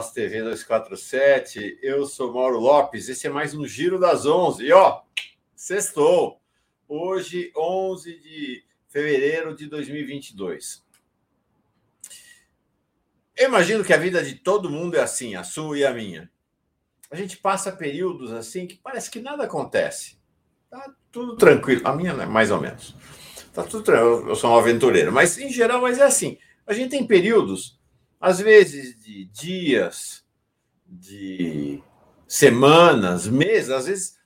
Pós TV 247. Eu sou Mauro Lopes. Esse é mais um Giro das 11. E ó, sextou. Hoje, 11 de fevereiro de 2022. Eu imagino que a vida de todo mundo é assim, a sua e a minha. A gente passa períodos assim que parece que nada acontece. Tá tudo tranquilo. A minha, né, mais ou menos. Tá tudo tranquilo. Eu sou um aventureiro, mas em geral, mas é assim. A gente tem períodos, às vezes de dias, de semanas, meses, às vezes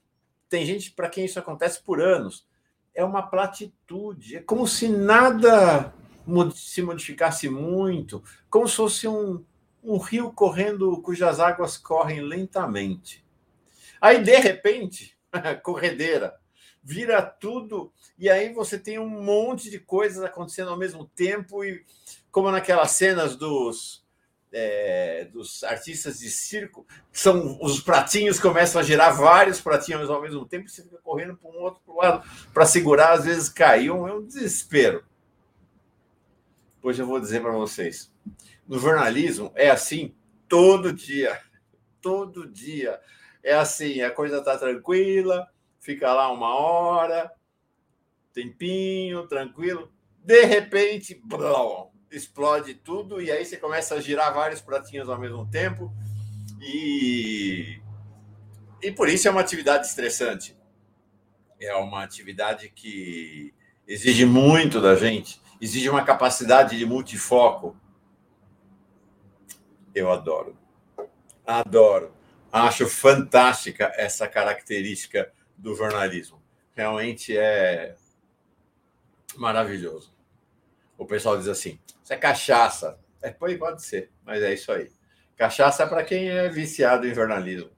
tem gente para quem isso acontece por anos. É uma platitude, é como se nada se modificasse muito, como se fosse um, um rio correndo cujas águas correm lentamente. Aí, de repente, corredeira, vira tudo, e aí você tem um monte de coisas acontecendo ao mesmo tempo, e como naquelas cenas dos, é, dos artistas de circo, são os pratinhos começam a girar vários pratinhos ao mesmo tempo, você fica correndo para um outro pro lado para segurar, às vezes caiu, é um desespero. Pois eu vou dizer para vocês, no jornalismo é assim todo dia, todo dia. É assim, a coisa está tranquila, fica lá uma hora, tempinho, tranquilo. De repente, blum, explode tudo e aí você começa a girar vários pratinhos ao mesmo tempo. E, e por isso é uma atividade estressante. É uma atividade que exige muito da gente, exige uma capacidade de multifoco. Eu adoro. Adoro. Acho fantástica essa característica do jornalismo. Realmente é maravilhoso. O pessoal diz assim: isso é cachaça. É, pode ser, mas é isso aí. Cachaça é para quem é viciado em jornalismo.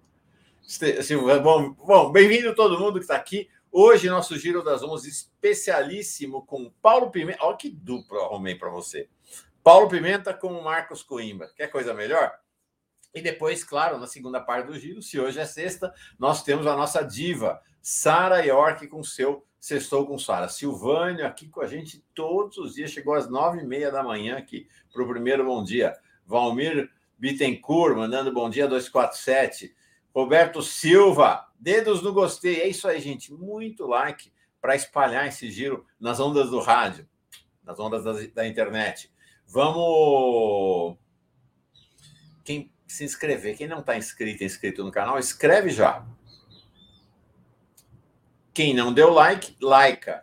Assim, bom, bom bem-vindo todo mundo que está aqui. Hoje, nosso Giro das Onze especialíssimo com Paulo Pimenta. Olha que duplo arrumei para você. Paulo Pimenta com Marcos Coimbra. Quer coisa melhor? E depois, claro, na segunda parte do giro, se hoje é sexta, nós temos a nossa diva, Sara York, com seu Sextou com Sara. Silvânio aqui com a gente todos os dias, chegou às nove e meia da manhã aqui para o primeiro bom dia. Valmir Bittencourt, mandando bom dia 247. Roberto Silva, dedos no gostei. É isso aí, gente. Muito like para espalhar esse giro nas ondas do rádio, nas ondas da, da internet. Vamos. Quem se inscrever. Quem não está inscrito, inscrito no canal, escreve já. Quem não deu like, like'a.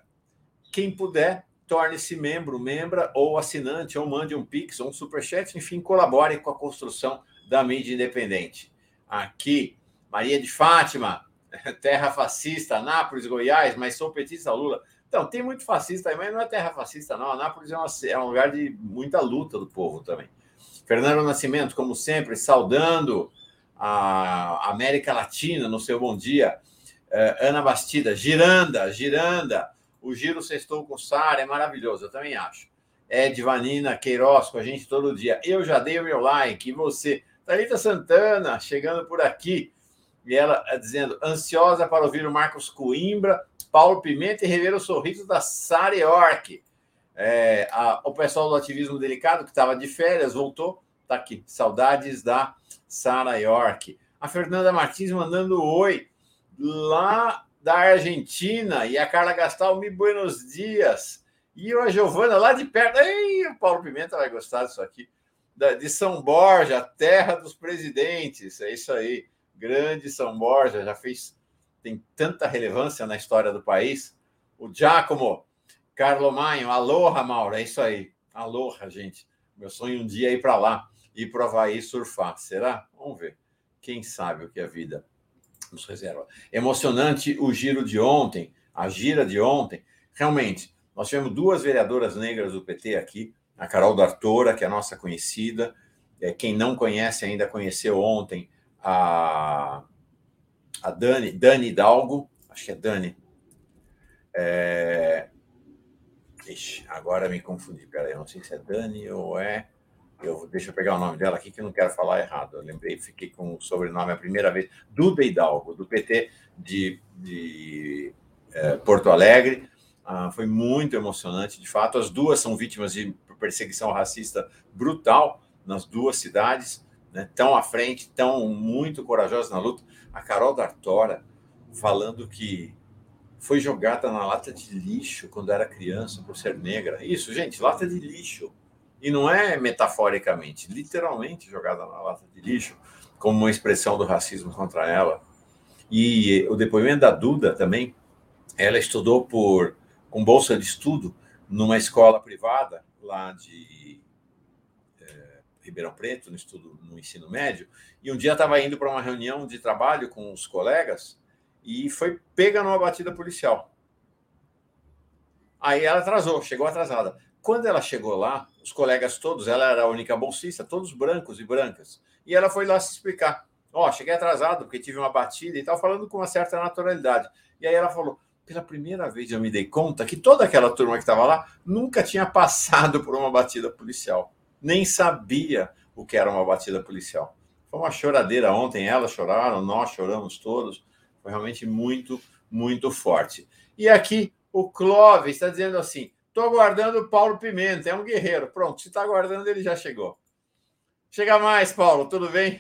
Quem puder, torne-se membro, membra ou assinante, ou mande um pix ou um superchat, enfim, colabore com a construção da mídia independente. Aqui, Maria de Fátima, terra fascista, Anápolis, Goiás, mas sou petista Lula. Então, tem muito fascista aí, mas não é terra fascista, não. Anápolis é, uma, é um lugar de muita luta do povo também. Fernando Nascimento, como sempre, saudando a América Latina no seu bom dia. Uh, Ana Bastida, Giranda, Giranda, o Giro Sextou com Sara é maravilhoso, eu também acho. Ed Vanina Queiroz com a gente todo dia. Eu já dei o meu like, e você? Thalita Santana, chegando por aqui, e ela eh, dizendo, ansiosa para ouvir o Marcos Coimbra, Paulo Pimenta e rever o sorriso da Sara York. É, a, o pessoal do ativismo delicado, que estava de férias, voltou. Está aqui. Saudades da Sara York. A Fernanda Martins mandando oi lá da Argentina. E a Carla Gastal, me buenos dias. E a Giovana lá de perto. Ei, o Paulo Pimenta vai gostar disso aqui. Da, de São Borja, terra dos presidentes. É isso aí. Grande São Borja, já fez. Tem tanta relevância na história do país. O Giacomo Carlo Maio, aloha, Mauro, é isso aí. Aloha, gente. Meu sonho um dia é ir para lá, para o Havaí surfar. Será? Vamos ver. Quem sabe o que a vida nos reserva. Emocionante o giro de ontem, a gira de ontem. Realmente, nós tivemos duas vereadoras negras do PT aqui, a Carol D'Artora, que é a nossa conhecida. É, quem não conhece ainda conheceu ontem a, a Dani, Dani Hidalgo, acho que é Dani. É, Ixi, agora me confundi. Peraí, não sei se é Dani ou é. Eu, deixa eu pegar o nome dela aqui que eu não quero falar errado. Eu lembrei, fiquei com o sobrenome a primeira vez. Duda Hidalgo, do PT de, de é, Porto Alegre. Ah, foi muito emocionante, de fato. As duas são vítimas de perseguição racista brutal nas duas cidades, né, tão à frente, tão muito corajosos na luta. A Carol D'Artora falando que foi jogada na lata de lixo quando era criança por ser negra. Isso, gente, lata de lixo. E não é metaforicamente, literalmente jogada na lata de lixo, como uma expressão do racismo contra ela. E o depoimento da Duda também, ela estudou por com bolsa de estudo numa escola privada lá de é, Ribeirão Preto, no estudo no ensino médio, e um dia estava indo para uma reunião de trabalho com os colegas e foi pega numa batida policial. Aí ela atrasou, chegou atrasada. Quando ela chegou lá, os colegas todos, ela era a única bolsista, todos brancos e brancas. E ela foi lá se explicar. Ó, oh, cheguei atrasado porque tive uma batida e tal, falando com uma certa naturalidade. E aí ela falou: pela primeira vez eu me dei conta que toda aquela turma que estava lá nunca tinha passado por uma batida policial, nem sabia o que era uma batida policial. Foi uma choradeira ontem, elas choraram, nós choramos todos. Foi realmente muito, muito forte. E aqui o Clóvis está dizendo assim: estou aguardando o Paulo Pimenta, é um guerreiro. Pronto, se está aguardando, ele já chegou. Chega mais, Paulo, tudo bem?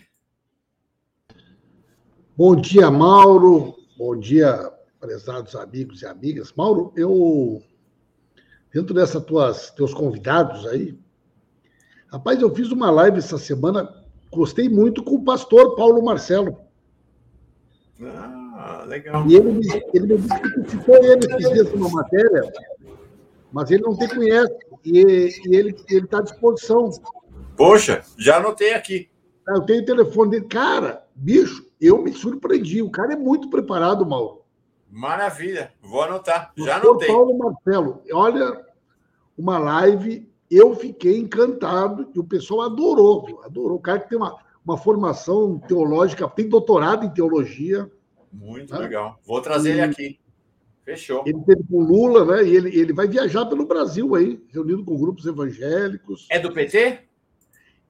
Bom dia, Mauro. Bom dia, prezados amigos e amigas. Mauro, eu, dentro dessas tuas teus convidados aí, rapaz, eu fiz uma live essa semana, gostei muito com o pastor Paulo Marcelo. Ah legal. E ele, me, ele me disse que citou ele esses dias numa matéria, mas ele não te conhece. E, e ele está à disposição. Poxa, já anotei aqui. Eu tenho o telefone dele. Cara, bicho, eu me surpreendi. O cara é muito preparado, Mauro. Maravilha, vou anotar. Já anotei. Paulo Marcelo, olha, uma live, eu fiquei encantado e o pessoal adorou, adorou. O cara que tem uma, uma formação teológica, tem doutorado em teologia. Muito ah. legal. Vou trazer e... ele aqui. Fechou. Ele teve com Lula, né? E ele, ele vai viajar pelo Brasil aí, reunido com grupos evangélicos. É do PT?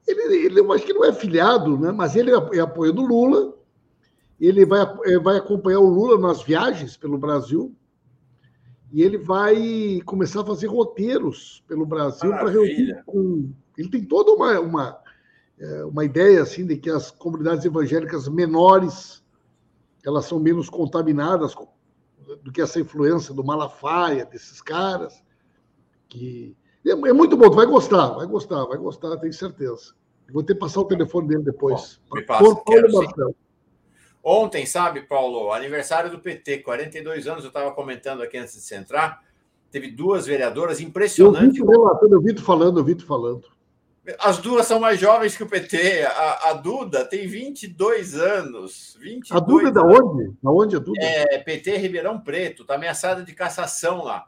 Ele, ele eu acho que não é filiado, né? Mas ele é, é apoio do Lula. Ele vai, é, vai acompanhar o Lula nas viagens pelo Brasil. E ele vai começar a fazer roteiros pelo Brasil para reunir com. Ele tem toda uma, uma, é, uma ideia assim de que as comunidades evangélicas menores elas são menos contaminadas do que essa influência do Malafaia, desses caras. que É, é muito bom, tu vai gostar, vai gostar, vai gostar, tenho certeza. Vou ter que passar o telefone dele depois. Bom, me passa, quero, Ontem, sabe, Paulo, aniversário do PT, 42 anos, eu estava comentando aqui antes de você entrar, teve duas vereadoras impressionantes. Eu vi tu relatando, eu vi tu falando, eu vi tu falando. As duas são mais jovens que o PT. A, a Duda tem 22 anos. 22 a Duda é da onde? Da onde a Duda? É PT Ribeirão Preto. Está ameaçada de cassação lá,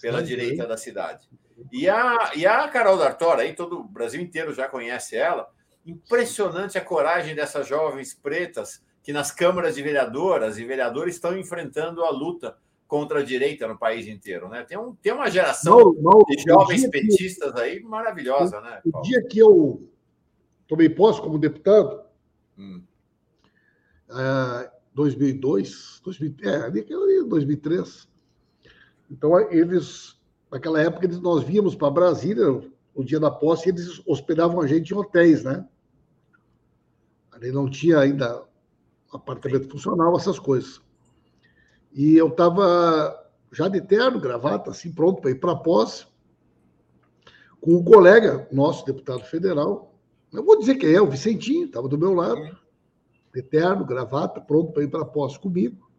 pela Sim, direita da cidade. E a, e a Carol D'Artora, aí todo o Brasil inteiro já conhece ela. Impressionante a coragem dessas jovens pretas que nas câmaras de vereadoras e vereadores estão enfrentando a luta contra a direita no país inteiro, né? Tem, um, tem uma geração não, não, de jovens petistas que, aí maravilhosa, o, né? Paulo? O dia que eu tomei posse como deputado, hum. é, 2002, 2000, é, ali, 2003. Então, eles, naquela época, nós víamos para Brasília, o dia da posse, eles hospedavam a gente em hotéis, né? Ali não tinha ainda apartamento funcional, essas coisas. E eu estava já de terno, gravata, assim, pronto para ir para a posse, com um colega nosso, deputado federal. Eu vou dizer quem é, o Vicentinho, estava do meu lado, de terno, gravata, pronto para ir para a posse comigo.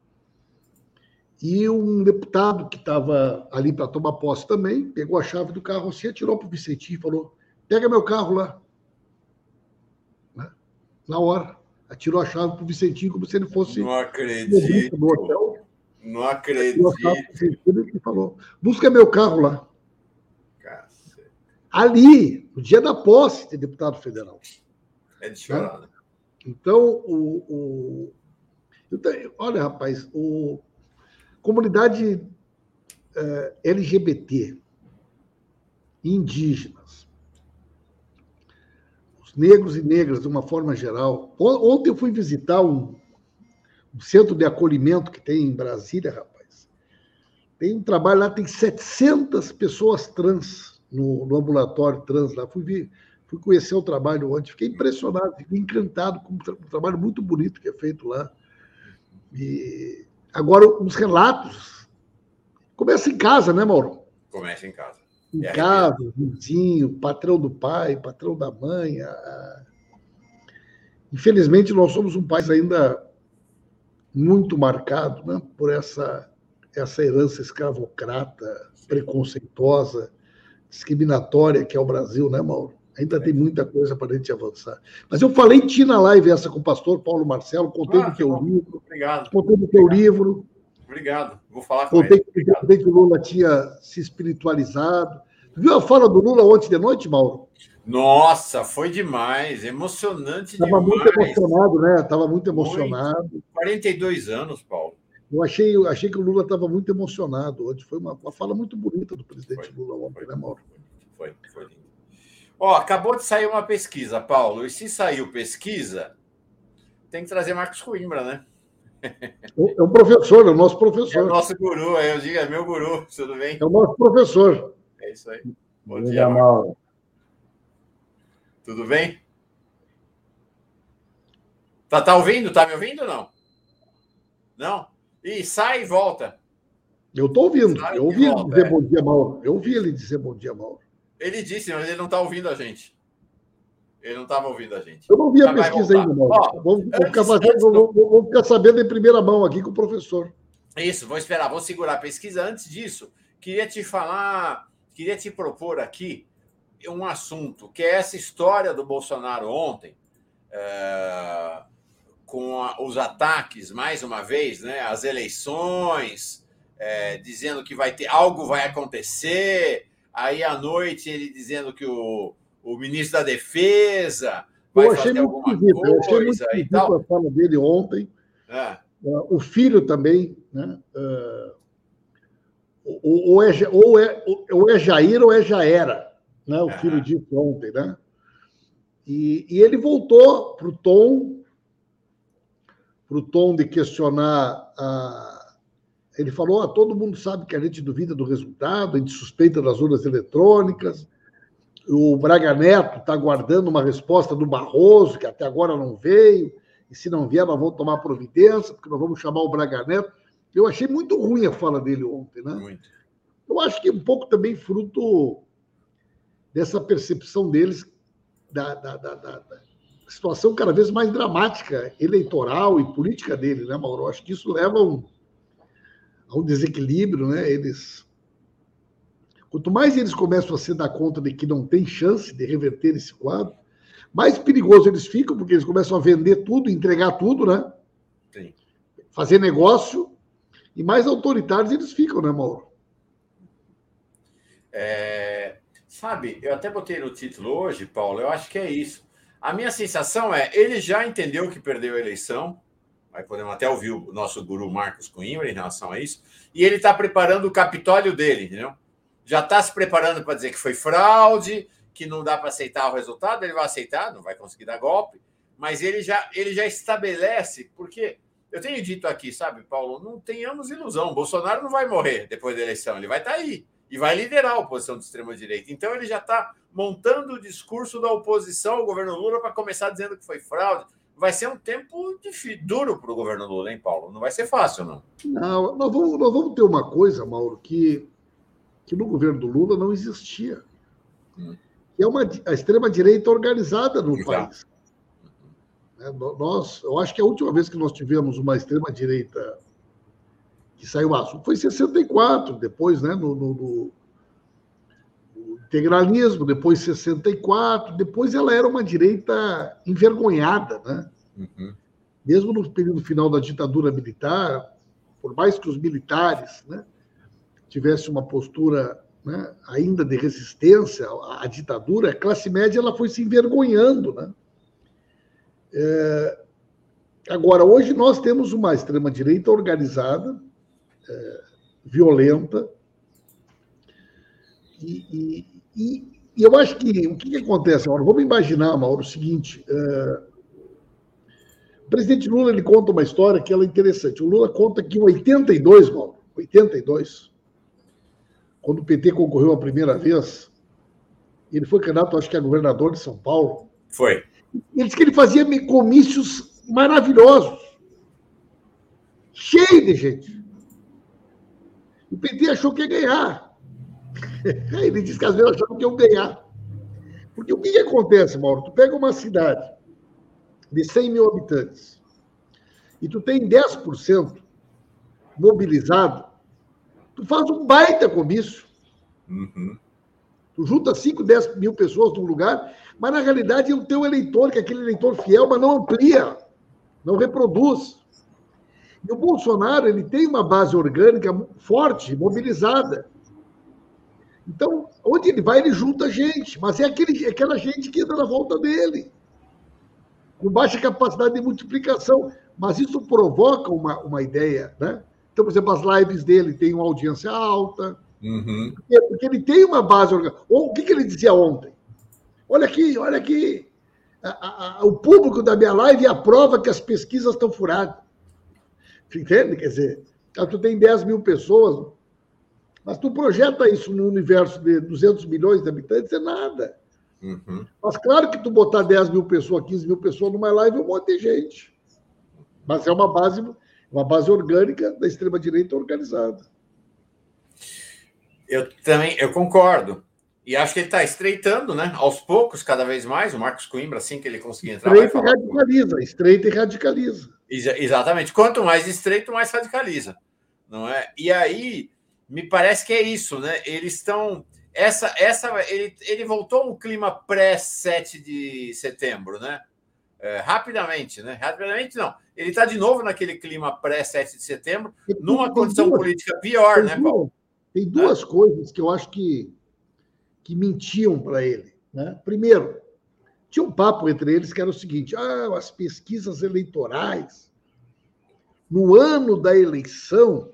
E um deputado que estava ali para tomar posse também, pegou a chave do carro assim, atirou para o Vicentinho e falou: pega meu carro lá. Né? Na hora. Atirou a chave para o Vicentinho como se ele fosse. Não acredito. No hotel. Não acredito. Ele falou: busca meu carro lá. Cacete. Ali, no dia da posse de deputado federal. É de chorar, né? Então, o, o, olha, rapaz, o, comunidade é, LGBT, indígenas, os negros e negras, de uma forma geral. Ontem eu fui visitar um, o centro de acolhimento que tem em Brasília, rapaz. Tem um trabalho lá, tem 700 pessoas trans no, no ambulatório trans lá. Fui, fui conhecer o trabalho ontem, fiquei impressionado, fiquei encantado com um trabalho muito bonito que é feito lá. E agora, os relatos. Começa em casa, né, Mauro? Começa em casa. Em é casa, vizinho, patrão do pai, patrão da mãe. A... Infelizmente, nós somos um país ainda muito marcado né, por essa, essa herança escravocrata, preconceituosa, discriminatória que é o Brasil, né, Mauro? Ainda tem muita coisa para a gente avançar. Mas eu falei em ti na live essa com o pastor Paulo Marcelo, contei ah, do teu bom. livro. Obrigado. Contei do teu Obrigado. livro. Obrigado. Vou falar com contei ele. Contei que o Lula tinha se espiritualizado. Viu a fala do Lula ontem de noite, Mauro? Nossa, foi demais, emocionante Tava demais. muito emocionado, né? Estava muito emocionado. Muito. 42 anos, Paulo. Eu achei, eu achei que o Lula estava muito emocionado hoje. Foi uma, uma fala muito bonita do presidente foi, Lula ontem, foi, né, Mauro? Foi, foi lindo. Ó, acabou de sair uma pesquisa, Paulo. E se saiu pesquisa, tem que trazer Marcos Coimbra, né? É o professor, é o nosso professor. É o nosso guru, eu digo, é meu guru, tudo bem? É o nosso professor. É isso aí. Bom dia, Mauro. Tudo bem? Tá, tá ouvindo? Tá me ouvindo ou não? Não? E sai e volta. Eu tô ouvindo. Sai eu ouvi ele dizer é. bom dia, Mauro. Eu ouvi ele dizer bom dia, Mauro. Ele disse, mas ele não tá ouvindo a gente. Ele não estava ouvindo a gente. Eu não vi a pesquisa ainda, Mauro. Vamos, ficar fazendo, vamos ficar sabendo em primeira mão aqui com o professor. Isso, vou esperar, vou segurar a pesquisa. Antes disso, queria te falar, queria te propor aqui um assunto, que é essa história do Bolsonaro ontem, é, com a, os ataques, mais uma vez, né, as eleições, é, dizendo que vai ter algo vai acontecer, aí à noite ele dizendo que o, o ministro da Defesa vai eu fazer alguma coisa eu achei muito e tal. a fala dele ontem. É. Uh, o filho também, né? Uh, ou, ou, é, ou, é, ou é Jair ou é já era né? O filho disse ontem, né? E, e ele voltou para o tom, para o tom de questionar a. Ele falou: ah, todo mundo sabe que a gente duvida do resultado, a gente suspeita das urnas eletrônicas. O Braga Neto está aguardando uma resposta do Barroso, que até agora não veio. E se não vier, nós vamos tomar providência, porque nós vamos chamar o Braga Neto. Eu achei muito ruim a fala dele ontem, né? Muito. Eu acho que um pouco também fruto dessa percepção deles da, da, da, da, situação cada vez mais dramática eleitoral e política dele, né, Mauro? Acho que isso leva a um, a um desequilíbrio, né? Eles. Quanto mais eles começam a se dar conta de que não tem chance de reverter esse quadro, mais perigoso eles ficam, porque eles começam a vender tudo, entregar tudo, né? Sim. Fazer negócio, e mais autoritários eles ficam, né, Mauro? É, Sabe, eu até botei no título hoje, Paulo, eu acho que é isso. A minha sensação é, ele já entendeu que perdeu a eleição, aí podemos até ouvir o nosso guru Marcos Coimbra em relação a isso, e ele está preparando o capitólio dele, entendeu? Já está se preparando para dizer que foi fraude, que não dá para aceitar o resultado, ele vai aceitar, não vai conseguir dar golpe, mas ele já, ele já estabelece, porque eu tenho dito aqui, sabe, Paulo, não tenhamos ilusão, Bolsonaro não vai morrer depois da eleição, ele vai estar tá aí e vai liderar a oposição de extrema-direita. Então, ele já está montando o discurso da oposição ao governo Lula para começar dizendo que foi fraude. Vai ser um tempo difícil, duro para o governo Lula, hein, Paulo? Não vai ser fácil, não. Não, nós vamos, nós vamos ter uma coisa, Mauro, que, que no governo do Lula não existia. Hum. É uma, a extrema-direita organizada no Exato. país. É, nós, eu acho que a última vez que nós tivemos uma extrema-direita que saiu azul, foi em 64, depois, né, no, no, no, integralismo, depois 64, depois ela era uma direita envergonhada, né? Uhum. Mesmo no período final da ditadura militar, por mais que os militares né, tivessem uma postura né, ainda de resistência à, à, ditadura, a classe média ela foi se envergonhando, né? É, agora, hoje nós temos uma extrema-direita organizada, é, violenta. E, e, e, eu acho que o que, que, acontece, Mauro? Vamos imaginar, Mauro, o seguinte: é, o presidente Lula ele conta uma história que ela é interessante. O Lula conta que em 82, Mauro, 82, quando o PT concorreu a primeira vez, ele foi candidato, acho que é governador de São Paulo. Foi. Ele disse que ele fazia comícios maravilhosos, cheio de gente. O PT achou que ia ganhar. Ele disse que às vezes achou que ia ganhar. Porque o que, que acontece, Mauro? Tu pega uma cidade de 100 mil habitantes e tu tem 10% mobilizado, tu faz um baita comício. Uhum. Tu junta 5, 10 mil pessoas num lugar, mas na realidade é o teu eleitor, que é aquele eleitor fiel, mas não amplia, não reproduz. E o Bolsonaro ele tem uma base orgânica forte, mobilizada. Então, onde ele vai, ele junta gente, mas é aquele, aquela gente que entra na volta dele, com baixa capacidade de multiplicação. Mas isso provoca uma, uma ideia, né? Então, por exemplo, as lives dele têm uma audiência alta, uhum. porque, porque, ele tem uma base orgânica. Ou o que, que ele dizia ontem? Olha aqui, olha aqui. A, a, o público da minha live aprova que as pesquisas estão furadas. Entende? Quer dizer, tu tem 10 mil pessoas, mas tu projeta isso no universo de 200 milhões de habitantes, é nada. Uhum. Mas claro que tu botar 10 mil pessoas, 15 mil pessoas numa live, é um monte de gente. Mas é uma base, uma base orgânica da extrema-direita organizada. Eu também, eu concordo. E acho que ele está estreitando, né? Aos poucos, cada vez mais. O Marcos Coimbra, assim que ele conseguir entrar. Estreita e radicaliza, estreita e radicaliza. Ex exatamente. Quanto mais estreito, mais radicaliza. Não é? E aí, me parece que é isso, né? Eles estão. Essa, essa, ele, ele voltou um clima pré-7 de setembro, né? É, rapidamente, né? Rapidamente não. Ele está de novo naquele clima pré-7 de setembro, tem, numa tem condição duas, política pior, né, Paulo? Tem duas é. coisas que eu acho que, que mentiam para ele. Né? Primeiro, tinha um papo entre eles que era o seguinte: ah, as pesquisas eleitorais, no ano da eleição,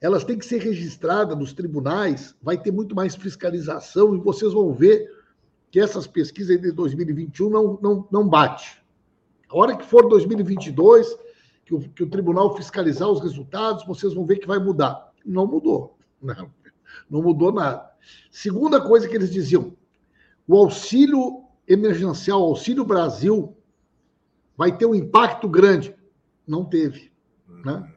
elas têm que ser registradas nos tribunais, vai ter muito mais fiscalização e vocês vão ver que essas pesquisas de 2021 não, não, não bate. A hora que for 2022, que o, que o tribunal fiscalizar os resultados, vocês vão ver que vai mudar. Não mudou. Não, não mudou nada. Segunda coisa que eles diziam, o auxílio emergencial, Auxílio Brasil, vai ter um impacto grande. Não teve. Né?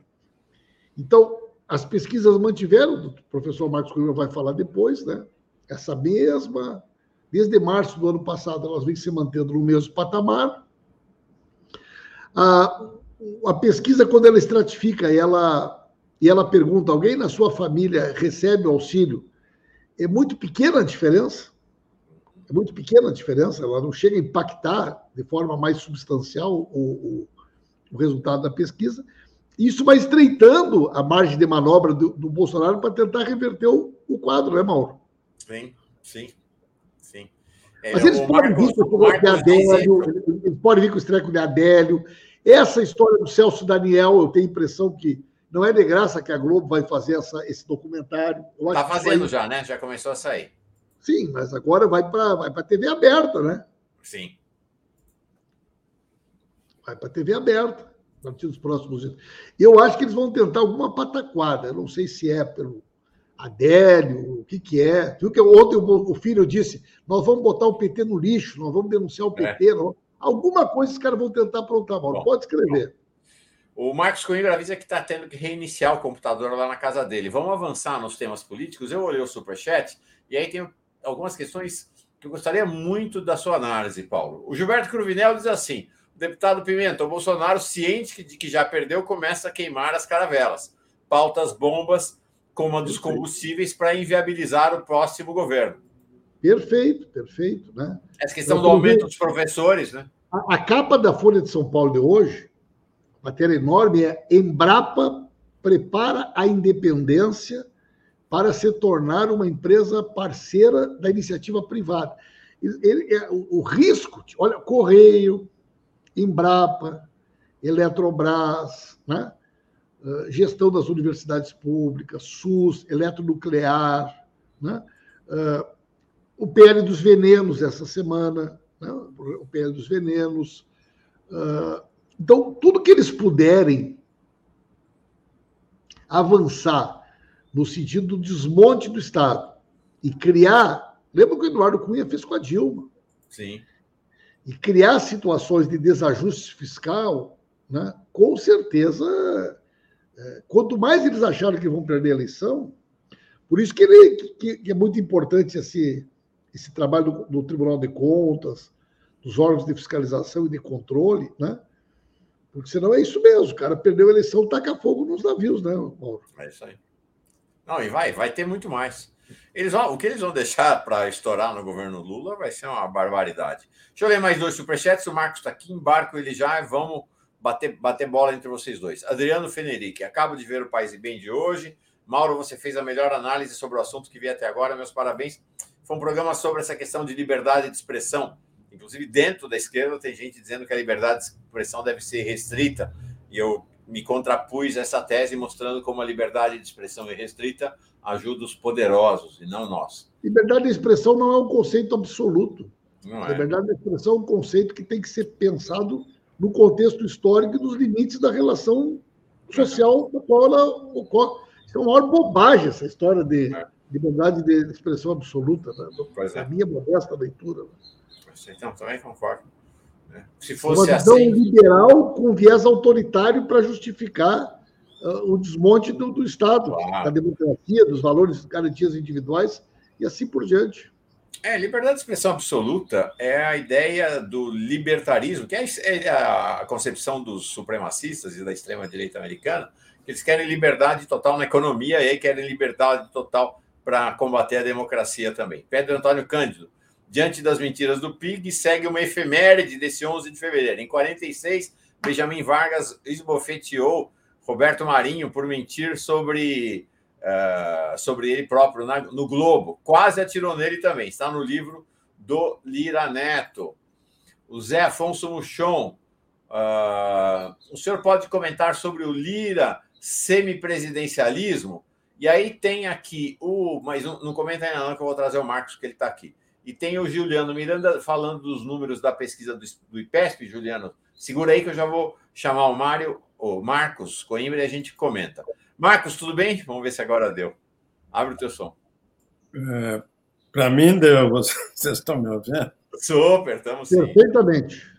Então, as pesquisas mantiveram, o professor Marcos Coimbra vai falar depois, né? Essa mesma, desde março do ano passado, elas vêm se mantendo no mesmo patamar. A, a pesquisa, quando ela estratifica, ela e ela pergunta: alguém na sua família recebe o auxílio? É muito pequena a diferença. É muito pequena a diferença. Ela não chega a impactar de forma mais substancial o, o, o resultado da pesquisa. Isso vai estreitando a margem de manobra do, do Bolsonaro para tentar reverter o, o, quadro, né, Mauro? Sim, sim, sim. É, Mas eles podem Marcos, vir com o de Adélio, eles podem vir com o estreco de Adélio. Essa história do Celso Daniel, eu tenho a impressão que não é de graça que a Globo vai fazer essa, esse documentário. Está fazendo vai... já, né? Já começou a sair. Sim, mas agora vai para vai a TV aberta, né? Sim. Vai para a TV aberta a partir dos próximos dias. Eu acho que eles vão tentar alguma pataquada. Eu não sei se é pelo Adélio, o que, que é. Viu que ontem o filho disse: nós vamos botar o PT no lixo, nós vamos denunciar o PT. É. Alguma coisa os caras vão tentar aprontar, Mauro. Pode escrever. Bom. O Marcos Coimbra avisa que está tendo que reiniciar o computador lá na casa dele. Vamos avançar nos temas políticos. Eu olhei o superchat e aí tem algumas questões que eu gostaria muito da sua análise, Paulo. O Gilberto Cruvinel diz assim: Deputado Pimenta, o Bolsonaro, ciente de que já perdeu, começa a queimar as caravelas. Pautas bombas como a dos combustíveis para inviabilizar o próximo governo. Perfeito, perfeito. Né? Essa questão do aumento dos professores, né? A, a, capa da Folha de São Paulo de hoje, matéria enorme, é Embrapa prepara a independência para se tornar uma empresa parceira da iniciativa privada. Ele, é, o, o risco, olha, Correio, Embrapa, Eletrobras, né? Uh, gestão das universidades públicas, SUS, eletronuclear, né? Uh, o PL dos venenos essa semana, né? o PL dos venenos. Uh, então, tudo que eles puderem avançar no sentido do desmonte do Estado e criar Lembra que o Eduardo Cunha fez com a Dilma? Sim. E criar situações de desajuste fiscal, né, com certeza, é, quanto mais eles acharam que vão perder a eleição, por isso que, ele, que, que é muito importante esse, esse trabalho do, do, Tribunal de Contas, dos órgãos de fiscalização e de controle, né? Porque senão é isso mesmo, o cara perdeu a eleição, taca fogo nos navios, né, Mauro? É isso aí. Não, e vai, vai ter muito mais. Eles vão, o que eles vão deixar para estourar no governo Lula vai ser uma barbaridade. Deixa eu ler mais dois superchats. O Marcos está aqui, embarco ele já e vamos bater, bater bola entre vocês dois. Adriano Fenerick, acabo de ver o País e Bem de hoje. Mauro, você fez a melhor análise sobre o assunto que vi até agora. Meus parabéns. Foi um programa sobre essa questão de liberdade de expressão. Inclusive, dentro da esquerda, tem gente dizendo que a liberdade de expressão deve ser restrita. E eu me contrapus essa tese, mostrando como a liberdade de expressão é restrita ajuda os poderosos e não nós. Liberdade de expressão não é um conceito absoluto. Não é. Liberdade de expressão é um conceito que tem que ser pensado no contexto histórico e nos limites da relação social da qual ela ocorre. Isso é uma maior bobagem, essa história de é. liberdade de expressão absoluta, né? é. a minha modesta leitura. Né? Então, também concordo. Né? Se fosse uma visão assim... liberal com viés autoritário para justificar uh, o desmonte do, do Estado, claro. da democracia, dos valores, garantias individuais e assim por diante. É, liberdade de expressão absoluta é a ideia do libertarismo, que é, é a concepção dos supremacistas e da extrema-direita americana, que eles querem liberdade total na economia e querem liberdade total para combater a democracia também. Pedro Antônio Cândido, diante das mentiras do PIG, segue uma efeméride desse 11 de fevereiro. Em 46, Benjamin Vargas esbofeteou Roberto Marinho por mentir sobre uh, sobre ele próprio na, no Globo. Quase atirou nele também. Está no livro do Lira Neto. O Zé Afonso Muchon. Uh, o senhor pode comentar sobre o Lira semipresidencialismo? E aí tem aqui o. Mas não, comenta ainda, não, que eu vou trazer o Marcos, que ele está aqui. E tem o Juliano Miranda falando dos números da pesquisa do, do IPESP. Juliano, segura aí que eu já vou chamar o Mário, o Marcos Coimbra e a gente comenta. Marcos, tudo bem? Vamos ver se agora deu. Abre o teu som. É, Para mim deu. Vocês estão me ouvindo? Super, estamos sim. Perfeitamente.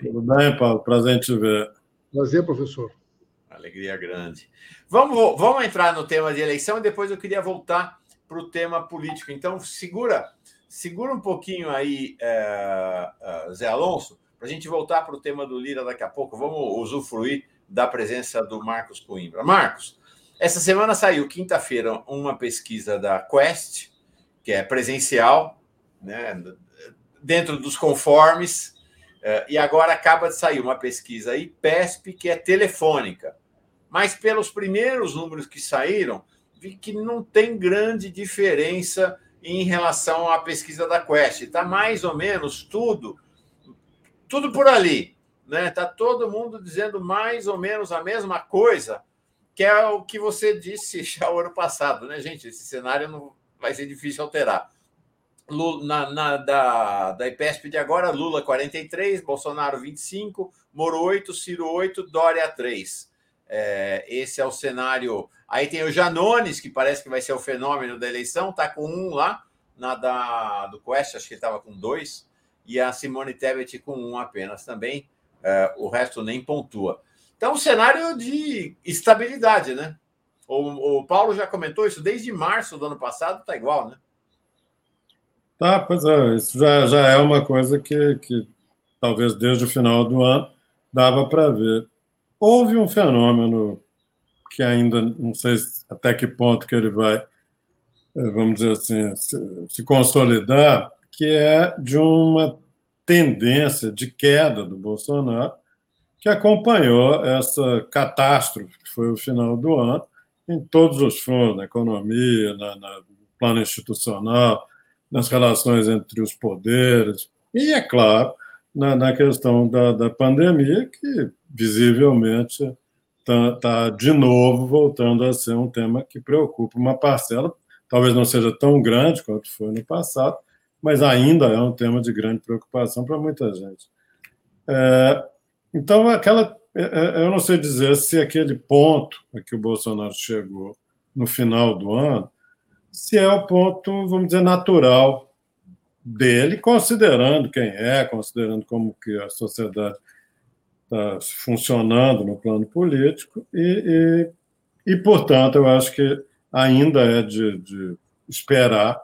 Tudo bem, Paulo? Prazer em te ver. Prazer, professor. Alegria grande. Vamos, vamos entrar no tema de eleição e depois eu queria voltar para o tema político. Então, segura, segura um pouquinho aí, é, é, Zé Alonso, para a gente voltar para o tema do Lira daqui a pouco. Vamos usufruir da presença do Marcos Coimbra. Marcos, essa semana saiu, quinta-feira, uma pesquisa da Quest, que é presencial, né, dentro dos conformes, eh, e agora acaba de sair uma pesquisa IPESP, que é telefônica. Mas pelos primeiros números que saíram, vi que não tem grande diferença em relação à pesquisa da Quest. Está mais ou menos tudo, tudo por ali. Está né? Tá todo mundo dizendo mais ou menos a mesma coisa que é o que você disse já o ano passado, né, gente? Esse cenário não vai ser difícil alterar. Lula, na, na, da, da IPESP de agora, Lula 43, Bolsonaro 25, Moro 8, Ciro 8, Dória 3. É, esse é o cenário. Aí tem o Janones, que parece que vai ser o fenômeno da eleição, está com um lá, na da, do Quest, acho que ele estava com dois, e a Simone Tebet com um apenas também. É, o resto nem pontua. Então, um cenário de estabilidade, né? O, o Paulo já comentou isso desde março do ano passado, está igual, né? Tá, pois é, isso já, já é uma coisa que, que talvez desde o final do ano dava para ver. Houve um fenômeno que ainda não sei até que ponto que ele vai, eh, vamos dizer assim, se, se consolidar, que é de uma tendência de queda do Bolsonaro que acompanhou essa catástrofe que foi o final do ano, em todos os frontes, na economia, na, na, no plano institucional, nas relações entre os poderes, e, é claro, na, na questão da, da pandemia, que visivelmente está tá, de novo voltando a ser um tema que preocupa uma parcela, talvez não seja tão grande quanto foi no passado, mas ainda é um tema de grande preocupação para muita gente. É, então, aquela, é, é, eu não sei dizer se aquele ponto a que o Bolsonaro chegou no final do ano, se é o ponto, vamos dizer, natural dele, considerando quem é, considerando como que a sociedade está funcionando no plano político, e, e, e, portanto, eu acho que ainda é de, de esperar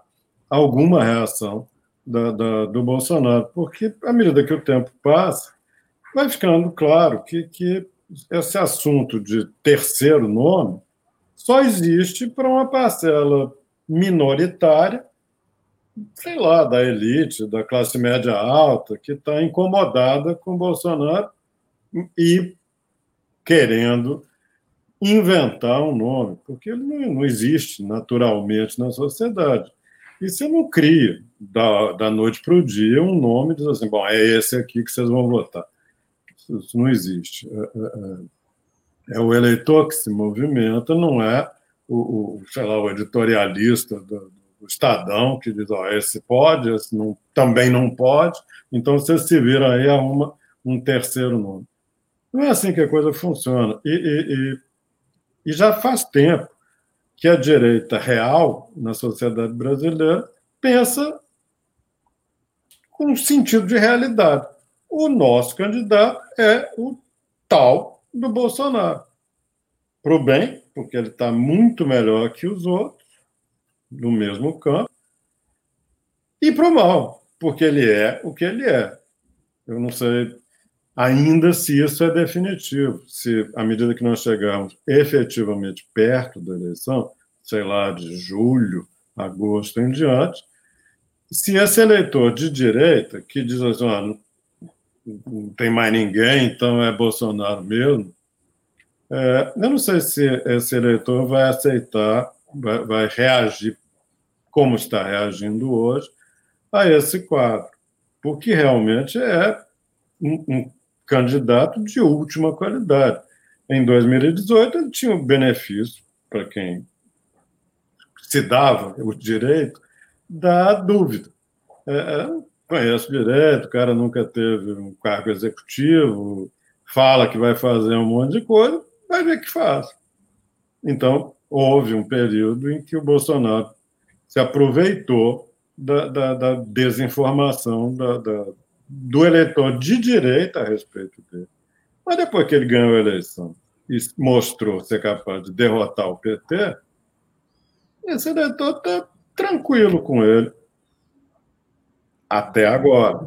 alguma reação da, da, do Bolsonaro, porque, à medida que o tempo passa, vai ficando claro que, que esse assunto de terceiro nome só existe para uma parcela minoritária, sei lá, da elite, da classe média alta, que está incomodada com Bolsonaro e querendo inventar um nome, porque ele não, existe naturalmente na sociedade. E você não cria, da, da noite para o dia, um nome e diz assim: bom, é esse aqui que vocês vão votar. Isso, isso não existe. É, é, é, é, o eleitor que se movimenta, não é o, o sei lá, o editorialista do, do Estadão que diz: ó, esse pode, esse não, também não pode. Então você se vira aí, arruma um terceiro nome. Não é assim que a coisa funciona. E, e, e, e já faz tempo que a direita real na sociedade brasileira pensa com sentido de realidade. O nosso candidato é o tal do Bolsonaro. Para o bem, porque ele está muito melhor que os outros, no mesmo campo, e para o mal, porque ele é o que ele é. Eu não sei ainda se isso é definitivo, se à medida que nós chegarmos efetivamente perto da eleição, sei lá, de julho, agosto em diante, se esse eleitor de direita, que diz assim, ah, não, não tem mais ninguém, então é Bolsonaro mesmo, é, eu não sei se esse eleitor vai aceitar, vai, vai reagir como está reagindo hoje a esse quadro, porque realmente é um, um candidato de última qualidade. Em 2018, ele tinha o benefício, para quem se dava o direito, da dúvida. É, é, conheço direito, o cara nunca teve um cargo executivo, fala que vai fazer um monte de coisa, vai ver que faz. Então, houve um período em que o Bolsonaro se aproveitou da, da, da desinformação da, do eleitor de direita a respeito dele. Mas depois que ele ganhou a eleição e mostrou ser capaz de derrotar o PT, esse eleitor está tranquilo com ele. Até agora.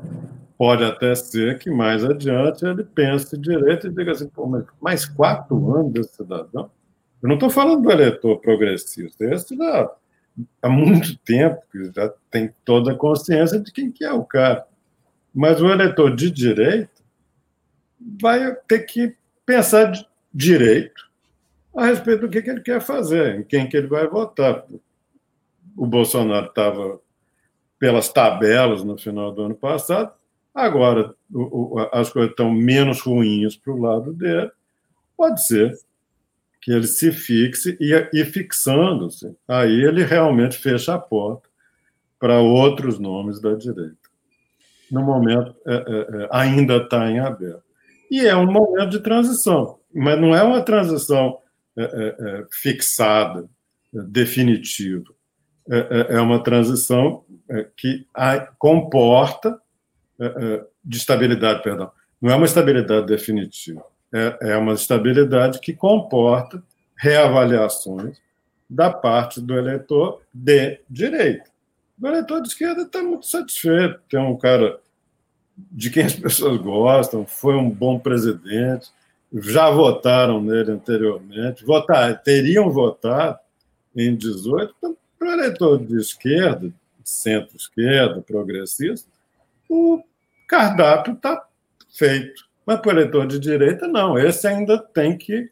Pode até ser que mais adiante ele pense direito e diga assim: Pô, mas mais quatro anos desse cidadão? Eu não estou falando do eleitor progressista, esse já há muito tempo que já tem toda a consciência de quem que é o cara. Mas o eleitor de direita vai ter que pensar direito a respeito do que, que ele quer fazer, em quem que ele vai votar. O Bolsonaro estava pelas tabelas no final do ano passado, agora o, o, as coisas estão menos ruins para o lado dele. Pode ser que ele se fixe e, e fixando-se, aí ele realmente fecha a porta para outros nomes da direita no momento é, é, é ainda está em aberto. E é um momento de transição, mas não é uma transição é, é fixada, definitiva. É, uma transição que comporta de estabilidade, perdão. Não é uma estabilidade definitiva, é uma estabilidade que comporta reavaliações da parte do eleitor de direita. O eleitor de esquerda está muito satisfeito. Tem um cara de quem as pessoas gostam, foi um bom presidente, já votaram nele anteriormente, votar, teriam votado em 18. Então, para o eleitor de esquerda, centro-esquerda, progressista, o cardápio está feito. Mas para o eleitor de direita, não. Esse ainda tem que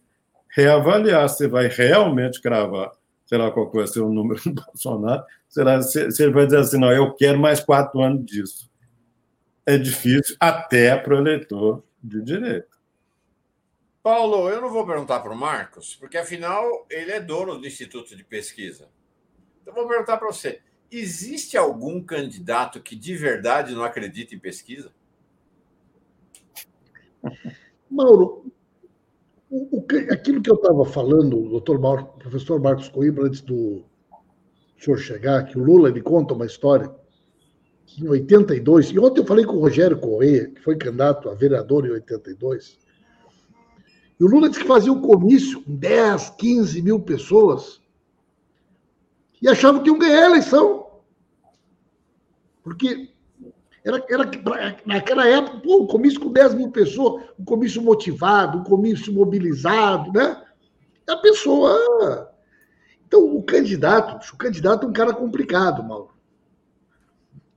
reavaliar se vai realmente cravar sei lá qual vai ser o número do Bolsonaro, será, se, se ele vai dizer assim, não, eu quero mais quatro anos disso. É difícil até para o eleitor de direita. Paulo, eu não vou perguntar para o Marcos, porque afinal ele é dono do Instituto de Pesquisa. Então vou perguntar para você: existe algum candidato que de verdade não acredita em pesquisa? Mauro, o, aquilo que eu estava falando, o doutor Mauro, professor Marcos Coimbra, antes do senhor chegar, que o Lula ele conta uma história que em 82, e ontem eu falei com o Rogério Correia, que foi candidato a vereador em 82, e o Lula disse que fazia um comício com 10, 15 mil pessoas e achavam que iam ganhar a eleição. Porque era, era, naquela época, pô, um comício com 10 mil pessoas, um comício motivado, um comício mobilizado, né? A pessoa. Então, o candidato, o candidato é um cara complicado, Mauro.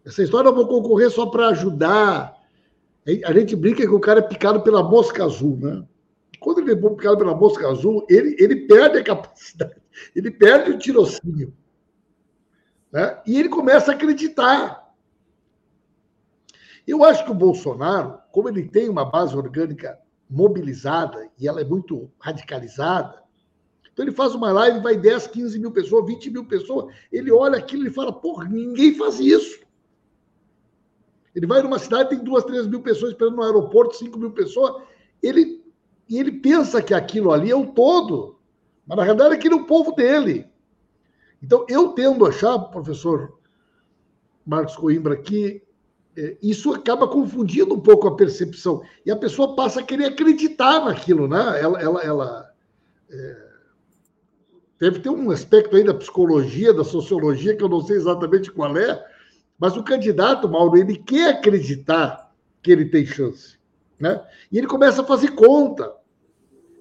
Essa história eu vou concorrer só para ajudar. A gente brinca que o cara é picado pela mosca azul, né? Quando ele é picado pela mosca azul, ele, ele perde a capacidade, ele perde o tirocínio. Né? E ele começa a acreditar. Eu acho que o Bolsonaro, como ele tem uma base orgânica mobilizada e ela é muito radicalizada, então ele faz uma live, vai 10, 15 mil pessoas, 20 mil pessoas, ele olha aquilo e fala, porra, ninguém faz isso. Ele vai numa cidade, tem duas, três mil pessoas esperando no aeroporto, cinco mil pessoas, ele, e ele pensa que aquilo ali é o todo, mas na realidade aquilo é o povo dele. Então, eu tendo a achar, professor Marcos Coimbra, que é, isso acaba confundindo um pouco a percepção. E a pessoa passa a querer acreditar naquilo, né? Ela, ela, ela é, deve ter um aspecto aí da psicologia, da sociologia, que eu não sei exatamente qual é, mas o candidato, Mauro, ele quer acreditar que ele tem chance. Né? E ele começa a fazer conta.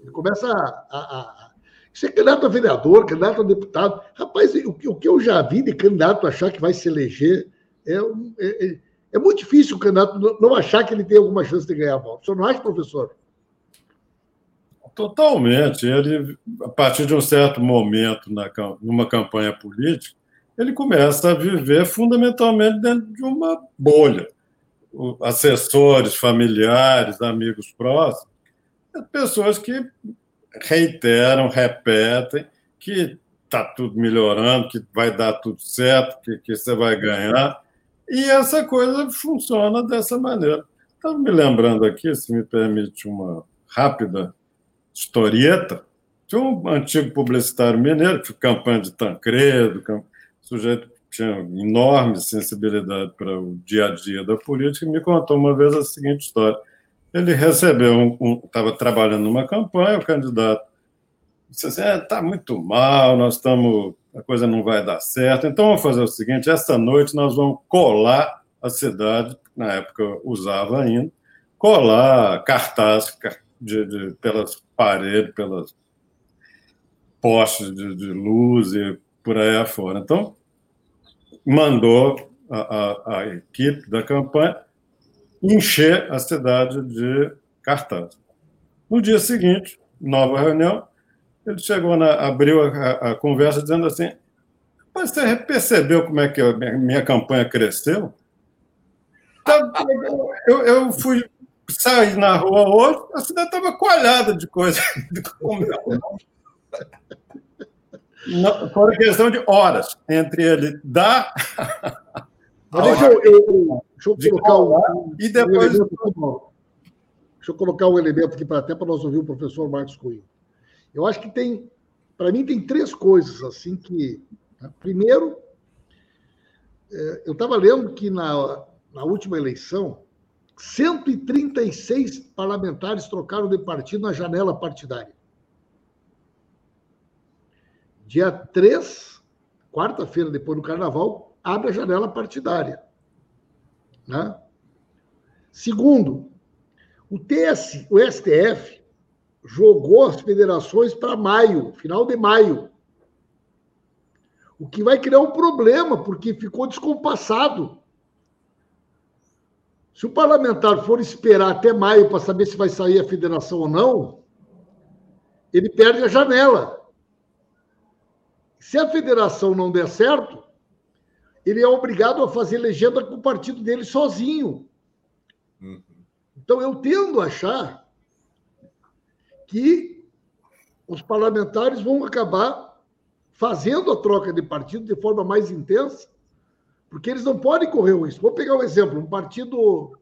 Ele começa a, a, a isso é candidato a vereador, candidato a deputado. Rapaz, o, o que eu já vi de candidato achar que vai se eleger é, é, é é muito difícil o candidato não achar que ele tem alguma chance de ganhar a volta. O senhor não acha, professor? Totalmente. Ele, a partir de um certo momento na, numa campanha política, ele começa a viver fundamentalmente dentro de uma bolha. Assessores, familiares, amigos próximos, pessoas que reiteram, repetem que está tudo melhorando, que vai dar tudo certo, que, que você vai ganhar. E essa coisa funciona dessa maneira. Estava me lembrando aqui, se me permite uma rápida historieta, de um antigo publicitário mineiro, que foi campanha de Tancredo, o sujeito tinha enorme sensibilidade para o dia a dia da política, e me contou uma vez a seguinte história. Ele recebeu, estava um, trabalhando numa campanha, o candidato disse assim: está é, muito mal, nós estamos a coisa não vai dar certo. Então vamos fazer o seguinte: esta noite nós vamos colar a cidade, na época usava ainda, colar cartaz de, de, pelas paredes, pelas postes de, de, luz e por aí afora. Então, mandou a, a, a equipe da campanha encher a cidade de cartaz. No dia seguinte, nova reunião, ele chegou na, abriu a, a, conversa dizendo assim: Mas você percebeu como é que a minha, minha campanha cresceu? Então, eu, eu fui sair na rua hoje, a cidade estava coalhada de coisa. Foi questão de horas entre ele dar. Deixa eu, eu, deixa eu colocar um, e depois. Um deixa eu colocar um elemento aqui para até para nós ouvir o professor Marcos Coelho. Eu acho que tem, para mim, tem três coisas assim que. Né? Primeiro, é, eu estava lendo que na, na última eleição, 136 parlamentares trocaram de partido na janela partidária. Dia 3, quarta-feira, depois do carnaval, abre a janela partidária. Né? Segundo, o TS, o STF jogou as federações para maio, final de maio. O que vai criar um problema, porque ficou descompassado. Se o parlamentar for esperar até maio para saber se vai sair a federação ou não, ele perde a janela. Se a federação não der certo, ele é obrigado a fazer legenda com o partido dele sozinho. Uhum. Então eu tendo a achar que os parlamentares vão acabar fazendo a troca de partido de forma mais intensa, porque eles não podem correr o risco. Vou pegar um exemplo, um partido.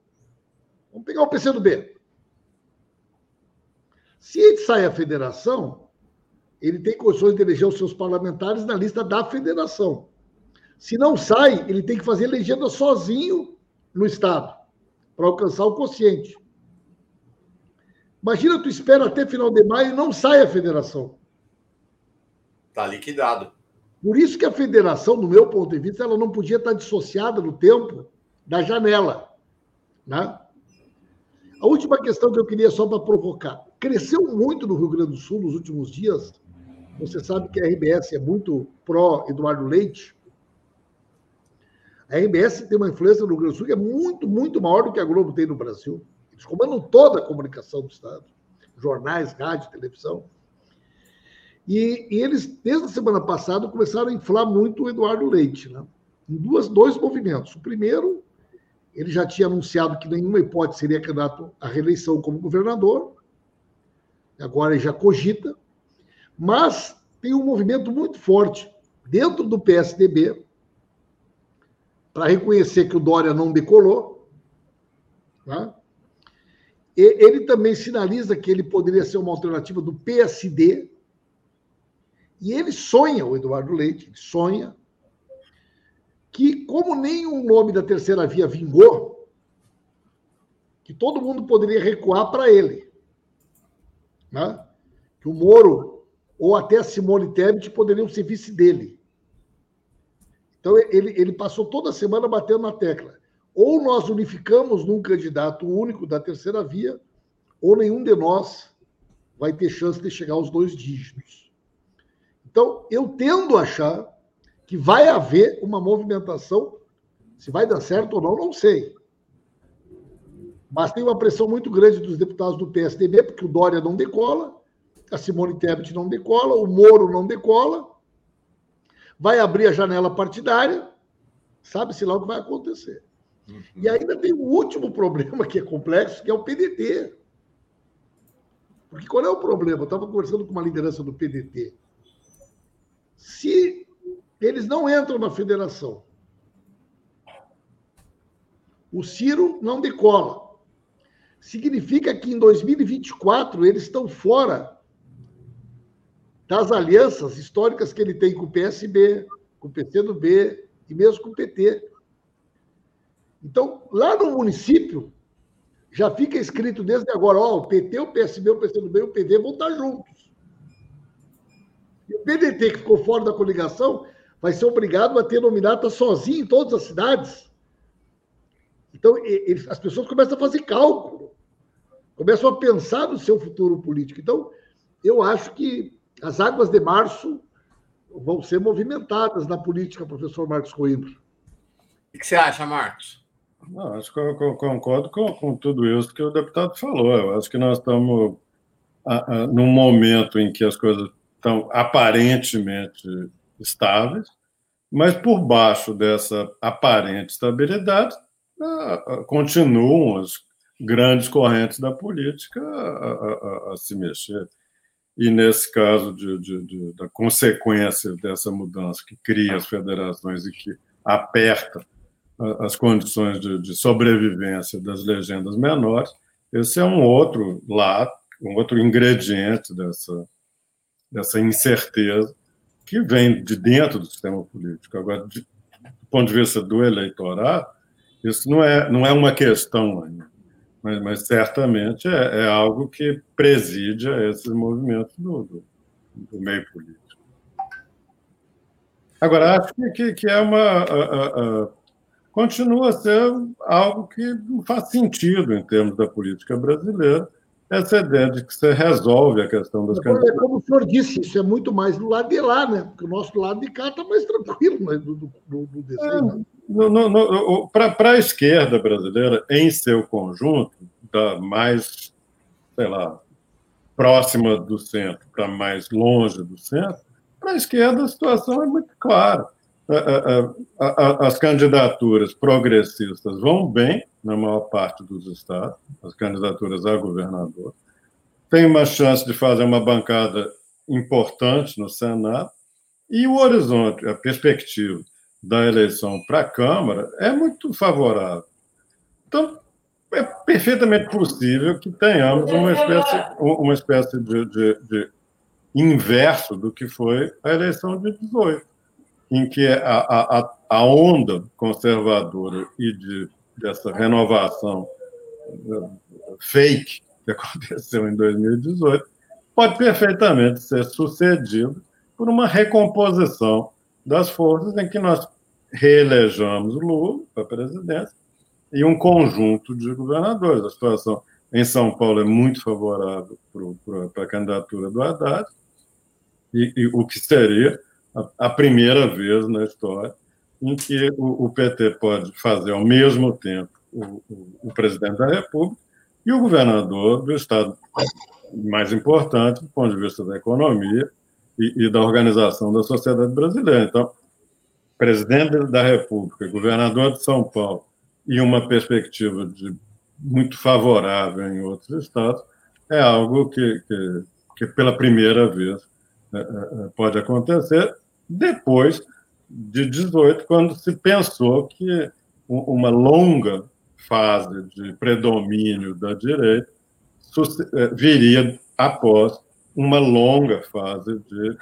Vamos pegar o PCdoB. Se ele sai a federação, ele tem condições de eleger os seus parlamentares na lista da federação. Se não sai, ele tem que fazer legenda sozinho no Estado, para alcançar o quociente. Imagina, tu espera até final de maio e não sai a federação. Está liquidado. Por isso que a federação, do meu ponto de vista, ela não podia estar dissociada no tempo da janela. Né? A última questão que eu queria só para provocar. Cresceu muito no Rio Grande do Sul nos últimos dias. Você sabe que a RBS é muito pró-Eduardo Leite. A RBS tem uma influência no Rio Grande do Sul que é muito, muito maior do que a Globo tem no Brasil. Eles comandam toda a comunicação do Estado. Jornais, rádio, televisão. E, e, eles, desde a semana passada, começaram a inflar muito o Eduardo Leite, né? em duas, dois movimentos. O primeiro, ele já tinha anunciado que nenhuma hipótese seria candidato à reeleição como governador, agora ele já cogita, mas tem um movimento muito forte dentro do PSDB para reconhecer que o Dória não decolou. Tá? Ele também sinaliza que ele poderia ser uma alternativa do PSD, e ele sonha, o Eduardo Leite, sonha que, como nenhum nome da terceira via vingou, que todo mundo poderia recuar para ele. Né? Que o Moro ou até Simone Tebet poderiam ser vice dele. Então, ele, ele passou toda semana batendo na tecla. Ou nós unificamos num candidato único da terceira via, ou nenhum de nós vai ter chance de chegar aos dois dígitos. Então, eu tendo a achar que vai haver uma movimentação. Se vai dar certo ou não, não sei. Mas tem uma pressão muito grande dos deputados do PSDB, porque o Dória não decola, a Simone Tebet não decola, o Moro não decola. Vai abrir a janela partidária, sabe-se lá o que vai acontecer. Uhum. E ainda tem um último problema que é complexo, que é o PDT. Porque qual é o problema? Eu estava conversando com uma liderança do PDT. Se eles não entram na federação, o Ciro não decola. Significa que em 2024 eles estão fora das alianças históricas que ele tem com o PSB, com o PCdoB e mesmo com o PT. Então, lá no município, já fica escrito desde agora, ó, o PT, o PSB, o PCdoB e o PD vão estar juntos. E o PDT, que ficou fora da coligação, vai ser obrigado a ter nominata sozinho em todas as cidades. Então, ele, as pessoas começam a fazer cálculo, começam a pensar no seu futuro político. Então, eu acho que as águas de março vão ser movimentadas na política, professor Marcos Coimbra. O que você acha, Marcos? Não, acho que eu concordo com, com tudo isso que o deputado falou. Eu acho que nós estamos a, a, num momento em que as coisas estão aparentemente estáveis, mas por baixo dessa aparente estabilidade continuam as grandes correntes da política a, a, a se mexer. E nesse caso de, de, de, da consequência dessa mudança que cria as federações e que aperta as condições de, de sobrevivência das legendas menores, esse é um outro lado, um outro ingrediente dessa, dessa incerteza que vem de dentro do sistema político. Agora, de, do ponto de vista do eleitorado, isso não é, não é uma questão ainda, mas, mas certamente é, é, algo que preside a esses movimentos do, do, do meio político. Agora, acho que, que é uma. A, a, continua a ser algo que não faz sentido em termos da política brasileira, essa ideia de que você resolve a questão das candidaturas. É como o senhor disse, isso é muito mais do lado de lá, né? Porque o nosso lado de cá está mais tranquilo né? do, do, do desenho. É, Para a esquerda brasileira, em seu conjunto, da mais, sei lá, próxima do centro para mais longe do centro, para a esquerda a situação é muito clara. As candidaturas progressistas vão bem, na maior parte dos estados, as candidaturas a governador. Tem uma chance de fazer uma bancada importante no Senado. E o horizonte, a perspectiva da eleição para a Câmara é muito favorável. Então, é perfeitamente possível que tenhamos uma espécie, uma espécie de, de, de inverso do que foi a eleição de 18, em que a, a, a onda conservadora e de, dessa renovação eh, fake que aconteceu em 2018 pode perfeitamente ser sucedido por uma recomposição das forças em que nós reelejamos Lula para a presidência e um conjunto de governadores. A situação em São Paulo é muito favorável para a candidatura do Haddad, e, e o que seria a, primeira vez na história em que o, o PT pode fazer ao mesmo tempo o, o, o, presidente da República e o governador do estado mais importante do ponto de vista da economia e, e da organização da sociedade brasileira. Então, presidente da República, governador de São Paulo e uma perspectiva de muito favorável em outros estados é algo que, que, que pela primeira vez pode acontecer depois de 18, quando se pensou que uma longa fase de predomínio da direita viria após uma longa fase de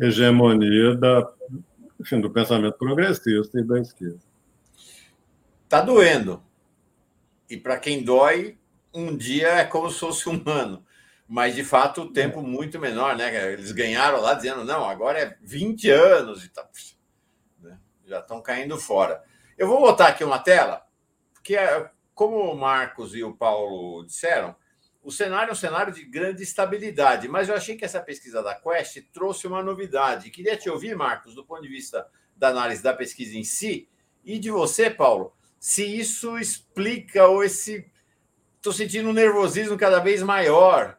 hegemonia da, enfim, do pensamento progressista e da esquerda. Está doendo. E para quem dói, um dia é como se fosse um ano mas de fato o tempo muito menor, né? Eles ganharam lá dizendo, não, agora é 20 anos e tal. Né? Já estão caindo fora. Eu vou botar aqui uma tela, porque é, como o Marcos e o Paulo disseram, o cenário é um cenário de grande estabilidade, mas eu achei que essa pesquisa da Quest trouxe uma novidade. Queria te ouvir, Marcos, do ponto de vista da análise da pesquisa em si, e de você, Paulo, se isso explica ou esse. Estou sentindo um nervosismo cada vez maior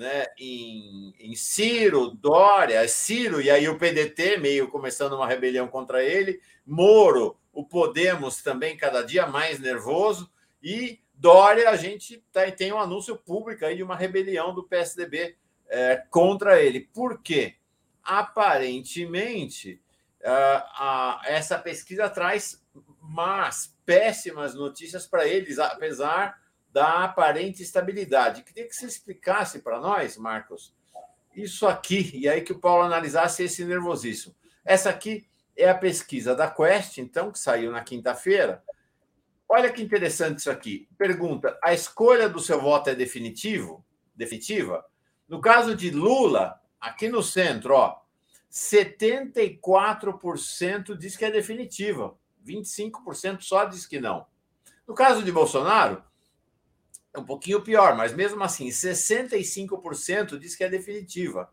né, em, em Ciro, Dória, Ciro, e aí o PDT meio começando uma rebelião contra ele, Moro, o Podemos também cada dia mais nervoso, e Dória, a gente tá, tem um anúncio público aí de uma rebelião do PSDB é, contra ele. Por quê? Aparentemente, a, a, essa pesquisa traz más, péssimas notícias para eles, apesar da aparente estabilidade. Queria que você explicasse para nós, Marcos, isso aqui, e aí que o Paulo analisasse esse nervosismo. Essa aqui é a pesquisa da Quest, então, que saiu na quinta-feira. Olha que interessante isso aqui. Pergunta: a escolha do seu voto é definitivo? Definitiva? No caso de Lula, aqui no centro, ó, 74% diz que é definitiva, 25% só diz que não. No caso de Bolsonaro, é um pouquinho pior, mas mesmo assim, 65% diz que é definitiva.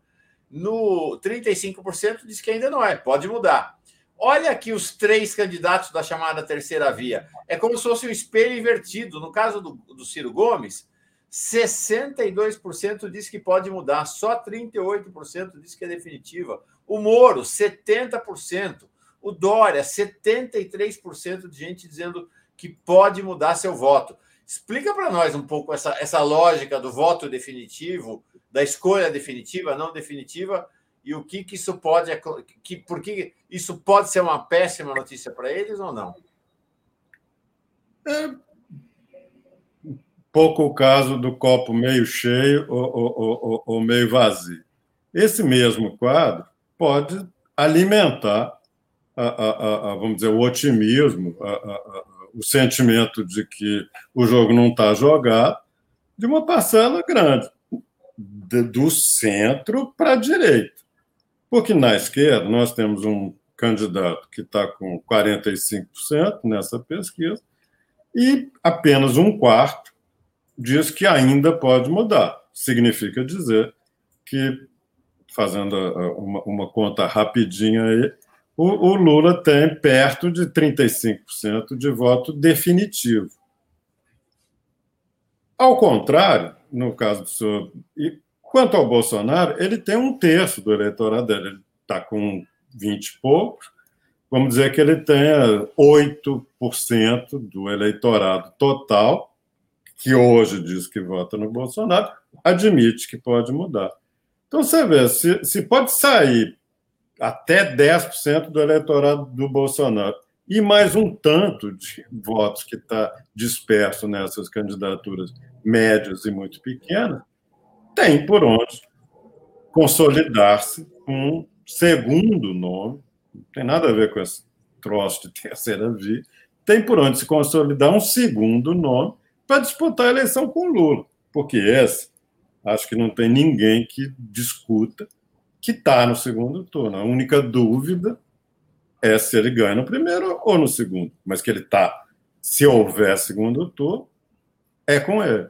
No 35% diz que ainda não é, pode mudar. Olha aqui os três candidatos da chamada terceira via. É como se fosse um espelho invertido. No caso do, do Ciro Gomes, 62% diz que pode mudar, só 38% diz que é definitiva. O Moro, 70%. O Dória, 73% de gente dizendo que pode mudar seu voto. Explica para nós um pouco essa, essa lógica do voto definitivo, da escolha definitiva, não definitiva, e o que, que isso pode. Que, por que isso pode ser uma péssima notícia para eles ou não? É pouco o caso do copo meio cheio ou, ou, ou, ou meio vazio. Esse mesmo quadro pode alimentar, a, a, a, vamos dizer, o otimismo, a, o sentimento de que o jogo não está jogado, de uma parcela grande, de, do centro para a direita. Porque na esquerda nós temos um candidato que está com 45% nessa pesquisa, e apenas um quarto diz que ainda pode mudar. Significa dizer que, fazendo uma, uma conta rapidinha aí, o, o Lula tem perto de 35% de voto definitivo. Ao contrário, no caso do senhor. E quanto ao Bolsonaro, ele tem um terço do eleitorado dele. Ele está com 20 e poucos. Vamos dizer que ele tenha 8% do eleitorado total, que hoje diz que vota no Bolsonaro, admite que pode mudar. Então, você vê, se, se pode sair até 10% do eleitorado do Bolsonaro. E mais um tanto de votos que está disperso nessas candidaturas médias e muito pequenas, tem por onde consolidar-se um segundo nome, não tem nada a ver com esse troço de terceira via, tem por onde se consolidar um segundo nome para disputar a eleição com Lula. Porque esse, acho que não tem ninguém que discuta que está no segundo turno. A única dúvida é se ele ganha no primeiro ou no segundo. Mas que ele está, se houver segundo turno, é com ele.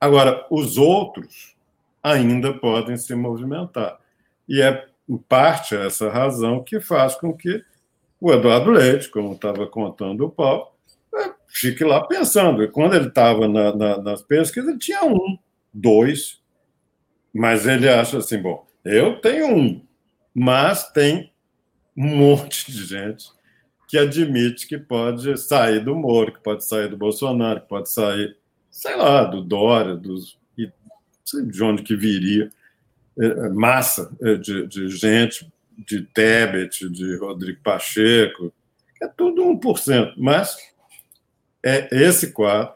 Agora, os outros ainda podem se movimentar. E é, em parte, essa razão que faz com que o Eduardo Leite, como estava contando o Paulo, é, fique lá pensando. Quando ele estava na, na, nas pesquisas, ele tinha um, dois, mas ele acha assim: bom, eu tenho um, mas tem um monte de gente que admite que pode sair do Moro, que pode sair do Bolsonaro, que pode sair, sei lá, do Dória, dos, de onde que viria é, é, massa é, de, de gente, de Tebet, de Rodrigo Pacheco, é tudo 1%, mas é esse quadro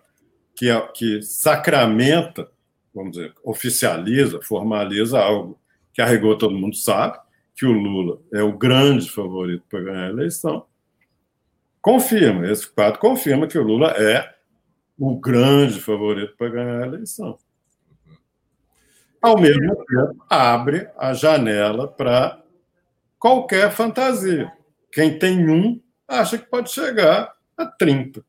que, é, que sacramenta, vamos dizer, oficializa, formaliza algo que a rigor todo mundo sabe, que o Lula é o grande favorito para ganhar a eleição, confirma, esse quadro confirma que o Lula é o grande favorito para ganhar a eleição. Ao mesmo tempo, abre a janela para qualquer fantasia. Quem tem um acha que pode chegar a 30.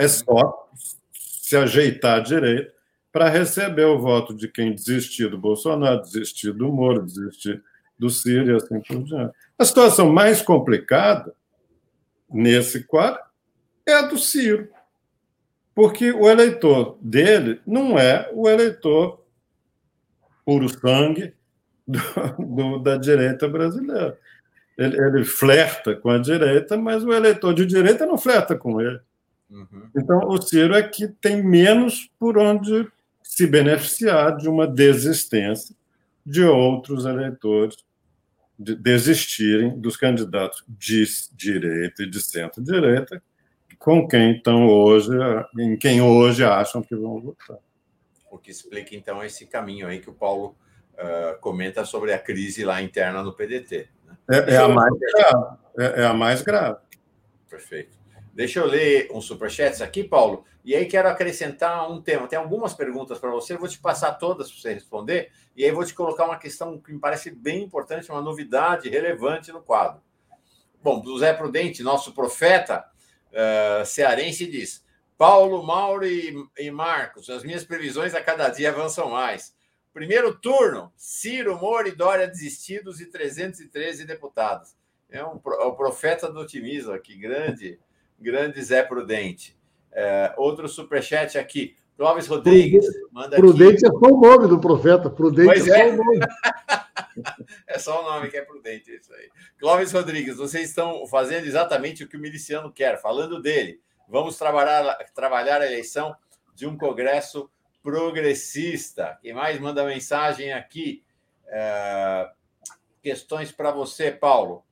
É só se ajeitar direito para receber o voto de quem desistir do Bolsonaro, desistir do Moro, desistir do Ciro e assim por diante. A situação mais complicada nesse quadro é a do Ciro, porque o eleitor dele não é o eleitor puro sangue do, do, da direita brasileira. Ele, ele, flerta com a direita, mas o eleitor de direita não flerta com ele. Uhum. Então, o Ciro é que tem menos por onde se beneficiar de uma desistência de outros eleitores de desistirem dos candidatos de direita e de centro-direita, com quem estão hoje, em quem hoje acham que vão votar. O que explica então esse caminho aí que o Paulo uh, comenta sobre a crise lá interna no PDT. Né? É, é, a mais grave. É, é, a mais grave. Perfeito. Deixa eu ler uns superchats aqui, Paulo. E aí quero acrescentar um tema. Tem algumas perguntas para você, vou te passar todas para você responder. E aí vou te colocar uma questão que me parece bem importante, uma novidade relevante no quadro. Bom, o Zé Prudente, nosso profeta uh, cearense, diz: Paulo, Mauro e, e Marcos, as minhas previsões a cada dia avançam mais. Primeiro turno, Ciro, Moro e Dória desistidos e 313 deputados. É um é o profeta do otimismo aqui, grande grande Zé Prudente. É, outro superchat aqui. Clóvis Rodrigues. Prudente aqui. é só o nome do profeta. Prudente pois é, é. só o nome. é só o nome que é prudente, isso aí. Clóvis Rodrigues, vocês estão fazendo exatamente o que o miliciano quer, falando dele. Vamos trabalhar, trabalhar a eleição de um Congresso progressista. Quem mais manda mensagem aqui? É, questões para você, Paulo.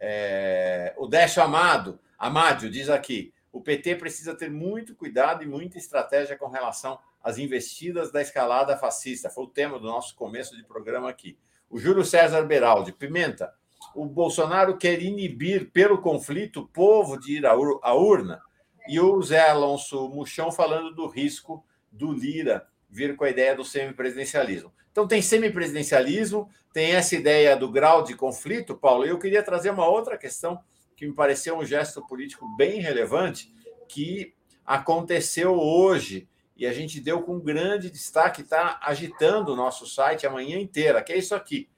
É, o Décio Amado. Amádio diz aqui: o PT precisa ter muito cuidado e muita estratégia com relação às investidas da escalada fascista. Foi o tema do nosso começo de programa aqui. O Júlio César Beraldi, Pimenta, o Bolsonaro quer inibir pelo conflito o povo de ir à urna. E o Zé Alonso Muchão falando do risco do Lira vir com a ideia do semipresidencialismo. Então, tem semipresidencialismo, tem essa ideia do grau de conflito, Paulo. Eu queria trazer uma outra questão que me pareceu um gesto político bem relevante, que aconteceu hoje e a gente deu com grande destaque, está agitando o nosso site a manhã inteira, que é isso aqui.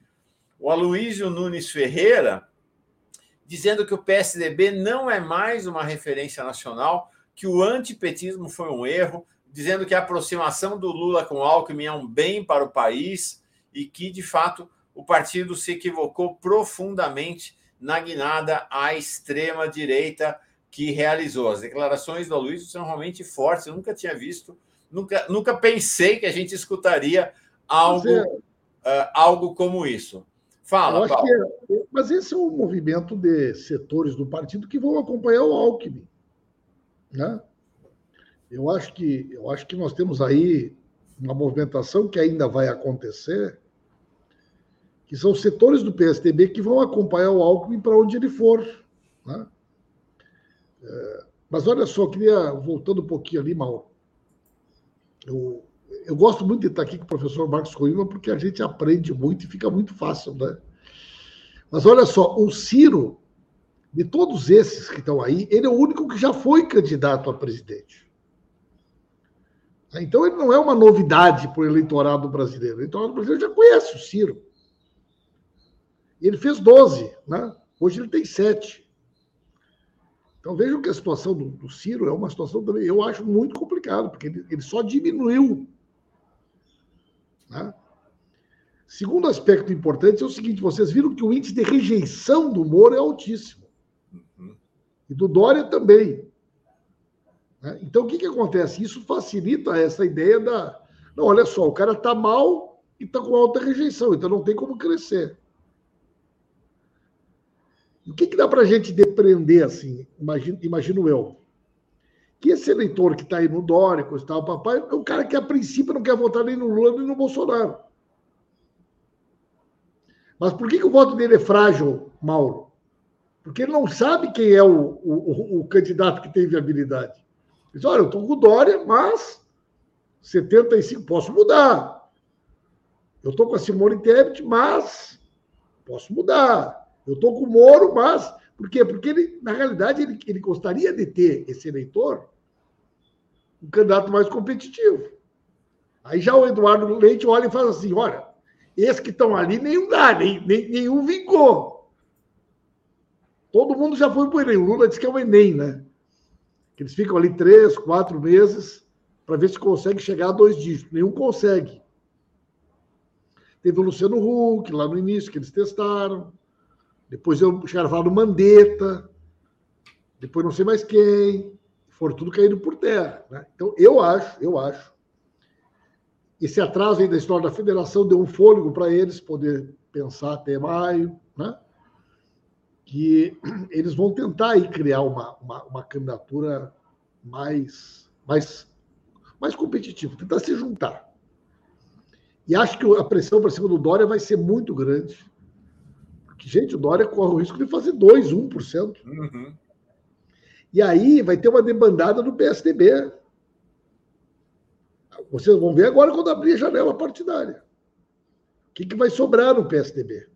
O Aloísio Nunes Ferreira dizendo que o PSDB não é mais uma referência nacional, que o antipetismo foi um erro, dizendo que a aproximação do Lula com o Alckmin é um bem para o país e que, de fato, o partido se equivocou profundamente na guinada à extrema-direita que realizou. As declarações do Luiz são realmente fortes, eu nunca tinha visto, nunca, nunca pensei que a gente escutaria algo, é, uh, algo como isso. Fala, Paulo. É, mas esse é um movimento de setores do partido que vão acompanhar o Alckmin. Né? Eu, acho que, eu acho que nós temos aí uma movimentação que ainda vai acontecer, que são setores do PSDB que vão acompanhar o Alckmin para onde ele for. Né? É, mas olha só, queria, voltando um pouquinho ali, Mauro. Eu, eu gosto muito de estar aqui com o professor Marcos Coimbra, porque a gente aprende muito e fica muito fácil, né? Mas olha só, o Ciro, de todos esses que estão aí, ele é o único que já foi candidato a presidente. Então ele não é uma novidade para o eleitorado brasileiro. O eleitorado brasileiro já conhece o Ciro. Ele fez 12, né? Hoje ele tem 7. Então vejam que a situação do, do Ciro é uma situação também, eu acho muito complicada, porque ele, ele só diminuiu. Né? Segundo aspecto importante é o seguinte: vocês viram que o índice de rejeição do Moro é altíssimo. Uhum. E do Dória também. Né? Então, o que, que acontece? Isso facilita essa ideia da. Não, olha só, o cara está mal e está com alta rejeição, então não tem como crescer. O que, que dá para a gente depreender assim? Imagino, imagino eu. Que esse eleitor que está aí no Dória, está o papai, é um cara que a princípio não quer votar nem no Lula nem no Bolsonaro. Mas por que, que o voto dele é frágil, Mauro? Porque ele não sabe quem é o, o, o candidato que tem viabilidade. Ele diz, olha, eu estou com o Dória, mas 75 posso mudar. Eu estou com a Simone Tebet, mas posso mudar. Eu estou com o Moro, mas. Por quê? Porque ele, na realidade, ele, ele gostaria de ter esse eleitor um candidato mais competitivo. Aí já o Eduardo Leite olha e fala assim: olha, esses que estão ali, nenhum dá, nem, nem, nenhum vingou. Todo mundo já foi para o Enem. Lula disse que é o Enem, né? Que eles ficam ali três, quatro meses para ver se consegue chegar a dois dígitos. Nenhum consegue. Teve o Luciano Huck lá no início, que eles testaram. Depois eu chegaram a falar do Mandetta. Depois não sei mais quem. Foram tudo caindo por terra. Né? Então, eu acho, eu acho esse atraso aí da história da federação deu um fôlego para eles poder pensar até maio, né? que eles vão tentar aí criar uma, uma, uma candidatura mais, mais, mais competitiva, tentar se juntar. E acho que a pressão para cima do Dória vai ser muito grande. Gente, o Dória corre o risco de fazer 2, 1%. Uhum. E aí vai ter uma debandada do PSDB. Vocês vão ver agora quando abrir a janela partidária. O que, que vai sobrar no PSDB?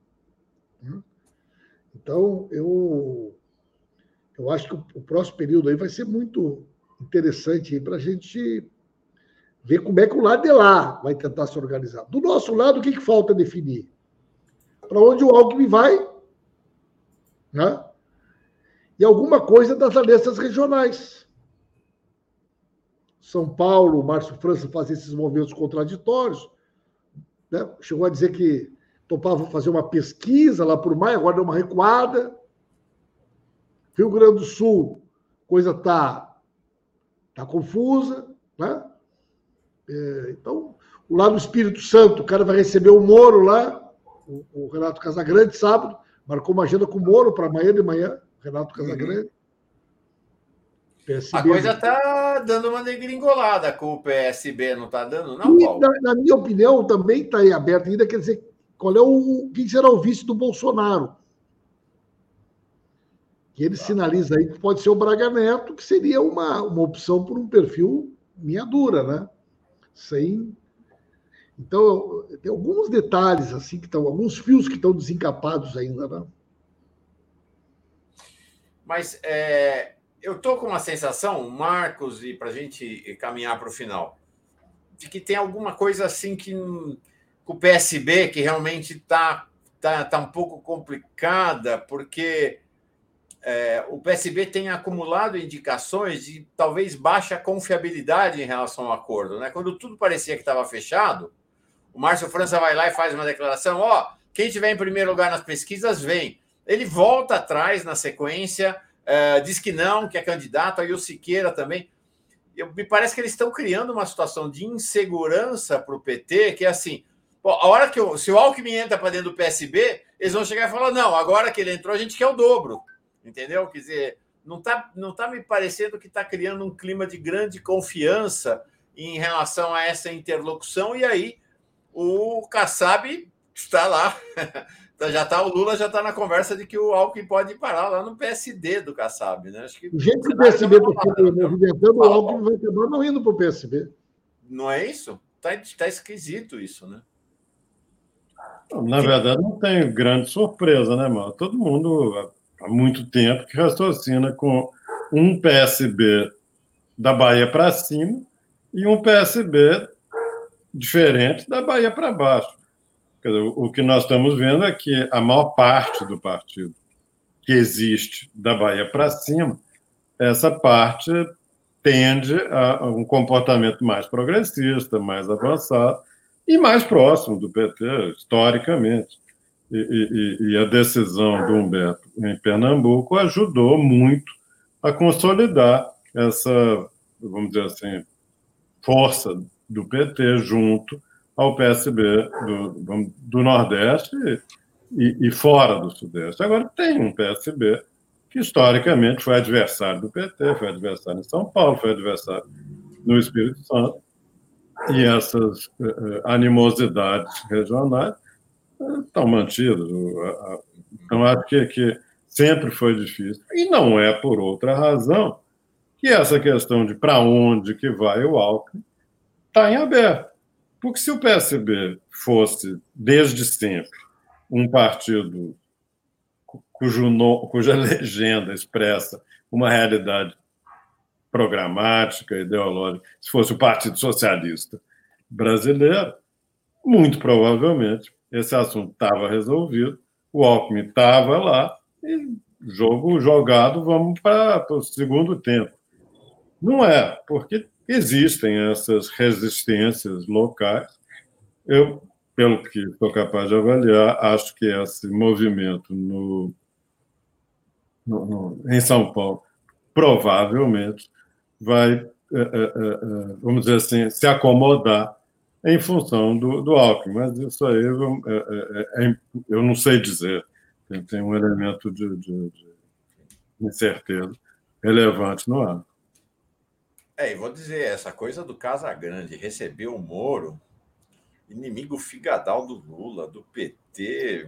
Hum? Então, eu, eu acho que o, próximo período aí vai ser muito interessante para a gente ver como é que o lado de lá vai tentar se organizar. Do nosso lado, o que, que falta definir? Para onde o Alckmin vai? Né? E alguma coisa das alianças regionais. São Paulo, Márcio França fazia esses movimentos contraditórios. Né? Chegou a dizer que topava fazer uma pesquisa lá por maio, agora deu uma recuada. Rio Grande do Sul, coisa tá, tá confusa. Né? É, então, o lado do Espírito Santo, o cara vai receber o Moro lá, o, o Renato Casagrande, sábado, marcou uma agenda com o Moro para amanhã de manhã, Renato uhum. Casagrande. Uhum. PSB. A coisa está dando uma degringolada com o PSB, não está dando, não, Paulo? Na, na, minha opinião, também está aí aberto ainda, quer dizer, qual é o. Quem será o vice do Bolsonaro? Que ele sinaliza aí que pode ser o Braga Neto, que seria uma, uma opção por um perfil minha dura, né? Sem. Então, tem alguns detalhes, assim, que estão, alguns fios que estão desencapados ainda, né? Mas é, eu estou com uma sensação, Marcos, e para a gente caminhar para o final, de que tem alguma coisa assim que o PSB que realmente está tá, tá um pouco complicada, porque é, o PSB tem acumulado indicações de talvez baixa confiabilidade em relação ao acordo. Né? Quando tudo parecia que estava fechado, o Márcio França vai lá e faz uma declaração: ó, oh, quem tiver em primeiro lugar nas pesquisas vem. Ele volta atrás na sequência Uh, diz que não, que é candidato, aí o Siqueira também. Eu, me parece que eles estão criando uma situação de insegurança para o PT, que é assim: pô, a hora que eu, se o Alckmin entra para dentro do PSB, eles vão chegar e falar: não, agora que ele entrou, a gente quer o dobro. Entendeu? Quer dizer, não está não tá me parecendo que está criando um clima de grande confiança em relação a essa interlocução, e aí o Kassab está lá já tá, o Lula já está na conversa de que o Alckmin pode parar lá no PSD do Kassab, né? Acho que o jeito que o PSB está movimentando, o Alckmin vai acabar não indo para o PSB. Não é isso? Está tá esquisito isso, né? Na verdade, não tem grande surpresa, né, mano? Todo mundo há muito tempo que raciocina com um PSB da Bahia para cima e um PSB diferente da Bahia para baixo. Dizer, o que nós estamos vendo é que a maior parte do partido que existe da Bahia para cima, essa parte tende a um comportamento mais progressista, mais avançado e mais próximo do PT, historicamente. E, e, e a decisão do Humberto em Pernambuco ajudou muito a consolidar essa, vamos dizer assim, força do PT junto ao PSB do, do Nordeste e, e, fora do Sudeste. Agora, tem um PSB que, historicamente, foi adversário do PT, foi adversário em São Paulo, foi adversário no Espírito Santo, e essas uh, animosidades regionais uh, estão mantidas. Então, acho que, que sempre foi difícil. E não é por outra razão que essa questão de para onde que vai o Alckmin está em aberto. Porque se o PSB fosse, desde sempre, um partido cujo no, cuja legenda expressa uma realidade programática, ideológica, se fosse o Partido Socialista Brasileiro, muito provavelmente esse assunto estava resolvido, o Alckmin estava lá, e jogo jogado, vamos para o segundo tempo. Não é, porque existem essas resistências locais. Eu, pelo que estou capaz de avaliar, acho que esse movimento no, no, no em São Paulo provavelmente vai, é, é, é, vamos dizer assim, se acomodar em função do, do Alckmin, mas isso aí eu, é, eu não sei dizer. Tem, tem um elemento de, de, de incerteza relevante no ar. É, e vou dizer, essa coisa do Casagrande receber o Moro, inimigo figadal do Lula, do PT,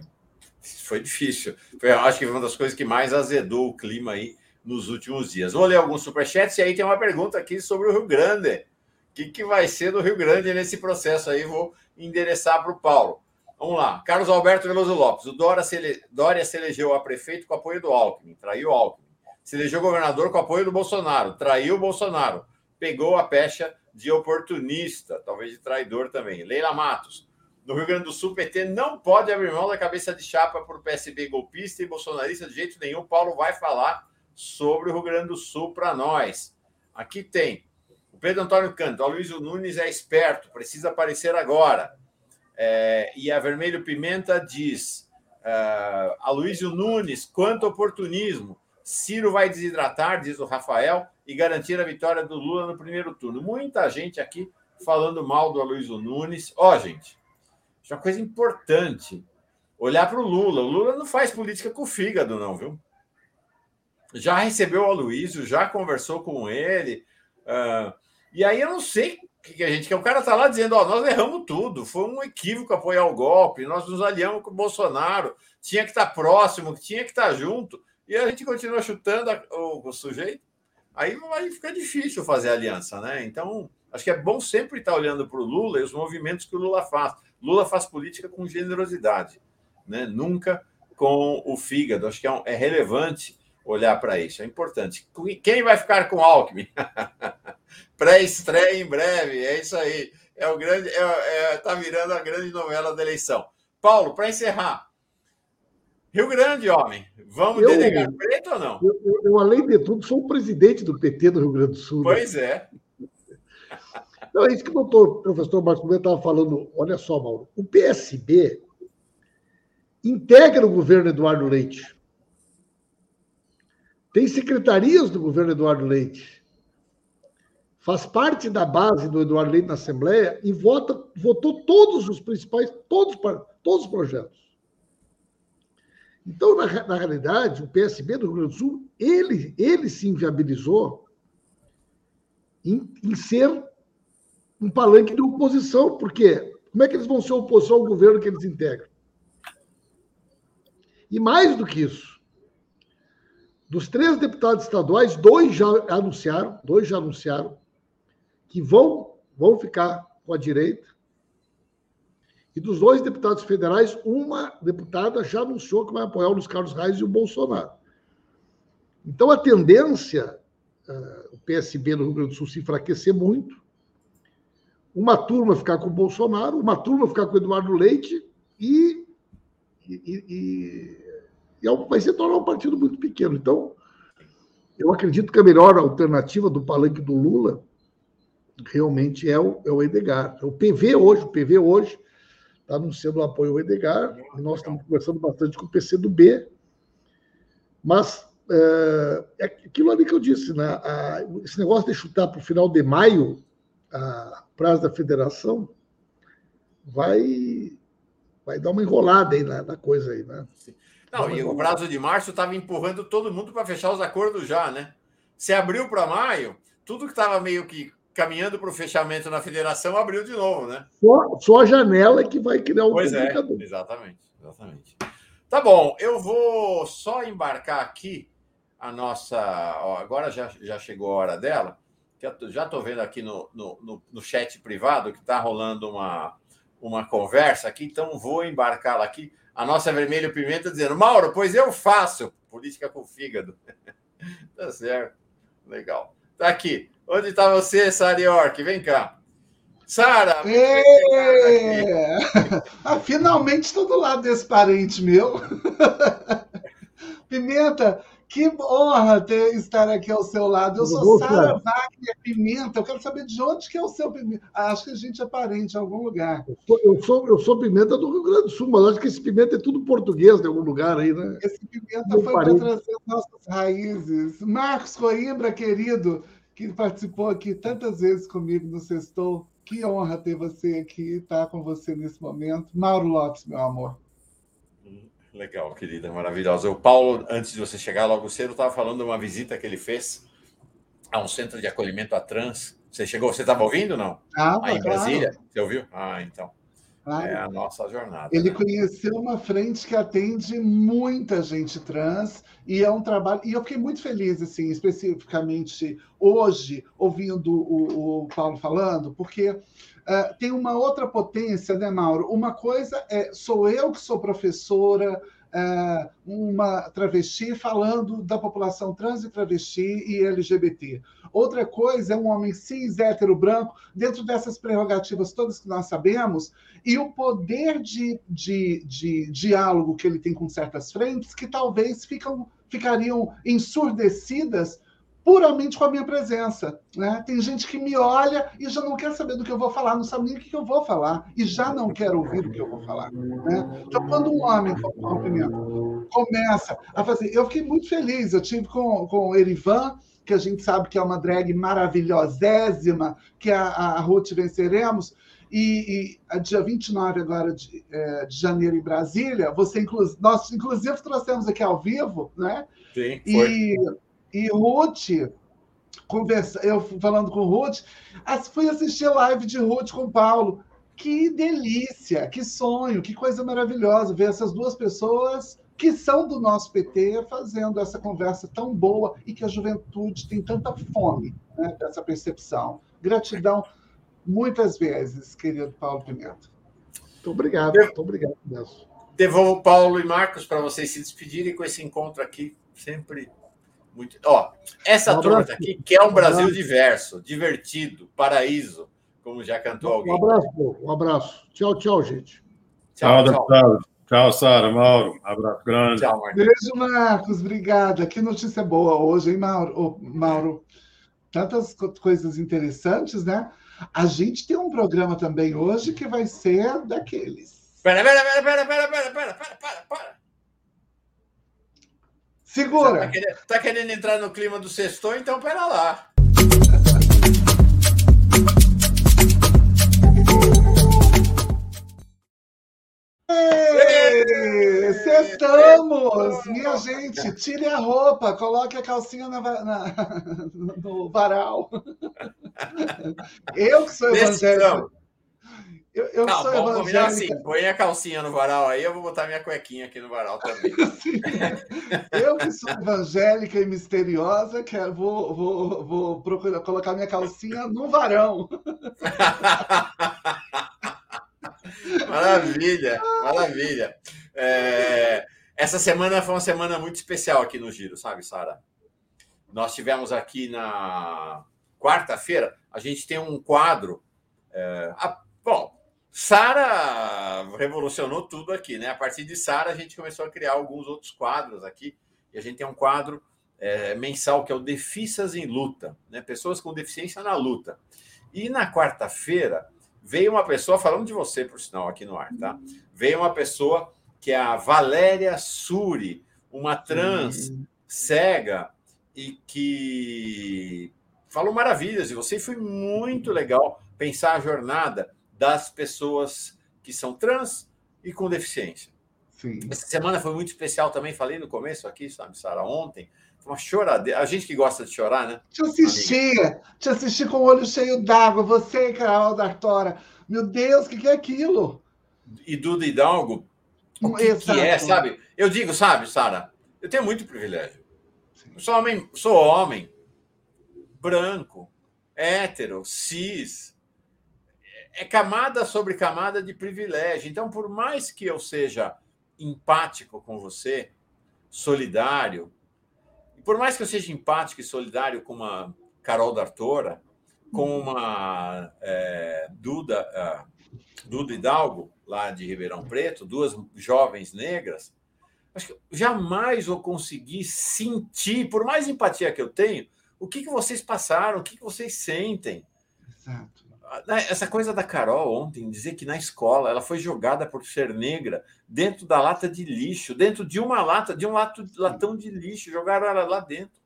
foi difícil. Foi, acho que foi uma das coisas que mais azedou o clima aí nos últimos dias. Vou ler alguns superchats e aí tem uma pergunta aqui sobre o Rio Grande. O que, que vai ser do Rio Grande nesse processo aí? Vou endereçar para o Paulo. Vamos lá. Carlos Alberto Veloso Lopes. O Dória se, ele... Dória se elegeu a prefeito com apoio do Alckmin, traiu o Alckmin. Se elegeu governador com apoio do Bolsonaro, traiu o Bolsonaro pegou a pecha de oportunista, talvez de traidor também. Leila Matos. No Rio Grande do Sul, PT não pode abrir mão da cabeça de chapa por PSB golpista e bolsonarista de jeito nenhum. Paulo vai falar sobre o Rio Grande do Sul para nós. Aqui tem o Pedro Antônio Canto. O Luiz Nunes é esperto, precisa aparecer agora. É, e a Vermelho Pimenta diz: uh, Aloysio Nunes, quanto oportunismo. Ciro vai desidratar, diz o Rafael e garantir a vitória do Lula no primeiro turno. Muita gente aqui falando mal do Aloysio Nunes. Ó, oh, gente, isso é uma coisa importante. Olhar para o Lula. O Lula não faz política com o fígado, não, viu? Já recebeu o Aloysio, já conversou com ele. Uh, e aí eu não sei que, que a gente que o cara está lá dizendo, ó, nós erramos tudo, foi um equívoco apoiar o golpe, nós nos aliamos com o Bolsonaro, tinha que estar tá próximo, tinha que estar tá junto, e a gente continua chutando a, o, o sujeito aí, aí fica difícil fazer aliança, né? Então, acho que é bom sempre estar olhando para o Lula e os movimentos que o Lula faz. Lula faz política com generosidade, né? Nunca com o fígado. Acho que é, um, é relevante olhar para isso, é importante. Quem vai ficar com Alckmin? Pré-estreia em breve, é isso aí. É o grande, é, é, tá virando a grande novela da eleição. Paulo, para encerrar, Rio Grande, homem. Vvamos eu, delegar preto ou não? Eu, eu, eu, além de tudo, sou o presidente do PT do Rio Grande do Sul. Né? Pois é. Não, é isso que o doutor, professor Marcos Gomes estava falando. Olha só, Mauro. O PSB integra o governo Eduardo Leite. Tem secretarias do governo Eduardo Leite. Faz parte da base do Eduardo Leite na Assembleia e vota, votou todos os principais, todos, todos os projetos. Então, na, na realidade, o PSB do Rio Grande do Sul, ele, ele se inviabilizou em, em ser um palanque de oposição, porque como é que eles vão ser oposição ao governo que eles integram? E mais do que isso, dos três deputados estaduais, dois já anunciaram, dois já anunciaram que vão, vão ficar com a direita. E dos dois deputados federais, uma deputada já anunciou que vai apoiar o Luiz Carlos Reis e o Bolsonaro. Então, a tendência, uh, o PSB no Rio Grande do Sul se enfraquecer muito, uma turma ficar com o Bolsonaro, uma turma ficar com o Eduardo Leite e, e, e, e é vai se tornar um partido muito pequeno. Então, eu acredito que a melhor alternativa do palanque do Lula realmente é o, é o Edgar. O PV hoje, o PV hoje está anunciando o apoio ao Edgar, e nós estamos conversando bastante com o PCdoB, mas é, é aquilo ali que eu disse, né? A, esse negócio de chutar para o final de maio a prazo da federação vai vai dar uma enrolada aí na, na coisa aí, né? Não, e o prazo de março estava empurrando todo mundo para fechar os acordos já, né? Se abriu para maio, tudo que estava meio que caminhando para o fechamento na federação abriu de novo, né? Só, só a janela que vai criar um pois é, exatamente, exatamente. Tá bom, eu vou só embarcar aqui a nossa. Ó, agora já, já chegou a hora dela. Já estou vendo aqui no, no, no, chat privado que está rolando uma, uma conversa aqui, então vou embarcá-la aqui. A nossa Vermelho Pimenta dizendo: Mauro, pois eu faço política com fígado. tá certo. Legal. Tá aqui. Onde está você, Sara York? Vem cá. Sara! É... ah, finalmente estou do lado desse parente meu. Pimenta, que honra ter, estar aqui ao seu lado. Eu sou Sara Wagner Pimenta. Eu quero saber de onde que é o seu Pimenta. Acho que a gente é parente em algum lugar. Eu sou, eu sou, eu sou Pimenta do Rio Grande do Sul, mas acho que esse Pimenta é tudo português de algum lugar aí, né? Esse Pimenta Meu foi para trazer nossas raízes. Marcos Coimbra, querido, que participou aqui tantas vezes comigo no Sextou. Que honra ter você aqui, estar com você nesse momento. Mauro Lopes, meu amor. Legal, querida, maravilhosa. O Paulo, antes de você chegar logo cedo, estava falando de uma visita que ele fez a um centro de acolhimento a trans. Você chegou, você estava ouvindo não? Ah, Aí em Brasília? Claro. Você ouviu? Ah, então. Claro. É a nossa jornada. Ele né? conheceu uma frente que atende muita gente trans e é um trabalho. E eu fiquei muito feliz, assim, especificamente hoje, ouvindo o, o Paulo falando, porque Uh, tem uma outra potência, né, Mauro? Uma coisa é sou eu que sou professora, uh, uma travesti falando da população trans e travesti e LGBT. Outra coisa é um homem cis, hétero, branco, dentro dessas prerrogativas todas que nós sabemos, e o poder de, de, de diálogo que ele tem com certas frentes que talvez ficam, ficariam ensurdecidas puramente com a minha presença. Né? Tem gente que me olha e já não quer saber do que eu vou falar, não sabe nem o que eu vou falar, e já não quer ouvir o que eu vou falar. Né? Então, quando um homem com começa a fazer. Eu fiquei muito feliz, eu tive com, com o Erivan, que a gente sabe que é uma drag maravilhosésima, que é a, a Ruth Venceremos. E, e dia 29 agora de, é, de janeiro em Brasília, você inclu nós inclusive trouxemos aqui ao vivo, né? Sim, foi. E e Ruth, conversa, eu falando com Ruth, fui assistir live de Ruth com Paulo. Que delícia, que sonho, que coisa maravilhosa ver essas duas pessoas que são do nosso PT fazendo essa conversa tão boa e que a juventude tem tanta fome né, dessa percepção. Gratidão muitas vezes, querido Paulo Pimenta. Muito obrigado, muito obrigado mesmo. Devolvo Paulo e Marcos para vocês se despedirem com esse encontro aqui, sempre muito. Ó, essa um turma tá aqui quer um Brasil um diverso, divertido, paraíso, como já cantou alguém. Um abraço, um abraço. Tchau, tchau, gente. Tchau, tchau. Tchau, tchau Sara, Mauro. Abraço grande. Tchau, Marcos. Beijo, Marcos. Obrigada. Que notícia boa hoje, hein, Mauro? Oh, Mauro. Tantas coisas interessantes, né? A gente tem um programa também hoje que vai ser daqueles. Pera, pera, pera, pera, pera, pera, pera, pera, pera, pera. Segura! Tá querendo, tá querendo, entrar no clima do sextou, então pera lá. Sextamos! Minha gente, tire a roupa, coloque a calcinha na, na, no varal. Eu que sou evangélico. Eu, eu Não, sou vamos combinar assim, põe a calcinha no varal aí, eu vou botar minha cuequinha aqui no varal também. eu que sou evangélica e misteriosa, quero, vou, vou, vou procurar, colocar minha calcinha no varão. maravilha, maravilha. É, essa semana foi uma semana muito especial aqui no Giro, sabe, Sara? Nós tivemos aqui na quarta-feira, a gente tem um quadro. É, a, bom, Sara revolucionou tudo aqui, né? A partir de Sara, a gente começou a criar alguns outros quadros aqui. E a gente tem um quadro é, mensal que é o Defissas em Luta, né? Pessoas com deficiência na luta. E na quarta-feira veio uma pessoa, falando de você, por sinal, aqui no ar, tá? Veio uma pessoa que é a Valéria Suri, uma trans Sim. cega e que falou maravilhas de você. E foi muito legal pensar a jornada das pessoas que são trans e com deficiência. Sim. Essa semana foi muito especial também, falei no começo aqui, sabe, Sara, ontem. Foi uma choradeira. A gente que gosta de chorar, né? Te assisti, te assisti com o olho cheio d'água, você Carol da Artora. Meu Deus, o que, que é aquilo? E Duda Hidalgo, o que, que é, sabe? Eu digo, sabe, Sara, eu tenho muito privilégio. Eu sou homem, sou homem, branco, hétero, cis, é camada sobre camada de privilégio. Então, por mais que eu seja empático com você, solidário, e por mais que eu seja empático e solidário com uma Carol D'Artora, com uma é, Duda, uh, Duda Hidalgo, lá de Ribeirão Preto, duas jovens negras, acho que jamais vou conseguir sentir, por mais empatia que eu tenho, o que, que vocês passaram, o que, que vocês sentem. Exato. Né, essa coisa da Carol ontem, dizer que na escola ela foi jogada por ser negra dentro da lata de lixo, dentro de uma lata, de um lato, latão de lixo, jogaram ela lá dentro.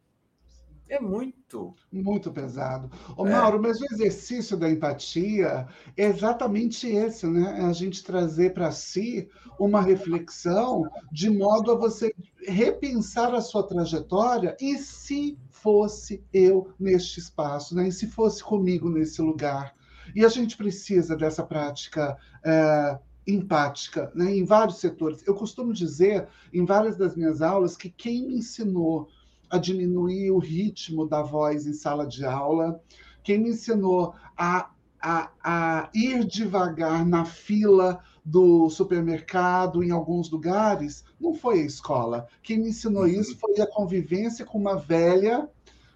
É muito. Muito pesado. Ô, é. Mauro, mas o exercício da empatia é exatamente esse, né? É a gente trazer para si uma reflexão de modo a você repensar a sua trajetória e se fosse eu neste espaço, né? E se fosse comigo nesse lugar. E a gente precisa dessa prática é, empática né, em vários setores. Eu costumo dizer, em várias das minhas aulas, que quem me ensinou a diminuir o ritmo da voz em sala de aula, quem me ensinou a, a, a ir devagar na fila do supermercado em alguns lugares, não foi a escola. Quem me ensinou uhum. isso foi a convivência com uma velha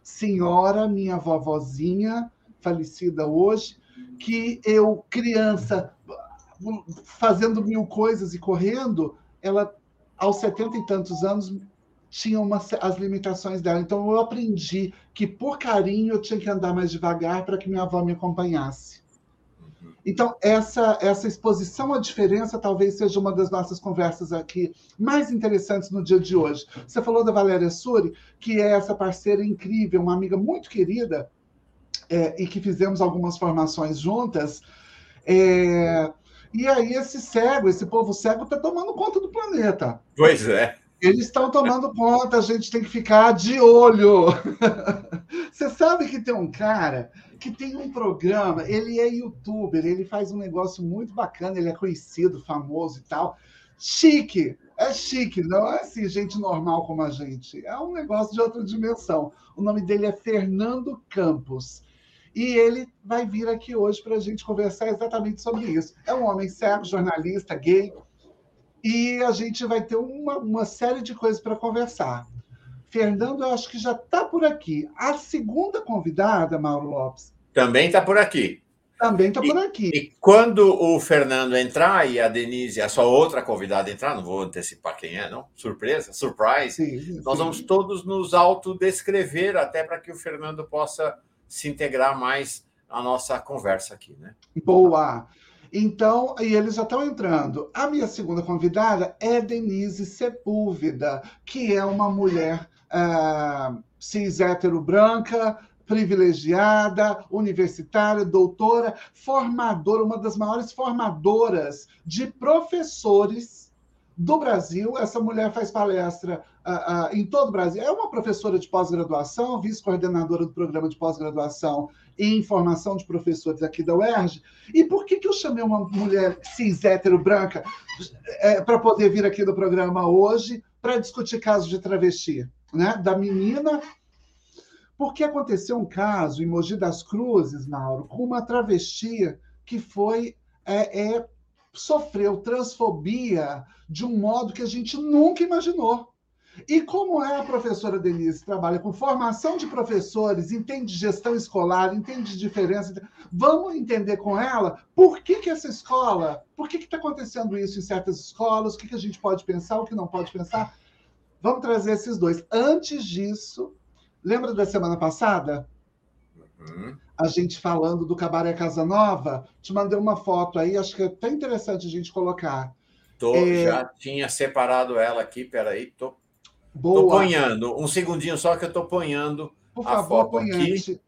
senhora, minha vovozinha, falecida hoje, que eu, criança, fazendo mil coisas e correndo, ela, aos setenta e tantos anos, tinha uma, as limitações dela. Então, eu aprendi que, por carinho, eu tinha que andar mais devagar para que minha avó me acompanhasse. Então, essa, essa exposição à diferença talvez seja uma das nossas conversas aqui mais interessantes no dia de hoje. Você falou da Valéria Suri, que é essa parceira incrível, uma amiga muito querida, é, e que fizemos algumas formações juntas. É, e aí esse cego, esse povo cego está tomando conta do planeta. Pois é. Eles estão tomando conta, a gente tem que ficar de olho. Você sabe que tem um cara que tem um programa, ele é youtuber, ele faz um negócio muito bacana, ele é conhecido, famoso e tal. Chique, é chique, não é assim, gente normal como a gente. É um negócio de outra dimensão. O nome dele é Fernando Campos. E ele vai vir aqui hoje para a gente conversar exatamente sobre isso. É um homem cego, jornalista, gay, e a gente vai ter uma, uma série de coisas para conversar. Fernando, eu acho que já está por aqui. A segunda convidada, Mauro Lopes. Também está por aqui. Também está por aqui. E quando o Fernando entrar e a Denise, a sua outra convidada entrar, não vou antecipar quem é, não? Surpresa, surprise. Sim, nós sim. vamos todos nos autodescrever até para que o Fernando possa se integrar mais à nossa conversa aqui, né? Boa! Então, e eles já estão entrando. A minha segunda convidada é Denise Sepúlveda, que é uma mulher uh, cis hétero branca, privilegiada, universitária, doutora, formadora, uma das maiores formadoras de professores do Brasil. Essa mulher faz palestra uh, uh, em todo o Brasil. É uma professora de pós-graduação, vice-coordenadora do programa de pós-graduação em formação de professores aqui da UERJ. E por que, que eu chamei uma mulher cis, hétero, branca, é, para poder vir aqui no programa hoje para discutir casos de travesti? Né? Da menina. Porque aconteceu um caso em Mogi das Cruzes, Mauro, com uma travesti que foi. É, é, sofreu transfobia de um modo que a gente nunca imaginou. E como é a professora Denise, trabalha com formação de professores, entende gestão escolar, entende diferença, vamos entender com ela por que, que essa escola, por que está acontecendo isso em certas escolas, o que, que a gente pode pensar, o que não pode pensar. Vamos trazer esses dois. Antes disso, lembra da semana passada? Uhum. A gente falando do Cabaré Casa Nova, te mandei uma foto aí, acho que é até interessante a gente colocar. Tô, é... Já tinha separado ela aqui, peraí, tô Boa. Tô ponhando. Um segundinho só que eu tô ponhando Por a favor, foto ponha aqui.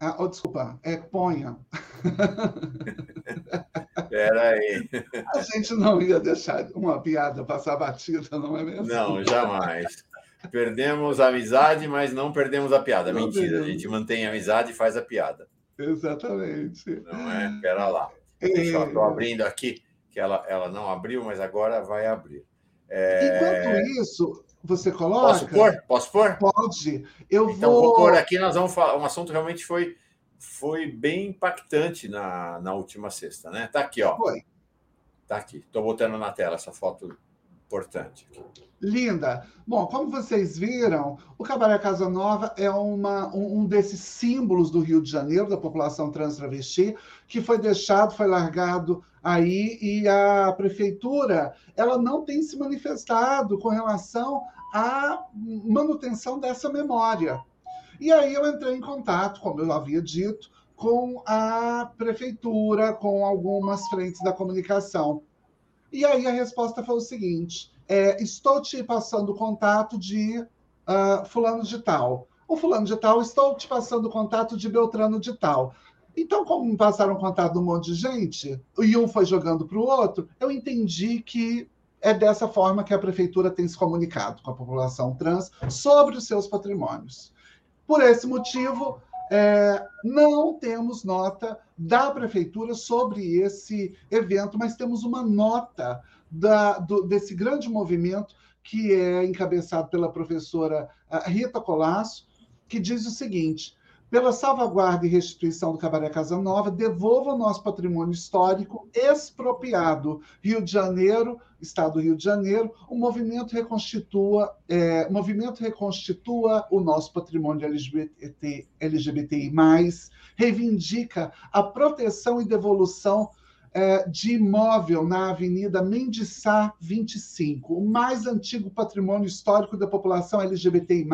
Ah, oh, desculpa, é ponha. Espera aí. A gente não ia deixar uma piada passar batida, não é mesmo? Não, jamais. Perdemos a amizade, mas não perdemos a piada. Não Mentira, perdemos. a gente mantém a amizade e faz a piada. Exatamente. Não é? Espera lá. Deixa eu estou abrindo aqui, que ela, ela não abriu, mas agora vai abrir. É... Enquanto isso, você coloca? Posso pôr? Posso pôr? Pode. Eu então, vou... vou pôr aqui, nós vamos falar. Um assunto realmente foi, foi bem impactante na, na última sexta, né? Tá aqui, ó. Foi. Tá aqui. Estou botando na tela essa foto importante. Linda. Bom, como vocês viram, o Cabaré Casa Nova é uma, um, um, desses símbolos do Rio de Janeiro, da população trans travesti, que foi deixado, foi largado aí, e a prefeitura ela não tem se manifestado com relação à manutenção dessa memória. E aí eu entrei em contato, como eu havia dito, com a prefeitura, com algumas frentes da comunicação. E aí a resposta foi o seguinte: é, estou te passando o contato de uh, fulano de tal. O fulano de tal, estou te passando o contato de Beltrano de tal. Então, como passaram contato de um monte de gente, e um foi jogando para o outro, eu entendi que é dessa forma que a prefeitura tem se comunicado com a população trans sobre os seus patrimônios. Por esse motivo, é, não temos nota da prefeitura sobre esse evento, mas temos uma nota da, do, desse grande movimento que é encabeçado pela professora Rita Colasso, que diz o seguinte: pela salvaguarda e restituição do Cabaré Casa Nova, devolva o nosso patrimônio histórico expropriado. Rio de Janeiro, Estado do Rio de Janeiro, o movimento reconstitua, é, o movimento reconstitua o nosso patrimônio LGBT, LGBTI+, reivindica a proteção e devolução é, de imóvel na Avenida Mendiçá 25, o mais antigo patrimônio histórico da população LGBTI+,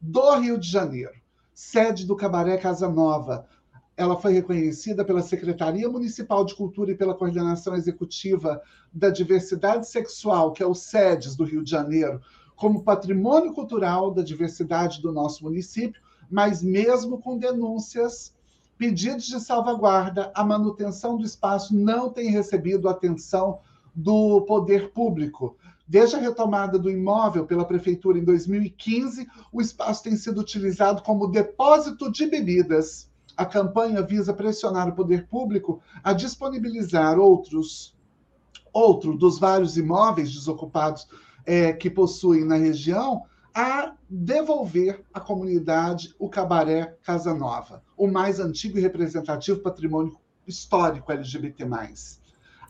do Rio de Janeiro sede do Cabaré Casa Nova. Ela foi reconhecida pela Secretaria Municipal de Cultura e pela Coordenação Executiva da Diversidade Sexual, que é o SEDES do Rio de Janeiro, como patrimônio cultural da diversidade do nosso município, mas mesmo com denúncias, pedidos de salvaguarda, a manutenção do espaço não tem recebido atenção do poder público. Desde a retomada do imóvel pela prefeitura em 2015, o espaço tem sido utilizado como depósito de bebidas. A campanha visa pressionar o poder público a disponibilizar outros outro dos vários imóveis desocupados é, que possuem na região a devolver à comunidade o cabaré Casa Nova, o mais antigo e representativo patrimônio histórico LGBT+.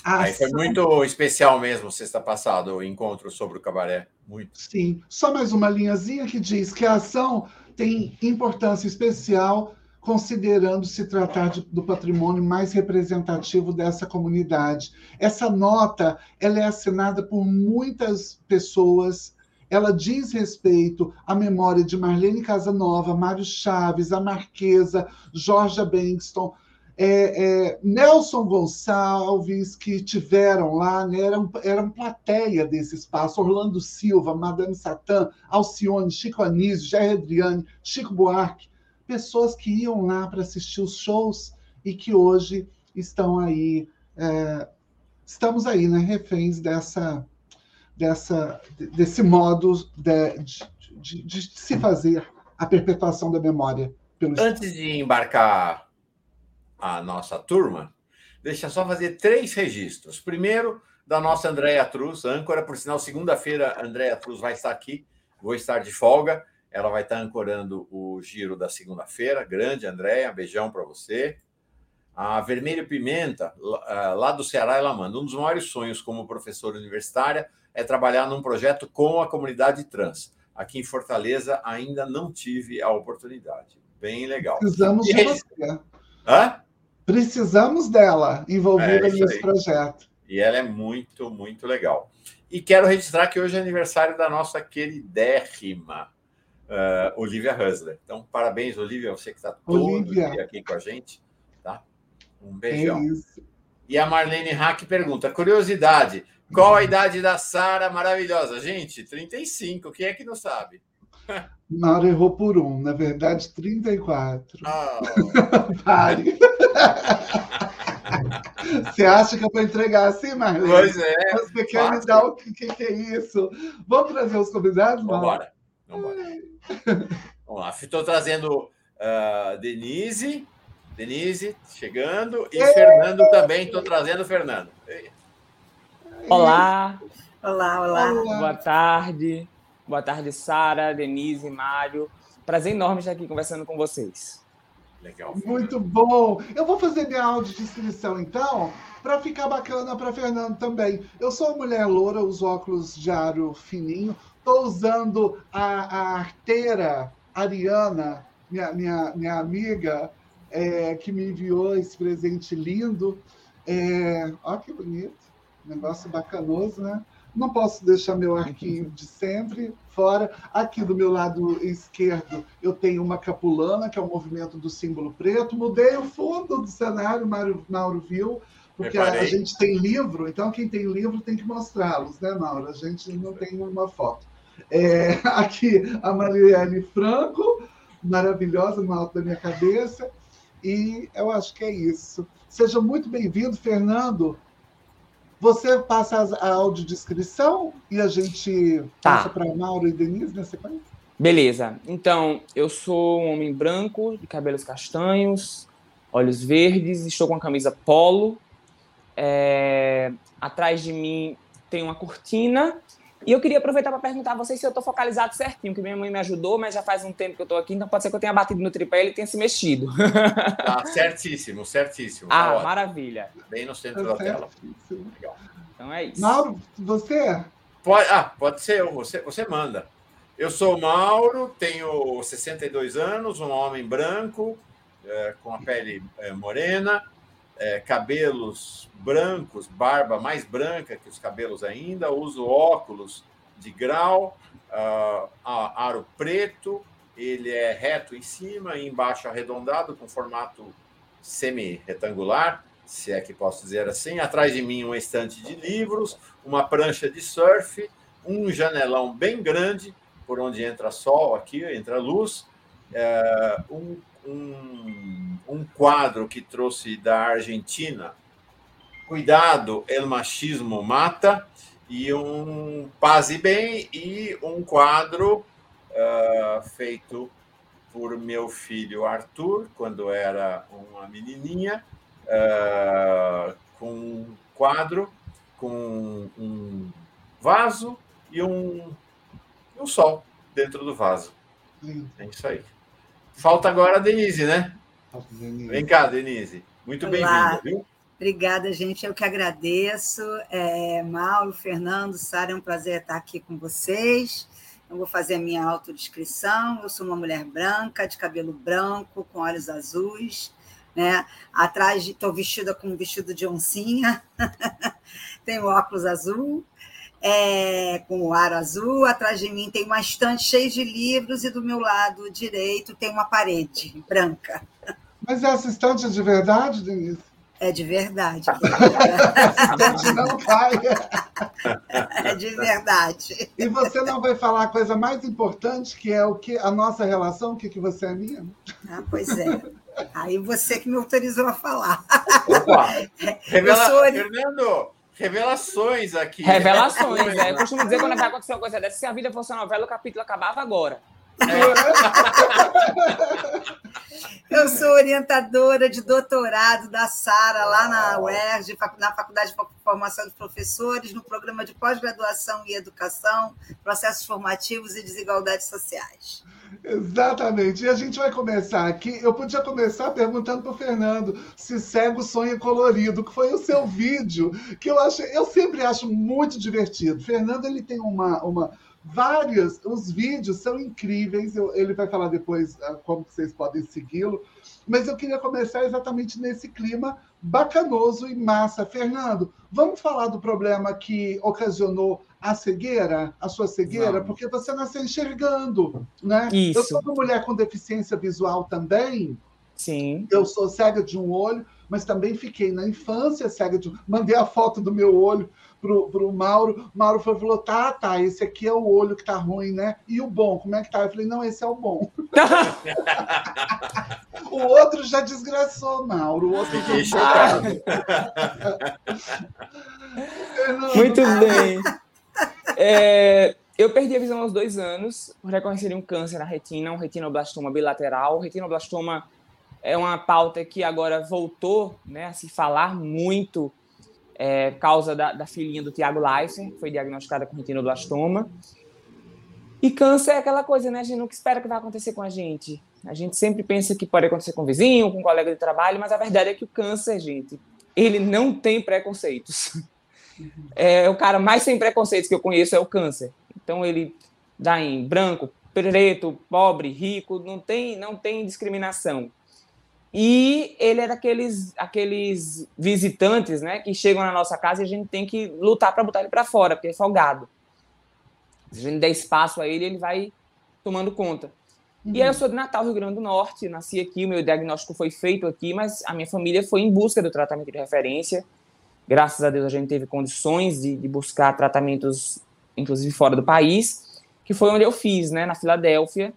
Aí foi muito especial mesmo, sexta passada, o encontro sobre o cabaré. Muito. Sim. Só mais uma linhazinha que diz que a ação tem importância especial considerando se tratar de, do patrimônio mais representativo dessa comunidade. Essa nota ela é assinada por muitas pessoas. Ela diz respeito à memória de Marlene Casanova, Mário Chaves, a Marquesa, Georgia Bankston, é, é, Nelson Gonçalves, que tiveram lá, né, eram, eram plateia desse espaço, Orlando Silva, Madame Satã, Alcione, Chico Anísio, Jair Adriane, Chico Buarque, pessoas que iam lá para assistir os shows e que hoje estão aí, é, estamos aí, né, reféns dessa, dessa, desse modo de, de, de se fazer a perpetuação da memória. Pelo Antes de embarcar a nossa turma, deixa só fazer três registros. Primeiro, da nossa Andréia Truz, âncora, por sinal, segunda-feira, Andréia Truz vai estar aqui, vou estar de folga, ela vai estar ancorando o giro da segunda-feira. Grande, Andréia, beijão para você. A Vermelho Pimenta, lá do Ceará, ela manda. Um dos maiores sonhos como professora universitária é trabalhar num projeto com a comunidade trans. Aqui em Fortaleza ainda não tive a oportunidade. Bem legal. Precisamos e de você. Hã? Precisamos dela envolvida é, nesse projeto. E ela é muito, muito legal. E quero registrar que hoje é aniversário da nossa queridérrima uh, Olivia Husler. Então, parabéns, Olivia, você que está todo dia aqui com a gente. Tá? Um beijão. É e a Marlene Hack pergunta: curiosidade, qual a idade da Sara maravilhosa? Gente, 35. Quem é que não sabe? Mauro errou por um, na verdade, 34. Oh. Pare. Você acha que eu vou entregar assim, Marlene? Pois é. Você quer fácil. me dar o que, que, que, é isso? Vamos trazer os convidados, Vamos embora. Vamos lá. Estou trazendo uh, Denise. Denise chegando. E Ei! Fernando também. Estou trazendo o Fernando. Olá. Olá, olá. Boa tarde. Boa tarde, Sara, Denise, Mário. Prazer enorme estar aqui conversando com vocês. Legal. Muito bom. Eu vou fazer minha audiodescrição, então, para ficar bacana para Fernando também. Eu sou mulher loura, uso óculos de aro fininho. Estou usando a, a arteira Ariana, minha, minha, minha amiga, é, que me enviou esse presente lindo. É, olha que bonito. Negócio bacanoso, né? Não posso deixar meu arquinho de sempre fora. Aqui do meu lado esquerdo eu tenho uma capulana, que é o movimento do símbolo preto. Mudei o fundo do cenário, Mário, Mauro viu, porque a, a, gente tem livro, então quem tem livro tem que mostrá-los, né, Mauro? A gente não tem uma foto. É, aqui a Marielle Franco, maravilhosa no alto da minha cabeça. E eu acho que é isso. Seja muito bem-vindo, Fernando. Você passa a audiodescrição e a gente tá. passa para Mauro e Denise na sequência? Beleza. Então, eu sou um homem branco, de cabelos castanhos, olhos verdes, estou com a camisa polo. É... Atrás de mim tem uma cortina e eu queria aproveitar para perguntar a vocês se eu estou focalizado certinho, que minha mãe me ajudou, mas já faz um tempo que eu estou aqui, então pode ser que eu tenha batido no tripé e ele tenha se mexido. Ah, certíssimo, certíssimo. Ah, tá maravilha. Bem no centro da tela. Legal. Então é isso. Mauro, você? Pode, ah, pode ser eu, você, você manda. Eu sou Mauro, tenho 62 anos, um homem branco, é, com a pele é, morena, é, cabelos brancos, barba mais branca que os cabelos ainda, uso óculos de grau, uh, aro preto, ele é reto em cima e embaixo arredondado, com formato semi-retangular, se é que posso dizer assim. Atrás de mim, um estante de livros, uma prancha de surf, um janelão bem grande, por onde entra sol aqui, entra luz, é, um um, um quadro que trouxe da Argentina, Cuidado, el machismo mata, e um Paz e Bem, e um quadro uh, feito por meu filho Arthur, quando era uma menininha, uh, com um quadro, com um vaso e um, um sol dentro do vaso. É isso aí. Falta agora a Denise, né? Denise. Vem cá, Denise. Muito bem-vinda, viu? Obrigada, gente. Eu que agradeço. É, Mauro, Fernando, Sara, é um prazer estar aqui com vocês. Eu vou fazer a minha autodescrição. Eu sou uma mulher branca, de cabelo branco, com olhos azuis. Né? Atrás estou vestida com um vestido de oncinha, tenho óculos azul, é, com o aro azul. Atrás de mim tem uma estante cheia de livros e do meu lado direito tem uma parede branca. Mas essa estante é de verdade, Denise? É de verdade. estante não cai. É de verdade. E você não vai falar a coisa mais importante, que é o que a nossa relação, o que, que você é minha? Ah, pois é. Aí você que me autorizou a falar. Opa! Revela, sou... Fernando, Revelações aqui. Revelações, é. Eu costumo dizer quando vai acontecer uma coisa dessa, se a vida fosse uma novela, o capítulo acabava agora. É. Eu sou orientadora de doutorado da Sara lá na UERJ, na Faculdade de Formação de Professores, no programa de pós-graduação e educação, processos formativos e desigualdades sociais. Exatamente. E a gente vai começar aqui. Eu podia começar perguntando para o Fernando se cego sonha colorido, que foi o seu vídeo, que eu acho, eu sempre acho muito divertido. Fernando ele tem uma, uma várias, os vídeos são incríveis. Eu, ele vai falar depois uh, como vocês podem segui-lo. Mas eu queria começar exatamente nesse clima bacanoso e massa. Fernando, vamos falar do problema que ocasionou a cegueira, a sua cegueira, vamos. porque você nasceu enxergando, né? Isso. Eu sou uma mulher com deficiência visual também. Sim. Eu sou cega de um olho, mas também fiquei na infância cega de um... Mandei a foto do meu olho pro, pro Mauro. Mauro falou: tá, tá, esse aqui é o olho que tá ruim, né? E o bom, como é que tá? Eu falei: não, esse é o bom. o outro já desgraçou, Mauro. O outro já... Muito bem. É, eu perdi a visão aos dois anos por reconhecer um câncer na retina, um retinoblastoma bilateral. O retinoblastoma é uma pauta que agora voltou né, a se falar muito é, causa da, da filhinha do Tiago Leifert, que foi diagnosticada com retinoblastoma. E câncer é aquela coisa, né? A gente nunca espera que vai acontecer com a gente. A gente sempre pensa que pode acontecer com um vizinho, com um colega de trabalho, mas a verdade é que o câncer, gente, ele não tem preconceitos. É, o cara mais sem preconceitos que eu conheço é o câncer. Então ele dá em branco, preto, pobre, rico, não tem, não tem discriminação. E ele é daqueles aqueles visitantes, né, que chegam na nossa casa e a gente tem que lutar para botar ele para fora, porque é folgado. Se a gente der espaço a ele, ele vai tomando conta. Uhum. E aí eu sou de Natal, Rio Grande do Norte, nasci aqui, o meu diagnóstico foi feito aqui, mas a minha família foi em busca do tratamento de referência. Graças a Deus a gente teve condições de, de buscar tratamentos, inclusive fora do país, que foi onde eu fiz, né, na Filadélfia,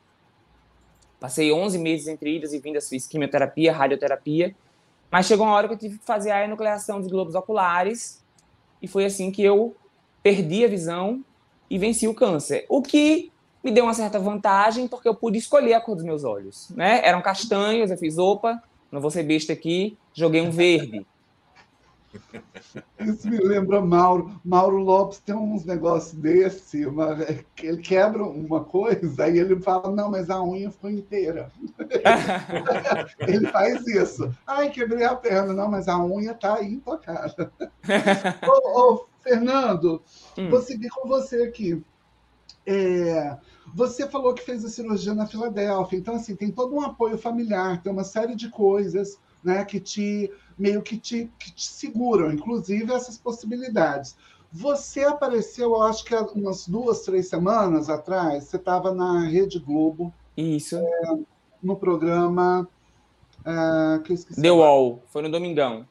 Passei 11 meses entre idas e vindas, fiz quimioterapia, radioterapia, mas chegou uma hora que eu tive que fazer a enucleação dos globos oculares e foi assim que eu perdi a visão e venci o câncer. O que me deu uma certa vantagem porque eu pude escolher a cor dos meus olhos, né? Eram castanhos, eu fiz opa, não vou ser besta aqui, joguei um verde. Isso me lembra Mauro. Mauro Lopes tem uns negócios desse, uma, ele quebra uma coisa, aí ele fala, não, mas a unha ficou inteira. ele faz isso. Ai, quebrei a perna, não, mas a unha está aí intocada. ô, ô, Fernando, hum. vou seguir com você aqui. É, você falou que fez a cirurgia na Filadélfia, então assim, tem todo um apoio familiar, tem uma série de coisas né, que te meio que te, que te seguram, inclusive essas possibilidades. Você apareceu, eu acho que há umas duas, três semanas atrás, você estava na Rede Globo. Isso. É, no programa. É, que eu esqueci The Wall, foi no Domingão.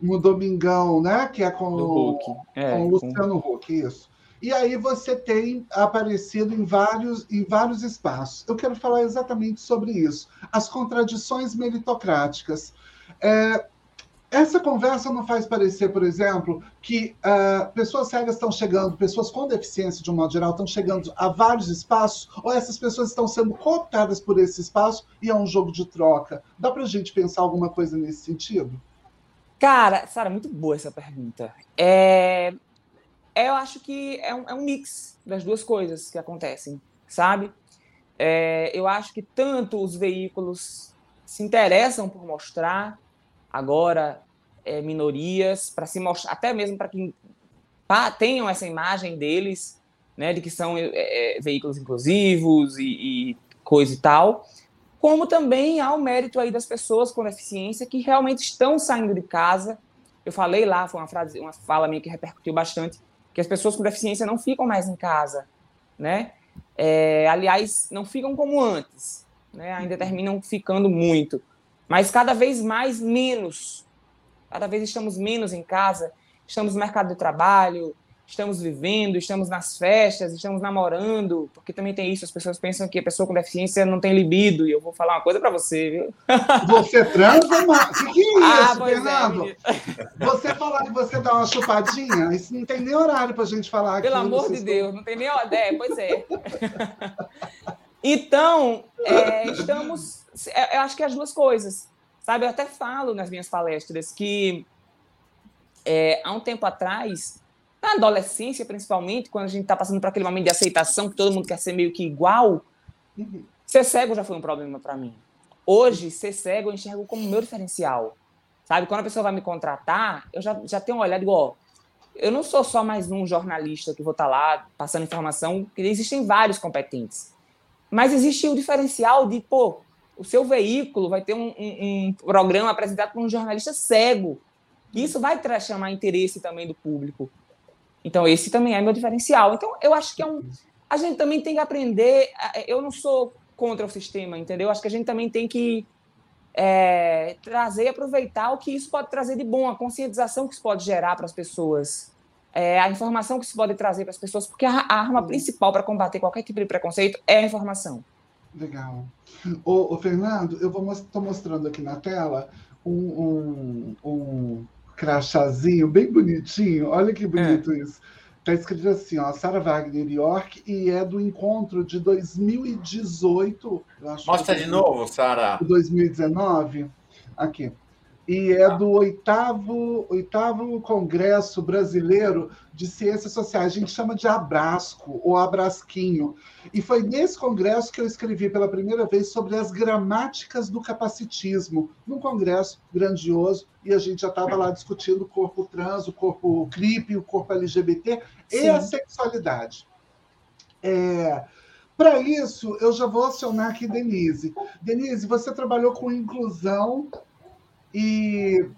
No Domingão, né? Que é com, o, é, com o Luciano com... Huck, isso. E aí você tem aparecido em vários, em vários espaços. Eu quero falar exatamente sobre isso. As contradições meritocráticas. É, essa conversa não faz parecer, por exemplo, que uh, pessoas cegas estão chegando, pessoas com deficiência, de um modo geral, estão chegando a vários espaços, ou essas pessoas estão sendo cooptadas por esse espaço e é um jogo de troca? Dá para a gente pensar alguma coisa nesse sentido? Cara, Sara, muito boa essa pergunta. É... Eu acho que é um, é um mix das duas coisas que acontecem, sabe? É... Eu acho que tanto os veículos se interessam por mostrar agora é, minorias, para se mostrar, até mesmo para que tenham essa imagem deles, né, de que são é, é, veículos inclusivos e, e coisa e tal, como também há o mérito aí das pessoas com deficiência que realmente estão saindo de casa. Eu falei lá, foi uma frase, uma fala minha que repercutiu bastante, que as pessoas com deficiência não ficam mais em casa, né? É, aliás, não ficam como antes, né? Ainda terminam ficando muito mas cada vez mais menos. Cada vez estamos menos em casa, estamos no mercado de trabalho, estamos vivendo, estamos nas festas, estamos namorando, porque também tem isso, as pessoas pensam que a pessoa com deficiência não tem libido, e eu vou falar uma coisa para você, viu? Você transa, mas... O que, é isso, ah, Fernando? É, você falar que você dá uma chupadinha, isso não tem nem horário para a gente falar aqui. Pelo amor de Deus, não tem nem horário, é, pois é. então, é, estamos, é, eu acho que é as duas coisas, sabe? Eu até falo nas minhas palestras que é, há um tempo atrás na adolescência, principalmente, quando a gente está passando por aquele momento de aceitação, que todo mundo quer ser meio que igual, uhum. ser cego já foi um problema para mim. Hoje, ser cego eu enxergo como meu diferencial. Sabe? Quando a pessoa vai me contratar, eu já, já tenho um olhar e digo, ó, eu não sou só mais um jornalista que vou estar tá lá passando informação, existem vários competentes. Mas existe o diferencial de, pô, o seu veículo vai ter um, um, um programa apresentado por um jornalista cego. Isso vai chamar interesse também do público. Então, esse também é meu diferencial. Então, eu acho que é um. A gente também tem que aprender. Eu não sou contra o sistema, entendeu? Acho que a gente também tem que é, trazer e aproveitar o que isso pode trazer de bom, a conscientização que isso pode gerar para as pessoas, é, a informação que isso pode trazer para as pessoas, porque a, a arma principal para combater qualquer tipo de preconceito é a informação. Legal. Ô, ô Fernando, eu estou mostrando aqui na tela um, um, um crachazinho bem bonitinho. Olha que bonito é. isso. Está escrito assim, ó, Sarah Wagner York, e é do encontro de 2018. Mostra de novo, Sara. 2019. Aqui e é do oitavo, oitavo Congresso Brasileiro de Ciências Sociais. A gente chama de Abrasco ou Abrasquinho. E foi nesse congresso que eu escrevi pela primeira vez sobre as gramáticas do capacitismo, num congresso grandioso, e a gente já estava lá discutindo o corpo trans, o corpo CRIP, o corpo LGBT Sim. e a sexualidade. É, para isso, eu já vou acionar aqui Denise. Denise, você trabalhou com inclusão e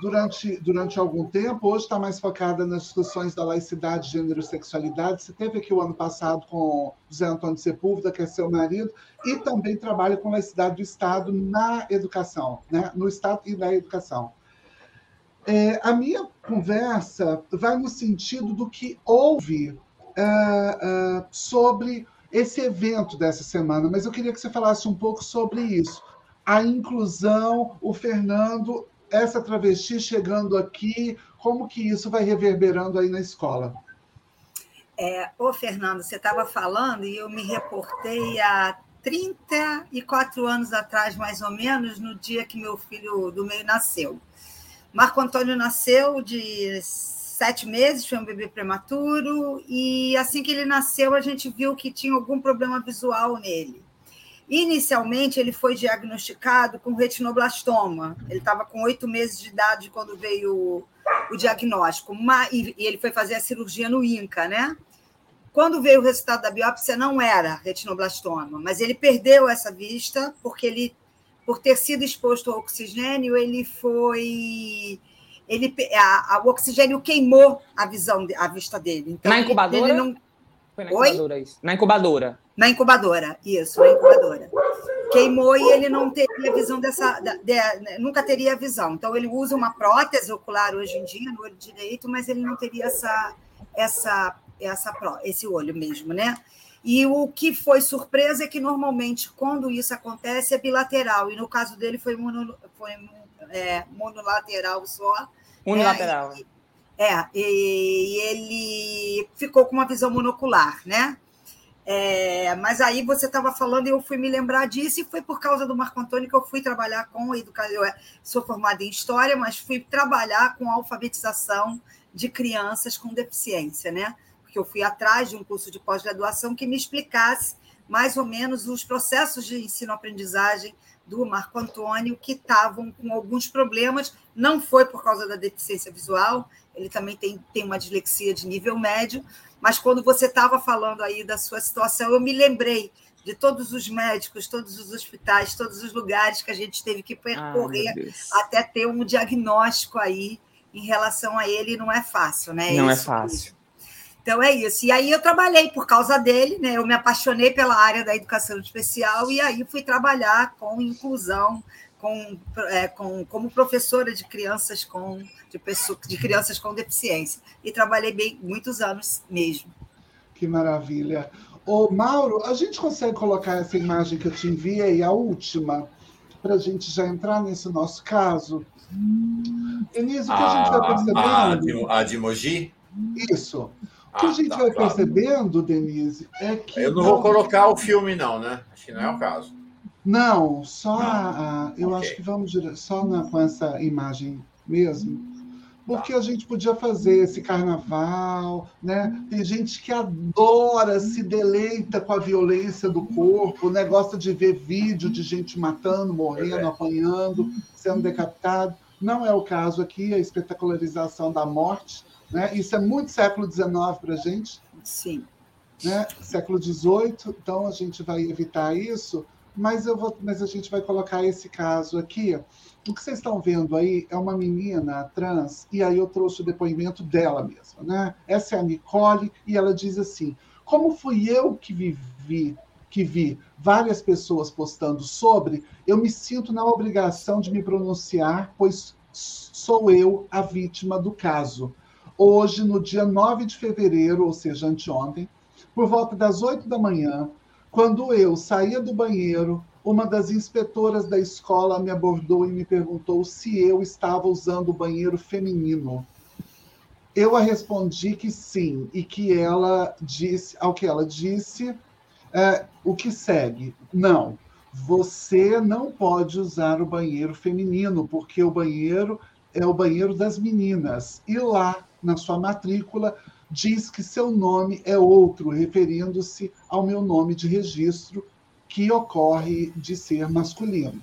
durante, durante algum tempo, hoje está mais focada nas discussões da laicidade, gênero e sexualidade. Você teve aqui o ano passado com José Antônio Sepúlveda, que é seu marido, e também trabalha com laicidade do Estado na educação, né? no Estado e na educação. É, a minha conversa vai no sentido do que houve uh, uh, sobre esse evento dessa semana, mas eu queria que você falasse um pouco sobre isso a inclusão, o Fernando, essa travesti chegando aqui, como que isso vai reverberando aí na escola? É, ô, Fernando, você estava falando e eu me reportei há 34 anos atrás, mais ou menos, no dia que meu filho do meio nasceu. Marco Antônio nasceu de sete meses, foi um bebê prematuro, e assim que ele nasceu, a gente viu que tinha algum problema visual nele. Inicialmente, ele foi diagnosticado com retinoblastoma. Ele estava com oito meses de idade quando veio o, diagnóstico. e ele foi fazer a cirurgia no INCA, né? Quando veio o resultado da biópsia, não era retinoblastoma, mas ele perdeu essa vista porque ele, por ter sido exposto ao oxigênio, ele foi ele a, a, o oxigênio queimou a visão a vista dele. Então, Na incubadora? Ele não... Foi na incubadora Oi? isso. Na incubadora. Na incubadora, isso, na incubadora. Queimou e ele não teria visão dessa. De, de, nunca teria visão. Então, ele usa uma prótese ocular hoje em dia no olho direito, mas ele não teria essa, essa, essa, esse olho mesmo, né? E o que foi surpresa é que normalmente, quando isso acontece, é bilateral. E no caso dele foi, mono, foi é, monolateral só. Unilateral. É, é, e ele ficou com uma visão monocular, né? É, mas aí você estava falando e eu fui me lembrar disso, e foi por causa do Marco Antônio que eu fui trabalhar com educação. Eu sou formada em História, mas fui trabalhar com alfabetização de crianças com deficiência, né? Porque eu fui atrás de um curso de pós-graduação que me explicasse mais ou menos os processos de ensino-aprendizagem do Marco Antônio que estavam com alguns problemas. Não foi por causa da deficiência visual, ele também tem, tem uma dislexia de nível médio, mas quando você estava falando aí da sua situação, eu me lembrei de todos os médicos, todos os hospitais, todos os lugares que a gente teve que percorrer ah, até ter um diagnóstico aí em relação a ele, não é fácil, né? Não é fácil. Então é isso. E aí eu trabalhei por causa dele, né? Eu me apaixonei pela área da educação especial e aí fui trabalhar com inclusão com, é, com, como professora de crianças com de, pessoa, de crianças com deficiência e trabalhei bem muitos anos mesmo. Que maravilha! Ô, Mauro, a gente consegue colocar essa imagem que eu te enviei, a última, para a gente já entrar nesse nosso caso? Denise, o que a, a gente vai percebendo. A de, a de Mogi? Isso. O que ah, a gente tá, vai claro. percebendo, Denise, é que. Eu não vou colocar o filme, não, né? Acho que não é o caso. Não, só a, eu okay. acho que vamos só na, com essa imagem mesmo, porque a gente podia fazer esse carnaval, né? Tem gente que adora, se deleita com a violência do corpo, né? Gosta de ver vídeo de gente matando, morrendo, é. apanhando, sendo decapitado. Não é o caso aqui, a espetacularização da morte, né? Isso é muito século XIX para a gente. Sim. Né? Século XVIII, então a gente vai evitar isso mas, eu vou, mas a gente vai colocar esse caso aqui. O que vocês estão vendo aí é uma menina trans, e aí eu trouxe o depoimento dela mesma. Né? Essa é a Nicole, e ela diz assim: como fui eu que vivi, que vi várias pessoas postando sobre, eu me sinto na obrigação de me pronunciar, pois sou eu a vítima do caso. Hoje, no dia 9 de fevereiro, ou seja, anteontem, por volta das 8 da manhã, quando eu saía do banheiro, uma das inspetoras da escola me abordou e me perguntou se eu estava usando o banheiro feminino. Eu a respondi que sim, e que ela disse, ao que ela disse, é, o que segue. Não, você não pode usar o banheiro feminino, porque o banheiro é o banheiro das meninas. E lá, na sua matrícula, diz que seu nome é outro, referindo-se ao meu nome de registro, que ocorre de ser masculino.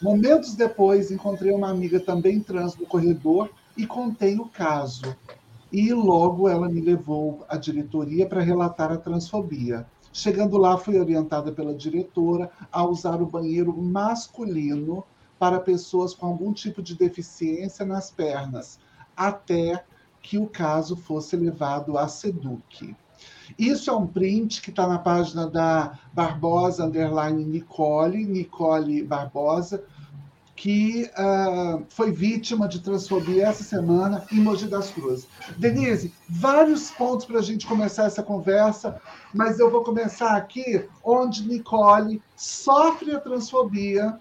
Momentos depois, encontrei uma amiga também trans no corredor e contei o caso. E logo ela me levou à diretoria para relatar a transfobia. Chegando lá, fui orientada pela diretora a usar o banheiro masculino para pessoas com algum tipo de deficiência nas pernas, até que o caso fosse levado à SEDUC. Isso é um print que está na página da Barbosa Underline Nicole, Nicole Barbosa, que uh, foi vítima de transfobia essa semana em Mogi das Cruzes. Denise, vários pontos para a gente começar essa conversa, mas eu vou começar aqui onde Nicole sofre a transfobia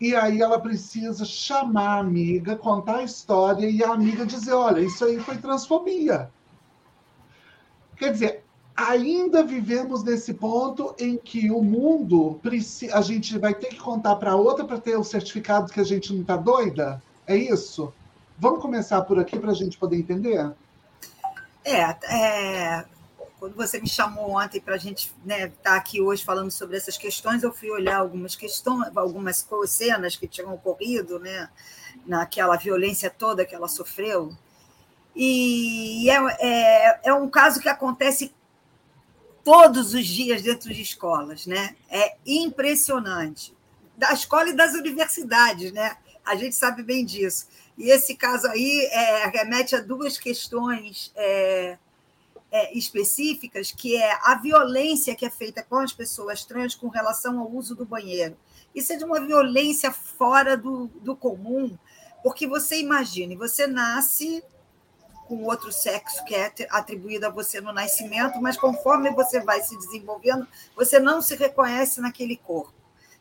e aí ela precisa chamar a amiga, contar a história e a amiga dizer: olha, isso aí foi transfobia. Quer dizer, ainda vivemos nesse ponto em que o mundo a gente vai ter que contar para outra para ter o certificado que a gente não está doida? É isso? Vamos começar por aqui para a gente poder entender? É, é, quando você me chamou ontem para a gente estar né, tá aqui hoje falando sobre essas questões, eu fui olhar algumas questões, algumas cenas que tinham ocorrido, né, naquela violência toda que ela sofreu. E é, é, é um caso que acontece todos os dias dentro de escolas, né? É impressionante. Da escola e das universidades, né? A gente sabe bem disso. E esse caso aí é, remete a duas questões é, é, específicas, que é a violência que é feita com as pessoas trans com relação ao uso do banheiro. Isso é de uma violência fora do, do comum, porque você imagine, você nasce com outro sexo que é atribuído a você no nascimento, mas conforme você vai se desenvolvendo, você não se reconhece naquele corpo.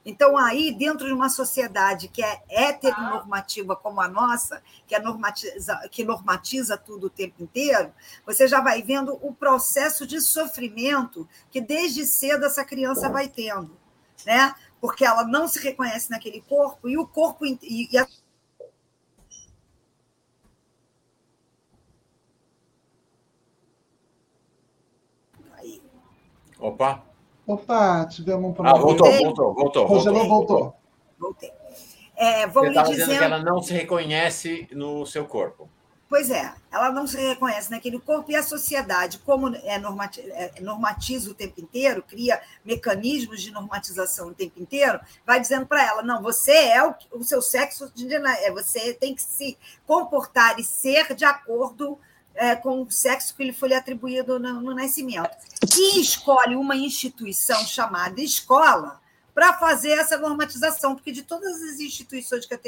Então, aí, dentro de uma sociedade que é heteronormativa como a nossa, que, é normatiza, que normatiza tudo o tempo inteiro, você já vai vendo o processo de sofrimento que desde cedo essa criança vai tendo, né? Porque ela não se reconhece naquele corpo e o corpo e, e a Opa! Opa, tivemos um problema. Ah, voltou, voltou, voltou. Congelou, voltou. Voltei. É, vou Você estava dizendo que ela não se reconhece no seu corpo. Pois é, ela não se reconhece naquele corpo e a sociedade, como é, normatiza, é normatiza o tempo inteiro, cria mecanismos de normatização o tempo inteiro, vai dizendo para ela: não, você é o, o seu sexo, é, você tem que se comportar e ser de acordo é, com o sexo que lhe foi atribuído no, no nascimento. E escolhe uma instituição chamada escola para fazer essa normatização, porque de todas as instituições que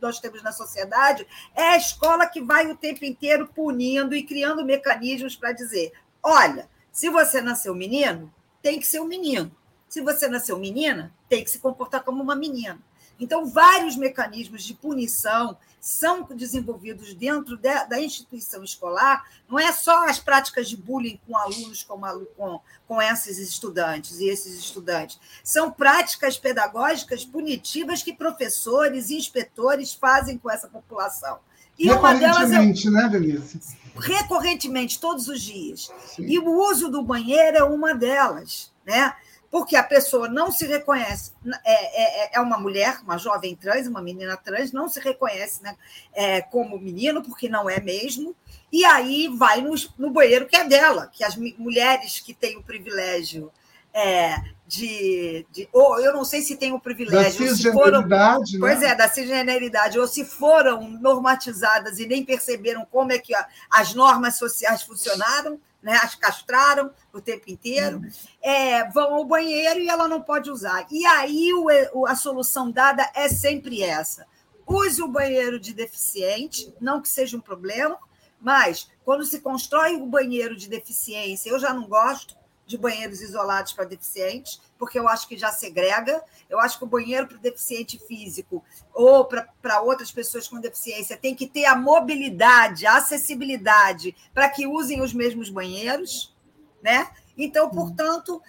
nós temos na sociedade, é a escola que vai o tempo inteiro punindo e criando mecanismos para dizer: olha, se você nasceu menino, tem que ser um menino. Se você nasceu menina, tem que se comportar como uma menina. Então, vários mecanismos de punição são desenvolvidos dentro de, da instituição escolar, não é só as práticas de bullying com alunos, com, com, com esses estudantes e esses estudantes, são práticas pedagógicas punitivas que professores e inspetores fazem com essa população. E uma delas é. né, Denise? Recorrentemente, todos os dias. Sim. E o uso do banheiro é uma delas. Né? Porque a pessoa não se reconhece, é, é, é, uma mulher, uma jovem trans, uma menina trans, não se reconhece né, é, como menino, porque não é mesmo, e aí vai no, no banheiro que é dela, que as mulheres que têm o privilégio é, de, de, Ou eu não sei se tem o privilégio. Da cisgeneridade. Foram, né? Pois é, da cisgeneridade, ou se foram normatizadas e nem perceberam como é que as normas sociais funcionaram, né? as castraram o tempo inteiro, uhum. é, vão ao banheiro e ela não pode usar. E aí o, a solução dada é sempre essa: use o banheiro de deficiente, não que seja um problema, mas quando se constrói o banheiro de deficiência, eu já não gosto, de banheiros isolados para deficientes, porque eu acho que já segrega. Eu acho que o banheiro para o deficiente físico ou para outras pessoas com deficiência tem que ter a mobilidade, a acessibilidade para que usem os mesmos banheiros, né? Então, portanto,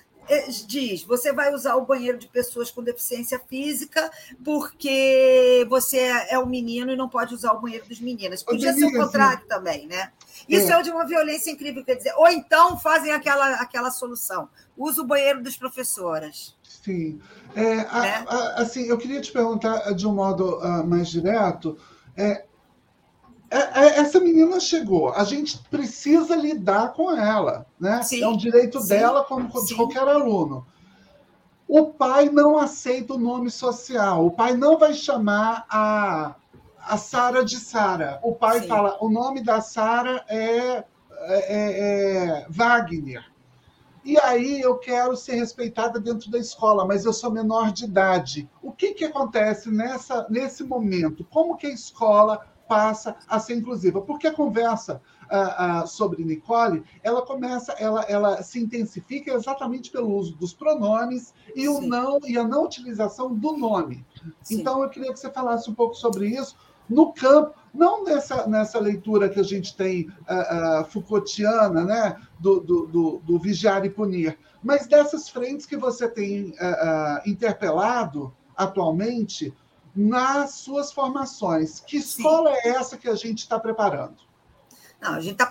diz: você vai usar o banheiro de pessoas com deficiência física porque você é um menino e não pode usar o banheiro dos meninas. Podia ser o contrário também, né? Isso é. é de uma violência incrível, quer dizer, ou então fazem aquela, aquela solução, usa o banheiro das professoras. Sim. É, a, né? a, assim, eu queria te perguntar de um modo uh, mais direto. É, é, é, essa menina chegou, a gente precisa lidar com ela, né? Sim, é um direito sim, dela, como sim. de qualquer aluno. O pai não aceita o nome social, o pai não vai chamar a a Sara de Sara. O pai Sim. fala: o nome da Sara é, é, é, é, Wagner. E aí eu quero ser respeitada dentro da escola, mas eu sou menor de idade. O que, que acontece nessa, nesse momento? Como que a escola passa a ser inclusiva? Porque a conversa uh, uh, sobre Nicole, ela começa, ela, ela se intensifica exatamente pelo uso dos pronomes e o não e a não utilização do nome. Sim. Então eu queria que você falasse um pouco sobre isso, no campo, não nessa, nessa leitura que a gente tem uh, uh, Foucaultiana, né, do, do, do, do, vigiar e punir, mas dessas frentes que você tem uh, interpelado atualmente nas suas formações. Que escola Sim. é essa que a gente está preparando? Não, a gente está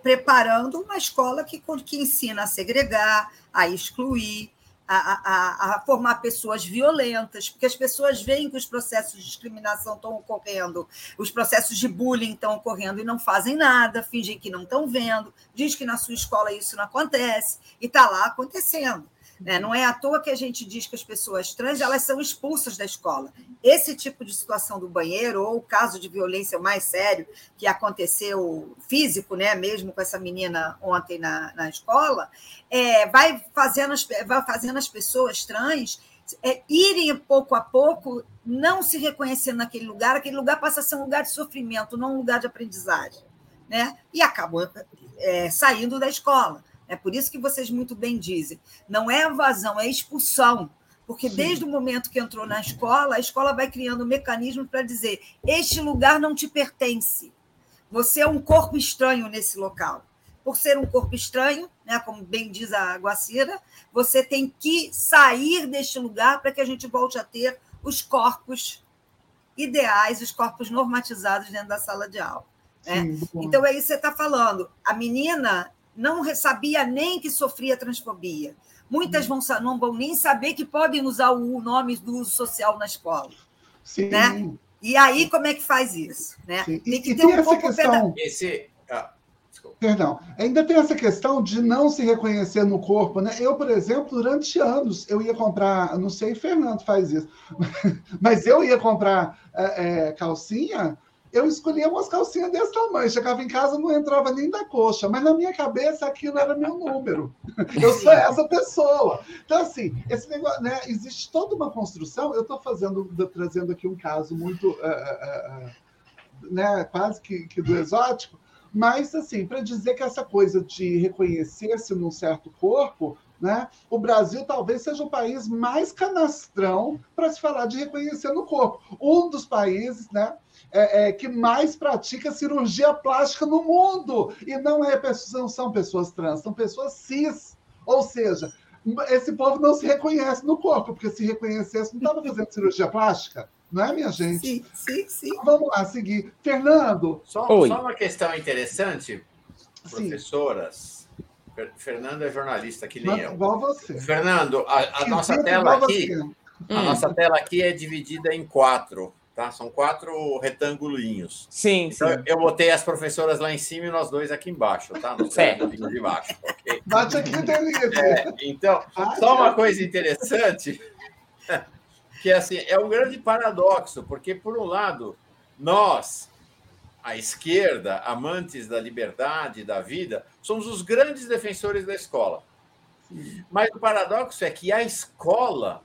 preparando uma escola que, que ensina a segregar, a excluir, a, a, a, formar pessoas violentas, porque as pessoas veem que os processos de discriminação estão ocorrendo, os processos de bullying estão ocorrendo e não fazem nada, fingem que não estão vendo, diz que na sua escola isso não acontece, e está lá acontecendo. Né? Não é à toa que a gente diz que as pessoas trans elas são expulsas da escola. Esse tipo de situação do banheiro, ou o caso de violência mais sério que aconteceu físico, né, mesmo com essa menina ontem na, na escola, é, vai, fazendo as, vai fazendo as pessoas trans é, irem pouco a pouco não se reconhecendo naquele lugar, aquele lugar passa a ser um lugar de sofrimento, não um lugar de aprendizagem. Né? E acabam é, saindo da escola. É por isso que vocês muito bem dizem. Não é evasão, é expulsão. Porque desde o momento que entrou na escola, a escola vai criando um mecanismo para dizer: este lugar não te pertence. Você é um corpo estranho nesse local. Por ser um corpo estranho, né, como bem diz a Guacira, você tem que sair deste lugar para que a gente volte a ter os corpos ideais, os corpos normatizados dentro da sala de aula. Né? Sim, então, é isso que você está falando. A menina não sabia nem que sofria transfobia. Muitas hum. vão, não vão nem saber que podem usar o nome do uso social na escola. Sim. Né? E aí, como é que faz isso? Né? Tem que e, ter um pouco questão... Esse... Ah, Perdão, ainda tem essa questão de não se reconhecer no corpo, né? Eu, por exemplo, durante anos, eu ia comprar, não sei, Fernando faz isso, mas eu ia comprar é, é, calcinha eu escolhia umas calcinhas desse tamanho. Chegava em casa, não entrava nem da coxa, mas na minha cabeça aquilo era meu número. Eu sou essa pessoa. Então, assim, esse negócio, né? Existe toda uma construção. Eu estou fazendo, trazendo aqui um caso muito, uh, uh, uh, né? Quase que, que do exótico. Mas, assim, para dizer que essa coisa de reconhecer-se num certo corpo né? O Brasil talvez seja o país mais canastrão para se falar de reconhecer no corpo. Um dos países né, é, é, que mais pratica cirurgia plástica no mundo. E não, é, não são pessoas trans, são pessoas cis. Ou seja, esse povo não se reconhece no corpo, porque se reconhecesse, não estava fazendo cirurgia plástica. Não é, minha gente? Sim, sim, sim. Então, vamos lá, seguir. Fernando. Só, só uma questão interessante, professoras. Sim Fernando é jornalista, que nem Mas, eu. Igual você. Fernando, a, a nossa tela aqui, a hum. nossa tela aqui é dividida em quatro, tá? São quatro retângulozinhos. Sim, então, sim. Eu botei as professoras lá em cima e nós dois aqui embaixo, tá? No retângulo de baixo, ok? Bate aqui, Denise. É, então, Bate só uma coisa interessante, que assim, é um grande paradoxo, porque por um lado, nós a esquerda, amantes da liberdade, da vida, somos os grandes defensores da escola. Mas o paradoxo é que a escola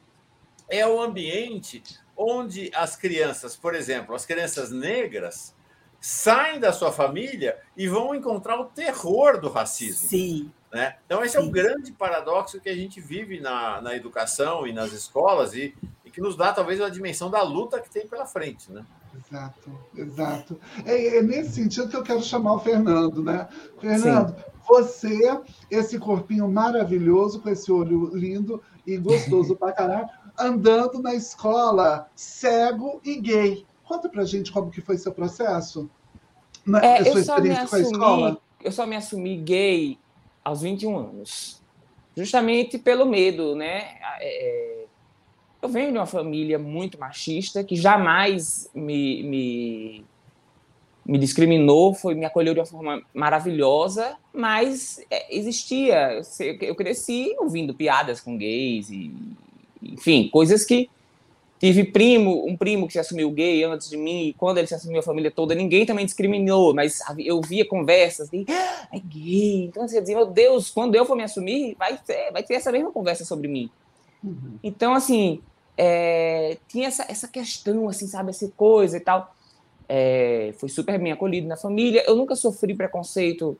é o ambiente onde as crianças, por exemplo, as crianças negras, saem da sua família e vão encontrar o terror do racismo. Sim. Né? Então, esse Sim. é o grande paradoxo que a gente vive na, na educação e nas escolas e, e que nos dá, talvez, a dimensão da luta que tem pela frente. Né? Exato, exato. É, é, nesse sentido que eu quero chamar o Fernando, né? Fernando, Sim. você, esse corpinho maravilhoso, com esse olho lindo e gostoso pra caralho, andando na escola, cego e gay. Conta pra gente como que foi seu processo. Na, é, eu só me assumi, Eu só me assumi gay aos 21 anos. Justamente pelo medo, né? É, é eu venho de uma família muito machista que jamais me, me, me discriminou, foi me acolheu de uma forma maravilhosa, mas é, existia. Eu cresci ouvindo piadas com gays e, enfim, coisas que tive primo, um primo que se assumiu gay antes de mim, e quando ele se assumiu a família toda, ninguém também discriminou, mas eu via conversas de ah, é gay. Então você dizia, meu Deus, quando eu for me assumir, vai ter, vai ter essa mesma conversa sobre mim. Uhum. Então, assim, é, tinha essa, essa questão, assim, sabe, essa coisa e tal. É, foi super bem acolhido na família. Eu nunca sofri preconceito,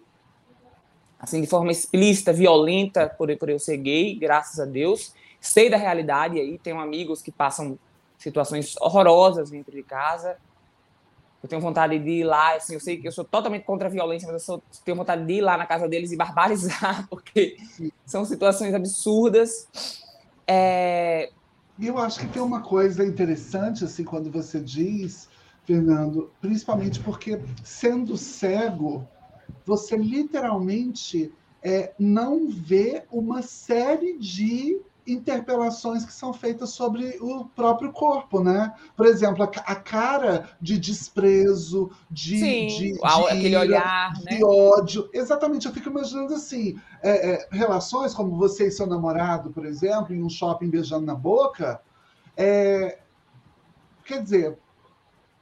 assim, de forma explícita, violenta, por, por eu ser gay, graças a Deus. Sei da realidade aí, tenho amigos que passam situações horrorosas dentro de casa. Eu tenho vontade de ir lá, assim, eu sei que eu sou totalmente contra a violência, mas eu sou, tenho vontade de ir lá na casa deles e barbarizar, porque são situações absurdas. É, eu acho que tem uma coisa interessante, assim, quando você diz, Fernando, principalmente porque, sendo cego, você literalmente é, não vê uma série de interpelações que são feitas sobre o próprio corpo, né? Por exemplo, a, a cara de desprezo, de, Sim, de, de aquele ira, olhar, de né? ódio. Exatamente, eu fico imaginando assim, é, é, relações como você e seu namorado, por exemplo, em um shopping beijando na boca, é, quer dizer,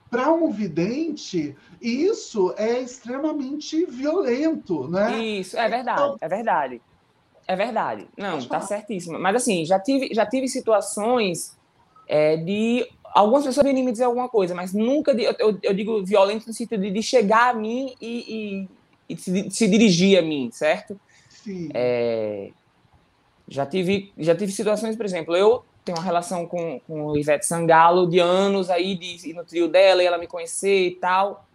para um vidente, isso é extremamente violento, né? Isso, é verdade, então, é verdade. É verdade. Não, tá certíssimo. Mas assim, já tive, já tive situações é, de. Algumas pessoas virem me dizer alguma coisa, mas nunca. De, eu, eu, digo violento no sentido de, de chegar a mim e, e, e se, se, dirigir a mim, certo? Sim. É, já, tive, já tive situações, por exemplo, eu tenho uma relação com, com o Ivete Sangalo de anos aí, de ir no trio dela e ela me conhecer e tal.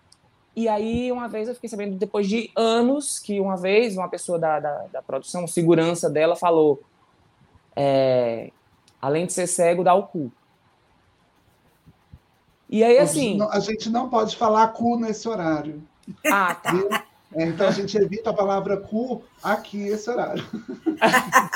E aí, uma vez eu fiquei sabendo, depois de anos, que uma vez uma pessoa da, da, da produção, segurança dela, falou: é, além de ser cego, dá o cu. E aí, assim. A gente não pode falar cu nesse horário. Ah, tá. É, então a gente evita a palavra cu aqui esse horário.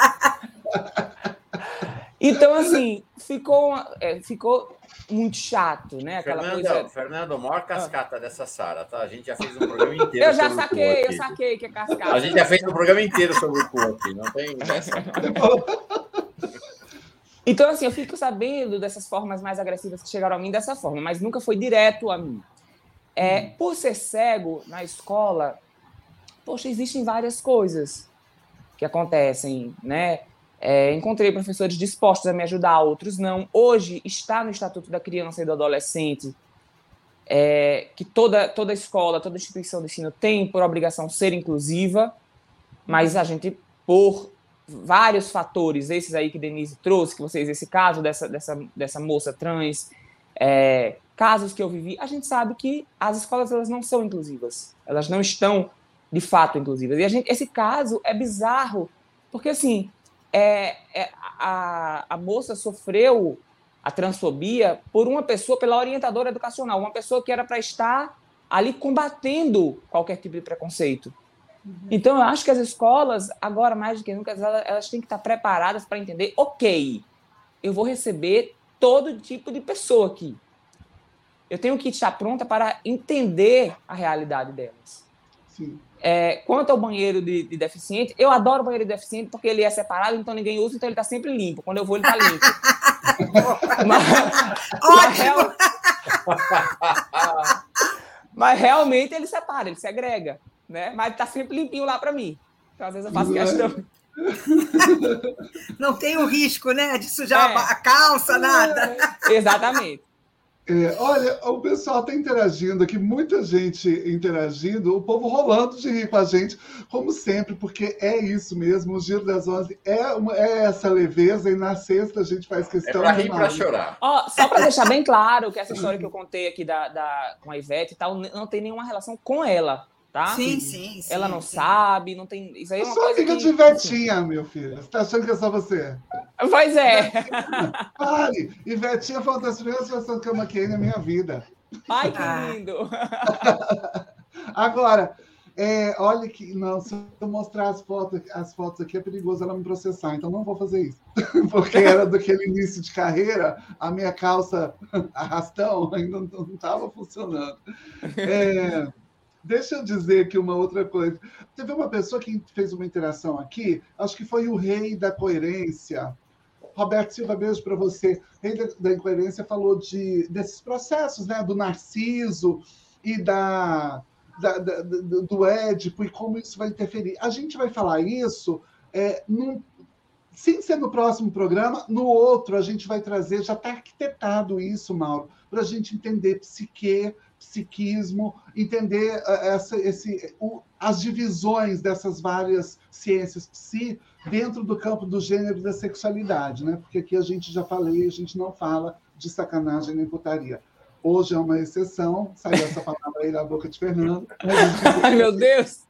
então, assim, ficou, é, ficou muito chato, né? Aquela Fernando, coisa... Fernando, maior cascata ah. dessa Sara, tá? A gente já fez um programa inteiro. eu já saquei, eu saquei que é cascata. A gente já fez um programa inteiro sobre o cu aqui, não tem. então, assim, eu fico sabendo dessas formas mais agressivas que chegaram a mim dessa forma, mas nunca foi direto a mim. É, por ser cego na escola, poxa, existem várias coisas que acontecem, né? É, encontrei professores dispostos a me ajudar, outros não. Hoje está no Estatuto da Criança e do Adolescente é, que toda, toda escola, toda instituição de ensino tem por obrigação ser inclusiva, mas a gente, por vários fatores, esses aí que Denise trouxe, que vocês, esse caso dessa, dessa, dessa moça trans, é, casos que eu vivi, a gente sabe que as escolas elas não são inclusivas, elas não estão de fato inclusivas. E gente, esse caso é bizarro, porque assim, é, é, a, a moça sofreu a transfobia por uma pessoa, pela orientadora educacional, uma pessoa que era para estar ali combatendo qualquer tipo de preconceito. Uhum. Então, eu acho que as escolas, agora mais do que nunca, elas, elas têm que estar preparadas para entender: ok, eu vou receber todo tipo de pessoa aqui. Eu tenho que estar pronta para entender a realidade delas. Sim. É, quanto ao banheiro de, de, deficiente, eu adoro banheiro de deficiente porque ele é separado, então ninguém usa, então ele está sempre limpo. Quando eu vou, ele está limpo. mas, Ótimo! Mas, mas, realmente ele separa, ele segrega, né? Mas está sempre limpinho lá para mim. Então, às vezes eu faço questão. Não tem o risco, né, de sujar é. a calça, nada. Exatamente. É, olha, o pessoal está interagindo aqui, muita gente interagindo, o povo rolando de rir com a gente, como sempre, porque é isso mesmo, o Giro das Onze é, uma, é essa leveza, e na sexta a gente faz questão... É para rir e para chorar. Oh, só para deixar bem claro que essa história que eu contei aqui da, da, com a Ivete e tal, não tem nenhuma relação com ela, tá? Sim, sim, sim Ela não sim. sabe, não tem. Isso aí é uma só coisa. amiga que... de Vetinha, meu filho. Você tá achando que é só você? Pois é. Pare! E Vetinha foi uma das primeiras pessoas que eu maquiei na minha vida. Ai, que Ah. lindo! Agora, é, olha que. Não, se eu mostrar as fotos, as fotos aqui é perigoso ela me processar, então não vou fazer isso. Porque era daquele início de carreira, a minha calça arrastão ainda não estava funcionando. É, Deixa eu dizer aqui uma outra coisa. Teve uma pessoa que fez uma interação aqui, acho que foi o rei da coerência. Roberto Silva, beijo para você. O rei da, incoerência falou de, desses processos, né? Do Narciso e da, da, da, do, do Édipo e como isso vai interferir. A gente vai falar isso é, num, sem ser no próximo programa, no outro a gente vai trazer, já está arquitetado isso, Mauro, para a gente entender psique, psiquismo, entender uh, essa, esse, o, as divisões dessas várias ciências psi dentro do campo do gênero e da sexualidade, né? Porque aqui a gente já falei, a gente não fala de sacanagem nem putaria. Hoje é uma exceção, saiu essa palavra aí da boca de Fernando. Ai, meu Deus!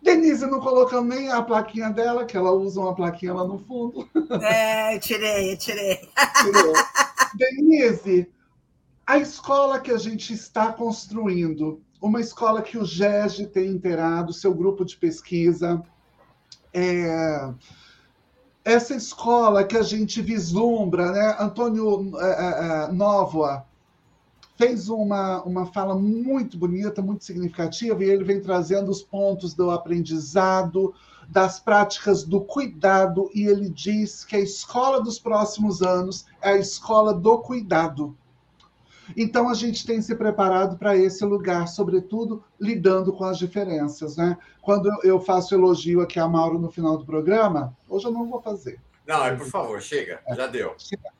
Denise não colocou nem a plaquinha dela, que ela usa uma plaquinha lá no fundo. É, eu tirei, eu tirei. Tirou. Denise, a escola que a gente está construindo, uma escola que o GESG tem inteirado, seu grupo de pesquisa, é, essa escola que a gente vislumbra, né? Antônio é, é, Novoa fez uma, uma fala muito bonita, muito significativa, e ele vem trazendo os pontos do aprendizado, das práticas do cuidado, e ele diz que a escola dos próximos anos é a escola do cuidado. Então a gente tem se preparado para esse lugar, sobretudo lidando com as diferenças, né? Quando eu faço elogio aqui a Mauro no final do programa, hoje eu não vou fazer. Não, é por favor, chega, já deu.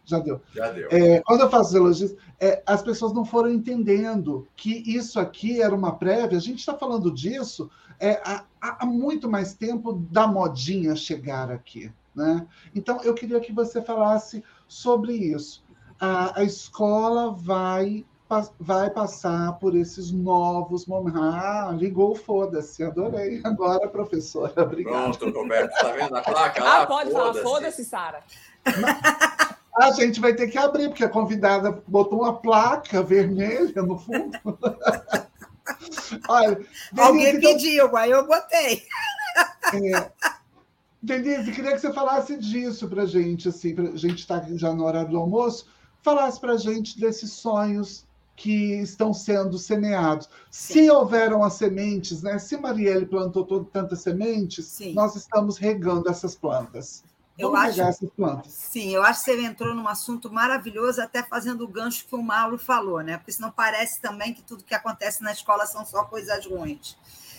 Já deu. Já deu. É, quando eu faço os elogios, é, as pessoas não foram entendendo que isso aqui era uma prévia. A gente está falando disso é, há, há muito mais tempo da modinha chegar aqui. Né? Então, eu queria que você falasse sobre isso a, a escola vai, vai passar por esses novos momentos. Ah, ligou, foda-se, adorei. Agora, professora, obrigada. Pronto, Roberto, tá vendo a placa Ah, lá? pode falar, foda-se, Sara. A gente vai ter que abrir, porque a convidada botou uma placa vermelha no fundo. Olha, Alguém Denise, pediu, aí eu botei. É, Denise, queria que você falasse disso para a gente, assim, para a gente estar tá já no horário do almoço falasse para a gente desses sonhos que estão sendo semeados. Sim. Se houveram as sementes, né? Se Marielle plantou todo, tantas sementes, Sim. nós estamos regando essas plantas. eu acho, essas plantas. Sim, eu acho que você entrou num assunto maravilhoso, até fazendo o gancho que o Mauro falou, né? Porque senão parece também que tudo que acontece na escola são só coisas ruins.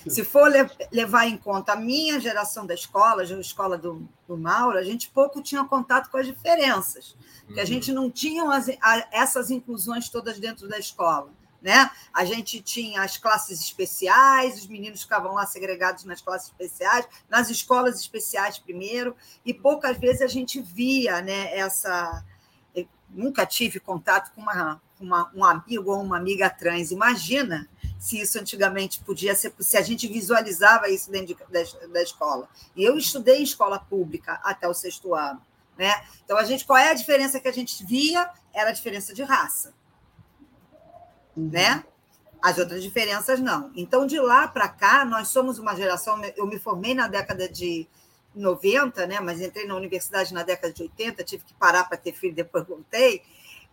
Se for levar em conta a minha geração da escola, a escola do, do Mauro, a gente pouco tinha contato com as diferenças, porque a uhum. gente não tinha as, a, essas inclusões todas dentro da escola. Né? A gente tinha as classes especiais, os meninos ficavam lá segregados nas classes especiais, nas escolas especiais primeiro, e poucas vezes a gente via né, essa. Eu nunca tive contato com uma, uma, um amigo ou uma amiga trans. Imagina se isso antigamente podia ser, se a gente visualizava isso dentro de, da, da escola. E eu estudei em escola pública até o sexto ano. Né? Então, a gente, qual é a diferença que a gente via? Era a diferença de raça uhum. né? As outras diferenças não. Então, de lá para cá, nós somos uma geração. Eu me formei na década de 90, né? Mas entrei na universidade na década de 80, tive que parar para ter filho, depois voltei.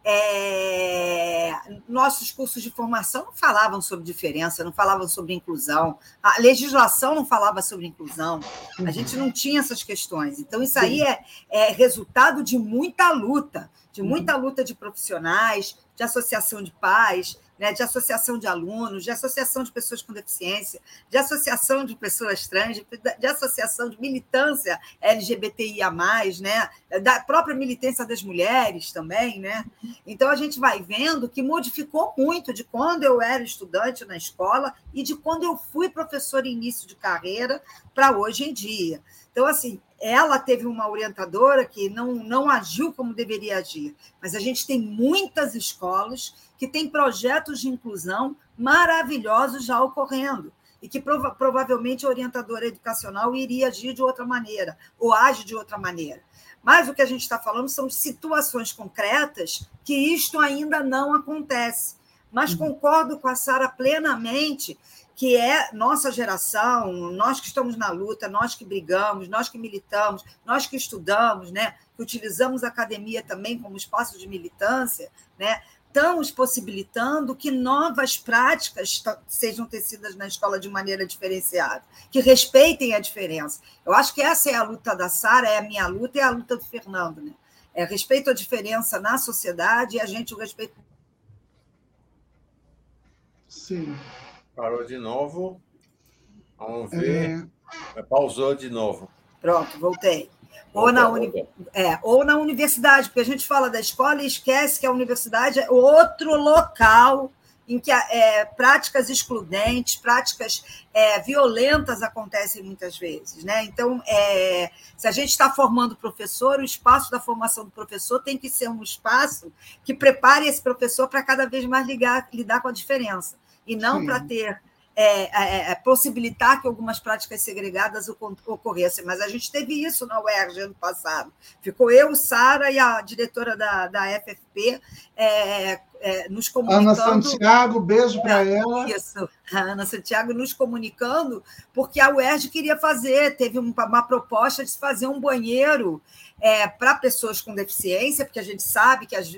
É, nossos cursos de formação não falavam sobre diferença, não falavam sobre inclusão, a legislação não falava sobre inclusão, a gente não tinha essas questões. Então, isso aí é, é resultado de muita luta, de muita luta de profissionais, de associação de pais, né, de associação de alunos, de associação de pessoas com deficiência, de associação de pessoas trans, de, de associação de militância LGBTIA, né, da própria militância das mulheres também. Né? Então, a gente vai vendo que modificou muito de quando eu era estudante na escola e de quando eu fui professora em início de carreira para hoje em dia. Então, assim, ela teve uma orientadora que não, não agiu como deveria agir, mas a gente tem muitas escolas que têm projetos de inclusão maravilhosos já ocorrendo e que prova provavelmente a orientadora educacional iria agir de outra maneira ou age de outra maneira. Mas o que a gente está falando são situações concretas que isto ainda não acontece. Mas uhum. concordo com a Sara plenamente que é nossa geração, nós que estamos na luta, nós que brigamos, nós que militamos, nós que estudamos, né, que utilizamos a academia também como espaço de militância, né, estamos possibilitando que novas práticas sejam tecidas na escola de maneira diferenciada, que respeitem a diferença. Eu acho que essa é a luta da Sara, é a minha luta e é a luta do Fernando, né? É respeito à diferença na sociedade e a gente o respeito. Sim. Parou de novo. Vamos ver. É... Pausou de novo. Pronto, voltei. Ou na, uni... é, ou na universidade, porque a gente fala da escola e esquece que a universidade é outro local em que é, práticas excludentes, práticas é, violentas acontecem muitas vezes. Né? Então, é, se a gente está formando professor, o espaço da formação do professor tem que ser um espaço que prepare esse professor para cada vez mais ligar, lidar com a diferença e não para ter é, é, é, possibilitar que algumas práticas segregadas ocorressem. Mas a gente teve isso na UERJ ano passado. Ficou eu, Sara e a diretora da, da FFP é, é, nos comunicando. Ana Santiago, beijo para é, ela. Isso, a Ana Santiago nos comunicando, porque a UERJ queria fazer, teve uma, uma proposta de se fazer um banheiro para pessoas com deficiência, porque a gente sabe que as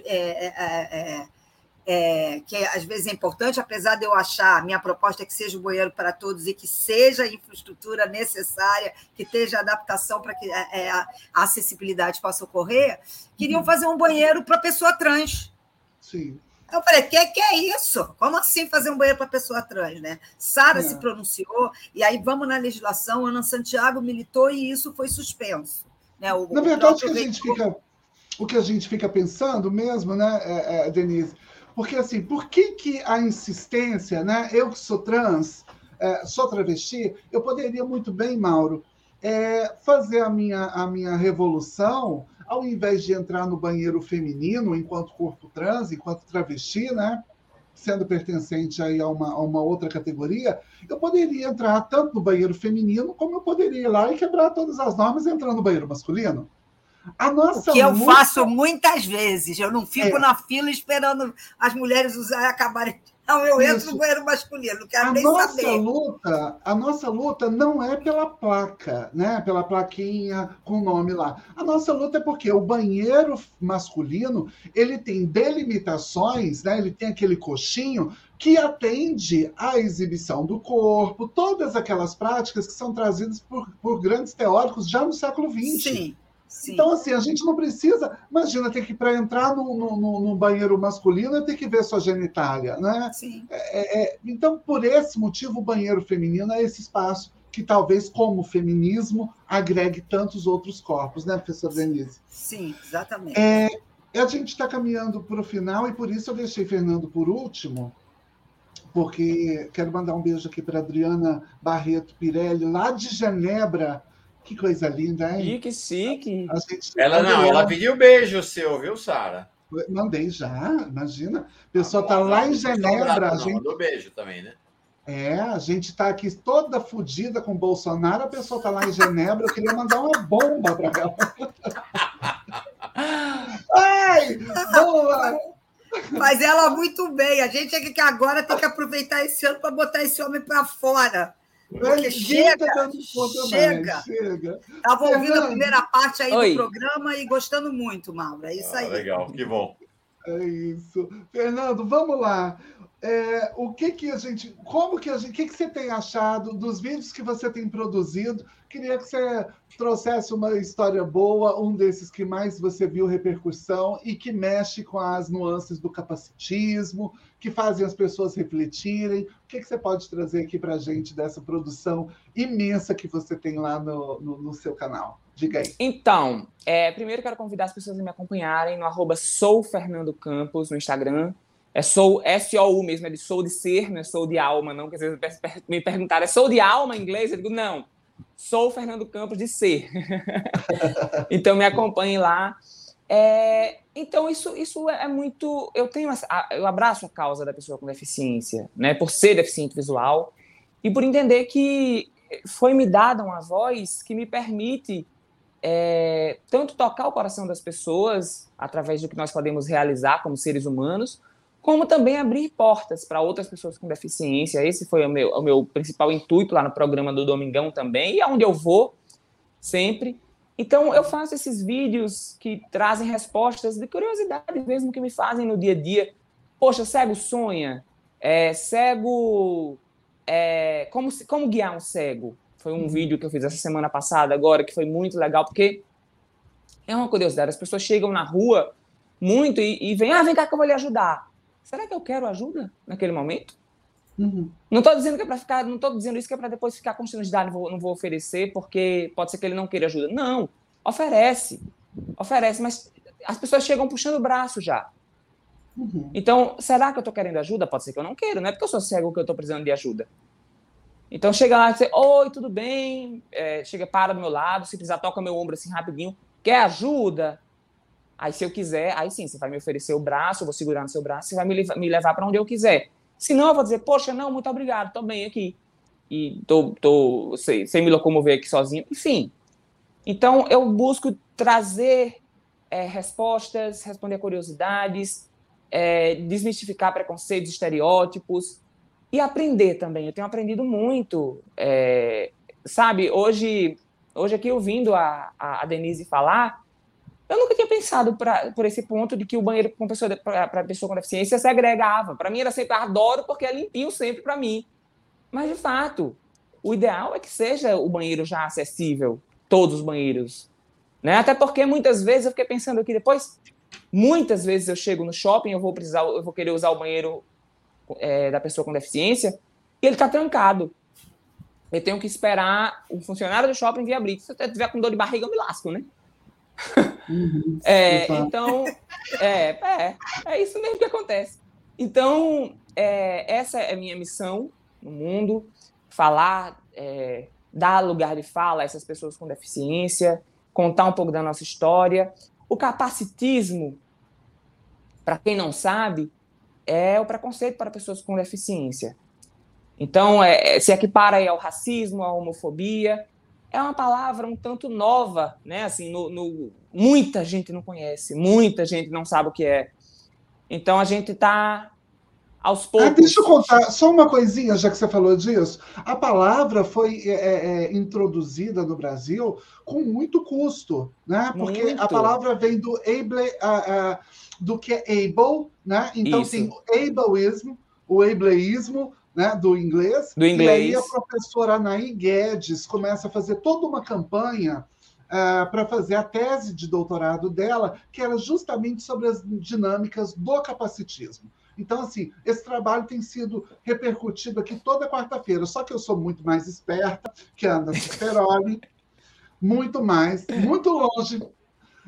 é, que às vezes é importante, apesar de eu achar, minha proposta é que seja o banheiro para todos e que seja a infraestrutura necessária, que esteja adaptação para que é, é, a, acessibilidade possa ocorrer, queriam fazer um banheiro para pessoa trans. Sim. Eu falei, que, que é isso? Como assim fazer um banheiro para pessoa trans, né? Sara é. se pronunciou, e aí vamos na legislação, Ana Santiago militou e isso foi suspenso. Né? O, na verdade, o que, a gente fica, o que a gente fica pensando mesmo, né, é, é, Denise, porque, assim, por que, que a insistência, né? Eu que sou trans, é, sou travesti, eu poderia muito bem, Mauro, é, fazer a minha, a minha revolução, ao invés de entrar no banheiro feminino enquanto corpo trans, enquanto travesti, né? Sendo pertencente aí a uma, a uma outra categoria, eu poderia entrar tanto no banheiro feminino, como eu poderia ir lá e quebrar todas as normas entrando no banheiro masculino. A nossa que eu faço muitas vezes. Eu não fico é. na fila esperando as mulheres usarem acabarem. Não, eu Isso. entro no banheiro masculino, não quero a nem nossa saber. Luta, a nossa luta não é pela placa, né? pela plaquinha com o nome lá. A nossa luta é porque o banheiro masculino ele tem delimitações, né? ele tem aquele coxinho que atende à exibição do corpo, todas aquelas práticas que são trazidas por, por grandes teóricos já no século XX. Sim. Sim. Então, assim, a gente não precisa. Imagina, ter que para entrar no, banheiro masculino é ter que ver sua genitália, né? Sim. É, é, então, por esse motivo, o banheiro feminino é esse espaço que talvez, como feminismo, agregue tantos outros corpos, né, professor Denise? Sim, exatamente. É, a gente está caminhando para o final e por isso eu deixei Fernando por último, porque quero mandar um beijo aqui para Adriana Barreto Pirelli, lá de Genebra. Que coisa linda, hein? Chique, chique. Ela não, ela pediu beijo seu, viu, Sara? Mandei já, imagina. A pessoa está lá em Genebra. Não, gente... mandou beijo também, né? É, a gente está aqui toda fodida com o Bolsonaro, a pessoa está lá em Genebra, eu queria mandar uma bomba para ela. Ai, boa! Mas ela muito bem. A gente é que agora tem que aproveitar esse ano para botar esse homem para fora. Porque chega, chega. chega. Estava ouvindo a primeira parte aí Oi. do programa e gostando muito, Mauro. É isso ah, aí. Legal, que bom. É isso. Fernando, vamos lá. É, o que que a gente, como que a gente, o que que você tem achado dos vídeos que você tem produzido? Queria que você trouxesse uma história boa, um desses que mais você viu repercussão e que mexe com as nuances do capacitismo, que fazem as pessoas refletirem. O que que você pode trazer aqui para a gente dessa produção imensa que você tem lá no, no, no seu canal? Diga aí. Então, é, primeiro quero convidar as pessoas a me acompanharem no arroba soufernandocampos no Instagram é sou S-O-U mesmo, é de sou de ser, não é sou de alma, não. Porque às vezes me perguntaram, é sou de alma em inglês? Eu digo, não, sou Fernando Campos de ser. então me acompanhem lá. É, então isso, isso é muito. Eu tenho, eu abraço a causa da pessoa com deficiência, né? Por ser deficiente visual e por entender que foi me dada uma voz que me permite é, tanto tocar o coração das pessoas através do que nós podemos realizar como seres humanos, como também abrir portas para outras pessoas com deficiência. Esse foi o meu, o meu principal intuito lá no programa do Domingão também, e aonde eu vou sempre. Então, eu faço esses vídeos que trazem respostas de curiosidades mesmo que me fazem no dia a dia. Poxa, cego sonha? É, cego. É, como, como guiar um cego? Foi um uhum. vídeo que eu fiz essa semana passada, agora, que foi muito legal, porque é uma curiosidade. As pessoas chegam na rua muito e, e vêm, ah, vem cá que eu vou lhe ajudar. Será que eu quero ajuda naquele momento? Uhum. Não estou dizendo que é para ficar, não estou dizendo isso que é para depois ficar constrangido, ah, não vou, não vou oferecer porque pode ser que ele não queira ajuda. Não, oferece, oferece, mas as pessoas chegam puxando o braço já. Uhum. Então, será que eu estou querendo ajuda? Pode ser que eu não quero, não é porque eu sou cego que eu estou precisando de ajuda. Então chega lá e diz, oi, tudo bem? É, chega, para do meu lado, se precisar, toca meu ombro assim rapidinho. Quer ajuda? Aí, se eu quiser, aí sim, você vai me oferecer o braço, eu vou segurar no seu braço, você vai me, levar para onde eu quiser. Se não, eu vou dizer, poxa, não, muito obrigado, estou bem aqui. E tô, tô sem me locomover aqui sozinho. Enfim. Então, eu busco trazer é, respostas, responder curiosidades, é, desmistificar preconceitos, estereótipos e aprender também. Eu tenho aprendido muito. É, sabe, hoje, hoje aqui ouvindo a, a Denise falar, eu nunca tinha pensado pra, por esse ponto de que o banheiro pessoa para pessoa com deficiência segregava. Para mim era sempre adoro porque é limpinho sempre para mim. Mas de fato, o ideal é que seja o banheiro já acessível, todos os banheiros, né? Até porque muitas vezes eu fiquei pensando aqui depois, muitas vezes eu chego no shopping, eu vou precisar, eu vou querer usar o banheiro é, da pessoa com deficiência e ele está trancado. Eu tenho que esperar o funcionário do shopping vir abrir. Se eu estiver com dor de barriga, eu me lasco, né? Uhum, é, então, é, é, é isso mesmo que acontece. Então, é, essa é a minha missão no mundo, falar, é, dar lugar de fala a essas pessoas com deficiência, contar um pouco da nossa história. O capacitismo, para quem não sabe, é o preconceito para pessoas com deficiência. Então, é, se equipara ao racismo, à homofobia, é uma palavra um tanto nova, né? Assim, no, no, muita gente não conhece, muita gente não sabe o que é. Então a gente está aos ah, poucos. Ah, deixa eu contar só uma coisinha, já que você falou disso. A palavra foi é, é, é introduzida no Brasil com muito custo, né? Porque muito. a palavra vem do able, uh, uh, do que é able, né? Então Isso. tem o ableismo, o ableísmo, né, do inglês. Do inglês. E aí a professora Anaí Guedes começa a fazer toda uma campanha uh, para fazer a tese de doutorado dela, que era justamente sobre as dinâmicas do capacitismo. Então, assim, esse trabalho tem sido repercutido aqui toda quarta-feira, só que eu sou muito mais esperta que a Ana Ciceroli, muito mais, muito longe.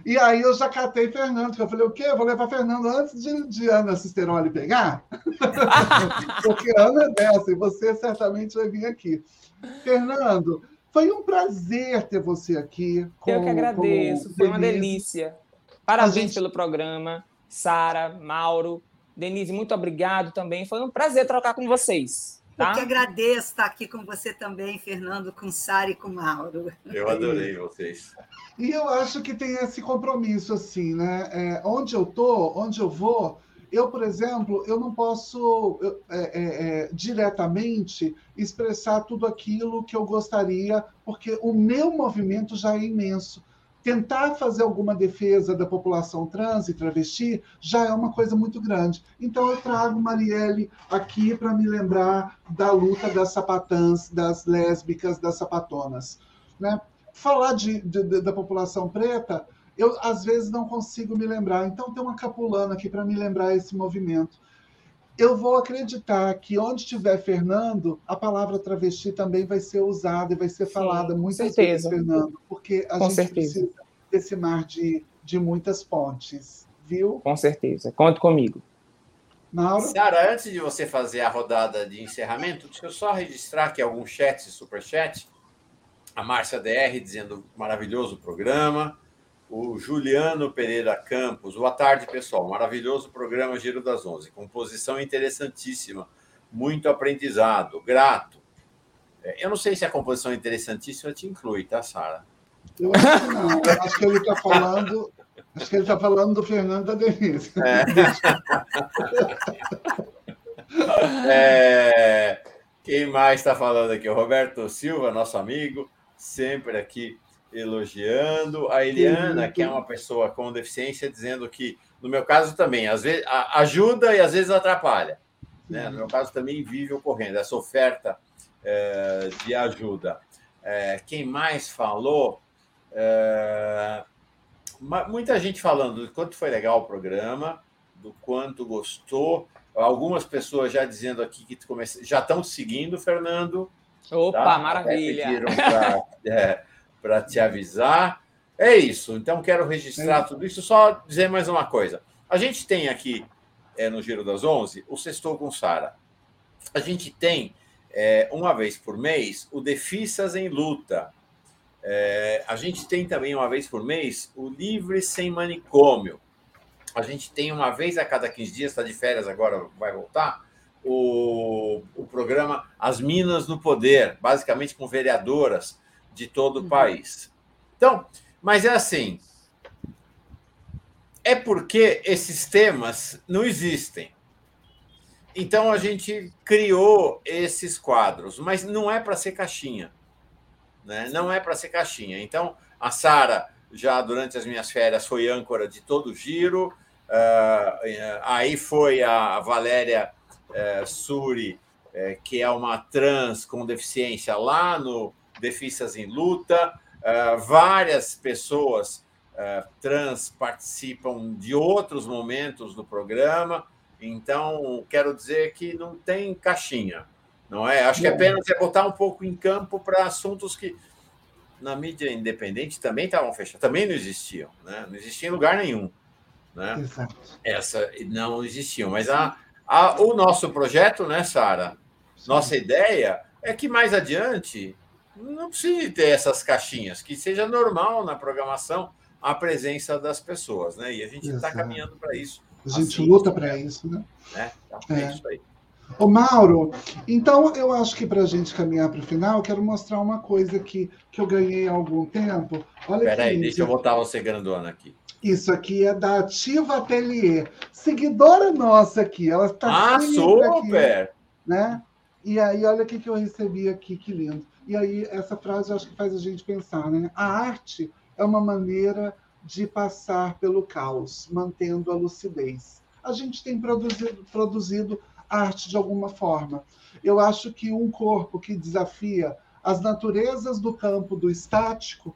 E aí eu já catei Fernando, que eu falei, o quê? Eu vou levar Fernando antes de, de Ana Cisteroli pegar? Porque Ana é dessa, e você certamente vai vir aqui. Fernando, foi um prazer ter você aqui. Com, eu que agradeço, foi uma delícia. Parabéns gente... pelo programa, Sara, Mauro. Denise, muito obrigado também. Foi um prazer trocar com vocês. Tá? Eu que agradeço estar aqui com você também, Fernando, com Sara e com Mauro. Eu adorei vocês. E eu acho que tem esse compromisso, assim, né? É, onde eu tô, onde eu vou, eu, por exemplo, eu não posso eu, é, é, é, diretamente expressar tudo aquilo que eu gostaria, porque o meu movimento já é imenso. Tentar fazer alguma defesa da população trans e travesti já é uma coisa muito grande. Então, eu trago Marielle aqui para me lembrar da luta das sapatãs, das lésbicas, das sapatonas. Né? Falar de, de, da população preta eu às vezes não consigo me lembrar. Então tem uma capulana aqui para me lembrar esse movimento. Eu vou acreditar que onde tiver Fernando, a palavra travesti também vai ser usada e vai ser falada Sim, muitas vezes, Fernando, porque a com gente certeza. precisa desse mar de, de muitas pontes, viu? Com certeza. Conte comigo. Mauro? Sara, antes de você fazer a rodada de encerramento, deixa eu só registrar aqui algum chat, superchat. A Márcia DR dizendo maravilhoso programa o Juliano Pereira Campos. Boa tarde, pessoal. Maravilhoso programa Giro das Onze. Composição interessantíssima. Muito aprendizado. Grato. É, eu não sei se a composição interessantíssima te inclui, tá, Sara? Eu acho que não. Eu acho que ele está falando. Acho que ele está falando do Fernando da Denise. É. é... Quem mais está falando aqui? O Roberto Silva, nosso amigo, sempre aqui elogiando. A Eliana, que é uma pessoa com deficiência, dizendo que, no meu caso também, às vezes ajuda e às vezes atrapalha. Né? No meu caso também vive ocorrendo essa oferta é, de ajuda. É, quem mais falou? É, muita gente falando do quanto foi legal o programa, do quanto gostou. Algumas pessoas já dizendo aqui que já estão seguindo, Fernando. Opa, tá? maravilha! Pra, é, para te avisar. É isso. Então, quero registrar tudo isso. Só dizer mais uma coisa. A gente tem aqui é, no Giro das Onze o Sextou com Sara. A gente tem, é, uma vez por mês, o Defissas em Luta. É, a gente tem também, uma vez por mês, o Livre Sem Manicômio. A gente tem, uma vez a cada 15 dias, está de férias agora, vai voltar, o, o programa As Minas no Poder, basicamente com vereadoras de todo o uhum. país. Então, mas é assim, é porque esses temas não existem. Então a gente criou esses quadros, mas não é para ser caixinha, né? Não é para ser caixinha. Então a Sara já durante as minhas férias foi âncora de todo o giro. Uh, aí foi a Valéria uh, Suri, uh, que é uma trans com deficiência lá no Defisas em Luta. Uh, várias pessoas uh, trans participam de outros momentos do programa. Então, quero dizer que não tem caixinha, não é? Acho que apenas é botar um pouco em campo para assuntos que na mídia independente também estavam fechados, também não existiam, né? Não existia em lugar nenhum, né? Exato. Essa não existiam, mas a, a, o nosso projeto, né, Sara? Nossa ideia é que mais adiante não precise ter essas caixinhas, que seja normal na programação a presença das pessoas, né? E a gente está caminhando para isso. A gente assim, luta para isso, né? né? Então, é. é isso aí. Ô, Mauro, então eu acho que para a gente caminhar para o final, eu quero mostrar uma coisa que, que eu ganhei há algum tempo. Olha Peraí, deixa eu botar você grandona aqui. Isso aqui é da Ativa Atelier, seguidora nossa aqui. Ela está ah, super! Aqui, né? E aí, olha o que eu recebi aqui, que lindo. E aí, essa frase acho que faz a gente pensar, né? A arte é uma maneira de passar pelo caos, mantendo a lucidez. A gente tem produzido, produzido arte de alguma forma. Eu acho que um corpo que desafia as naturezas do campo do estático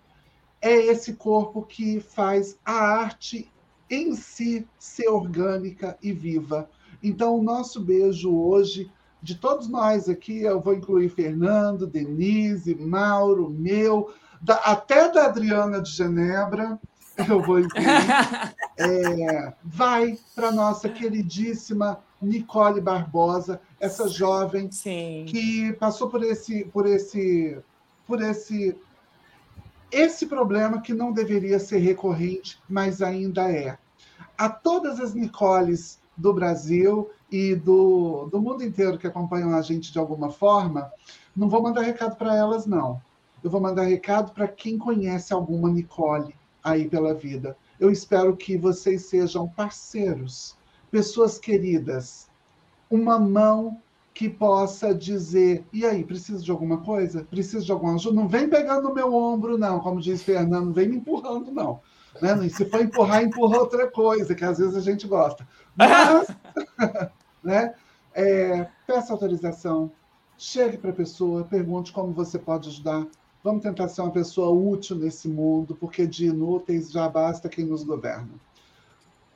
é esse corpo que faz a arte em si ser orgânica e viva. Então, o nosso beijo hoje, de todos nós aqui, eu vou incluir Fernando, Denise, Mauro, meu, da, até da Adriana de Genebra, eu vou incluir, é, vai para nossa queridíssima Nicole Barbosa, essa jovem Sim. que passou por esse, por esse, por esse, esse problema que não deveria ser recorrente, mas ainda é. A todas as Nicoles do Brasil e do, do mundo inteiro que acompanham a gente de alguma forma, não vou mandar recado para elas, não. Eu vou mandar recado para quem conhece alguma Nicole aí pela vida. Eu espero que vocês sejam parceiros, pessoas queridas, uma mão que possa dizer: e aí, precisa de alguma coisa? Precisa de alguma ajuda? Não vem pegando no meu ombro, não, como diz Fernando, não vem me empurrando, não. Né? Se for empurrar, empurra outra coisa, que às vezes a gente gosta. Mas, né? É, peça autorização, chegue para a pessoa, pergunte como você pode ajudar. Vamos tentar ser uma pessoa útil nesse mundo, porque de inúteis já basta quem nos governa.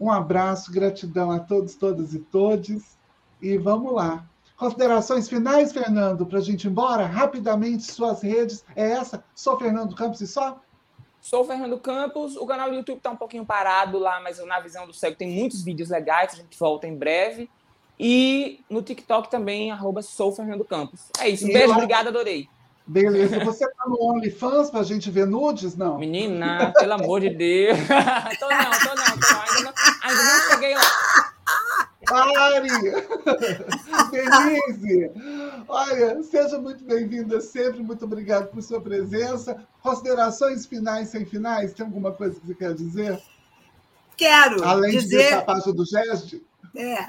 Um abraço, gratidão a todos, todas e todes. E vamos lá. Considerações finais, Fernando, para a gente ir embora? Rapidamente, suas redes. É essa? Sou Fernando Campos e só? Sou o Fernando Campos. O canal do YouTube está um pouquinho parado lá, mas na visão do cego tem muitos vídeos legais. A gente volta em breve. E no TikTok também, arroba sou Fernando Campos. É isso. Um beijo, obrigada, adorei. Beleza. Você tá no OnlyFans para a gente ver nudes? Não. Menina, pelo amor de Deus. tô não, tô não, tô. Ainda não, ainda não cheguei lá. Pare! Denise, olha, seja muito bem-vinda sempre, muito obrigado por sua presença. Considerações finais sem finais? Tem alguma coisa que você quer dizer? Quero. Além dizer... de ver a página do GESD? É,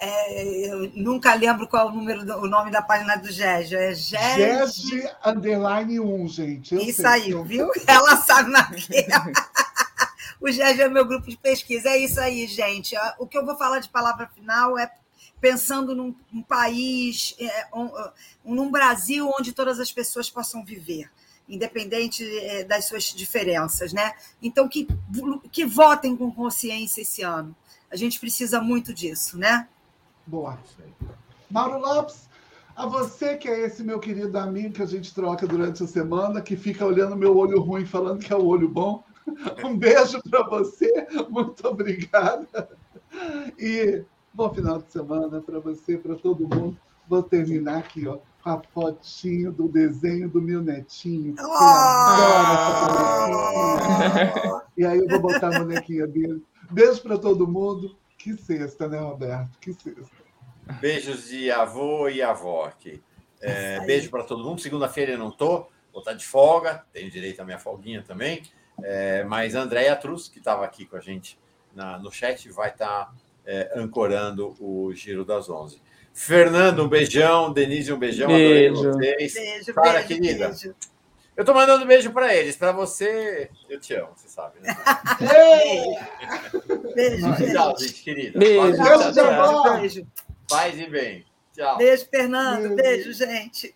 é, eu nunca lembro qual é o número do, o nome da página do GESD. É GESD underline 1, gente. e sei. saiu, viu? Ela sabe na o GESD é meu grupo de pesquisa. É isso aí, gente. O que eu vou falar de palavra final é pensando num, num país, é, um, num Brasil onde todas as pessoas possam viver independente é, das suas diferenças, né? Então que, que votem com consciência esse ano. A gente precisa muito disso, né? Boa. Mauro Lopes, a você que é esse meu querido amigo que a gente troca durante a semana, que fica olhando meu olho ruim falando que é o olho bom. Um beijo para você, muito obrigada. E bom final de semana para você, para todo mundo. Vou terminar aqui, ó, com a fotinho do desenho do meu netinho. Oh! E aí eu vou botar a bonequinha dele. Beijo para todo mundo. Que sexta, né, Roberto? Que sexta. Beijos de avô e avó aqui. É, beijo para todo mundo. Segunda-feira eu não estou, vou estar de folga, tenho direito à minha folguinha também. É, mas a Andréia Trus, que estava aqui com a gente na, no chat, vai estar tá, é, ancorando o Giro das Onze. Fernando, um beijão. Denise, um beijão. Beijo. Adorei vocês. Beijo, Cara, beijo, querida. Beijo. Eu estou mandando um beijo para eles. Para você, eu te amo, você sabe, né? beijo, gente. Tchau, gente querida. Beijo, tchau, tchau. Paz e bem. Tchau. Beijo, Fernando. Beijo, beijo gente.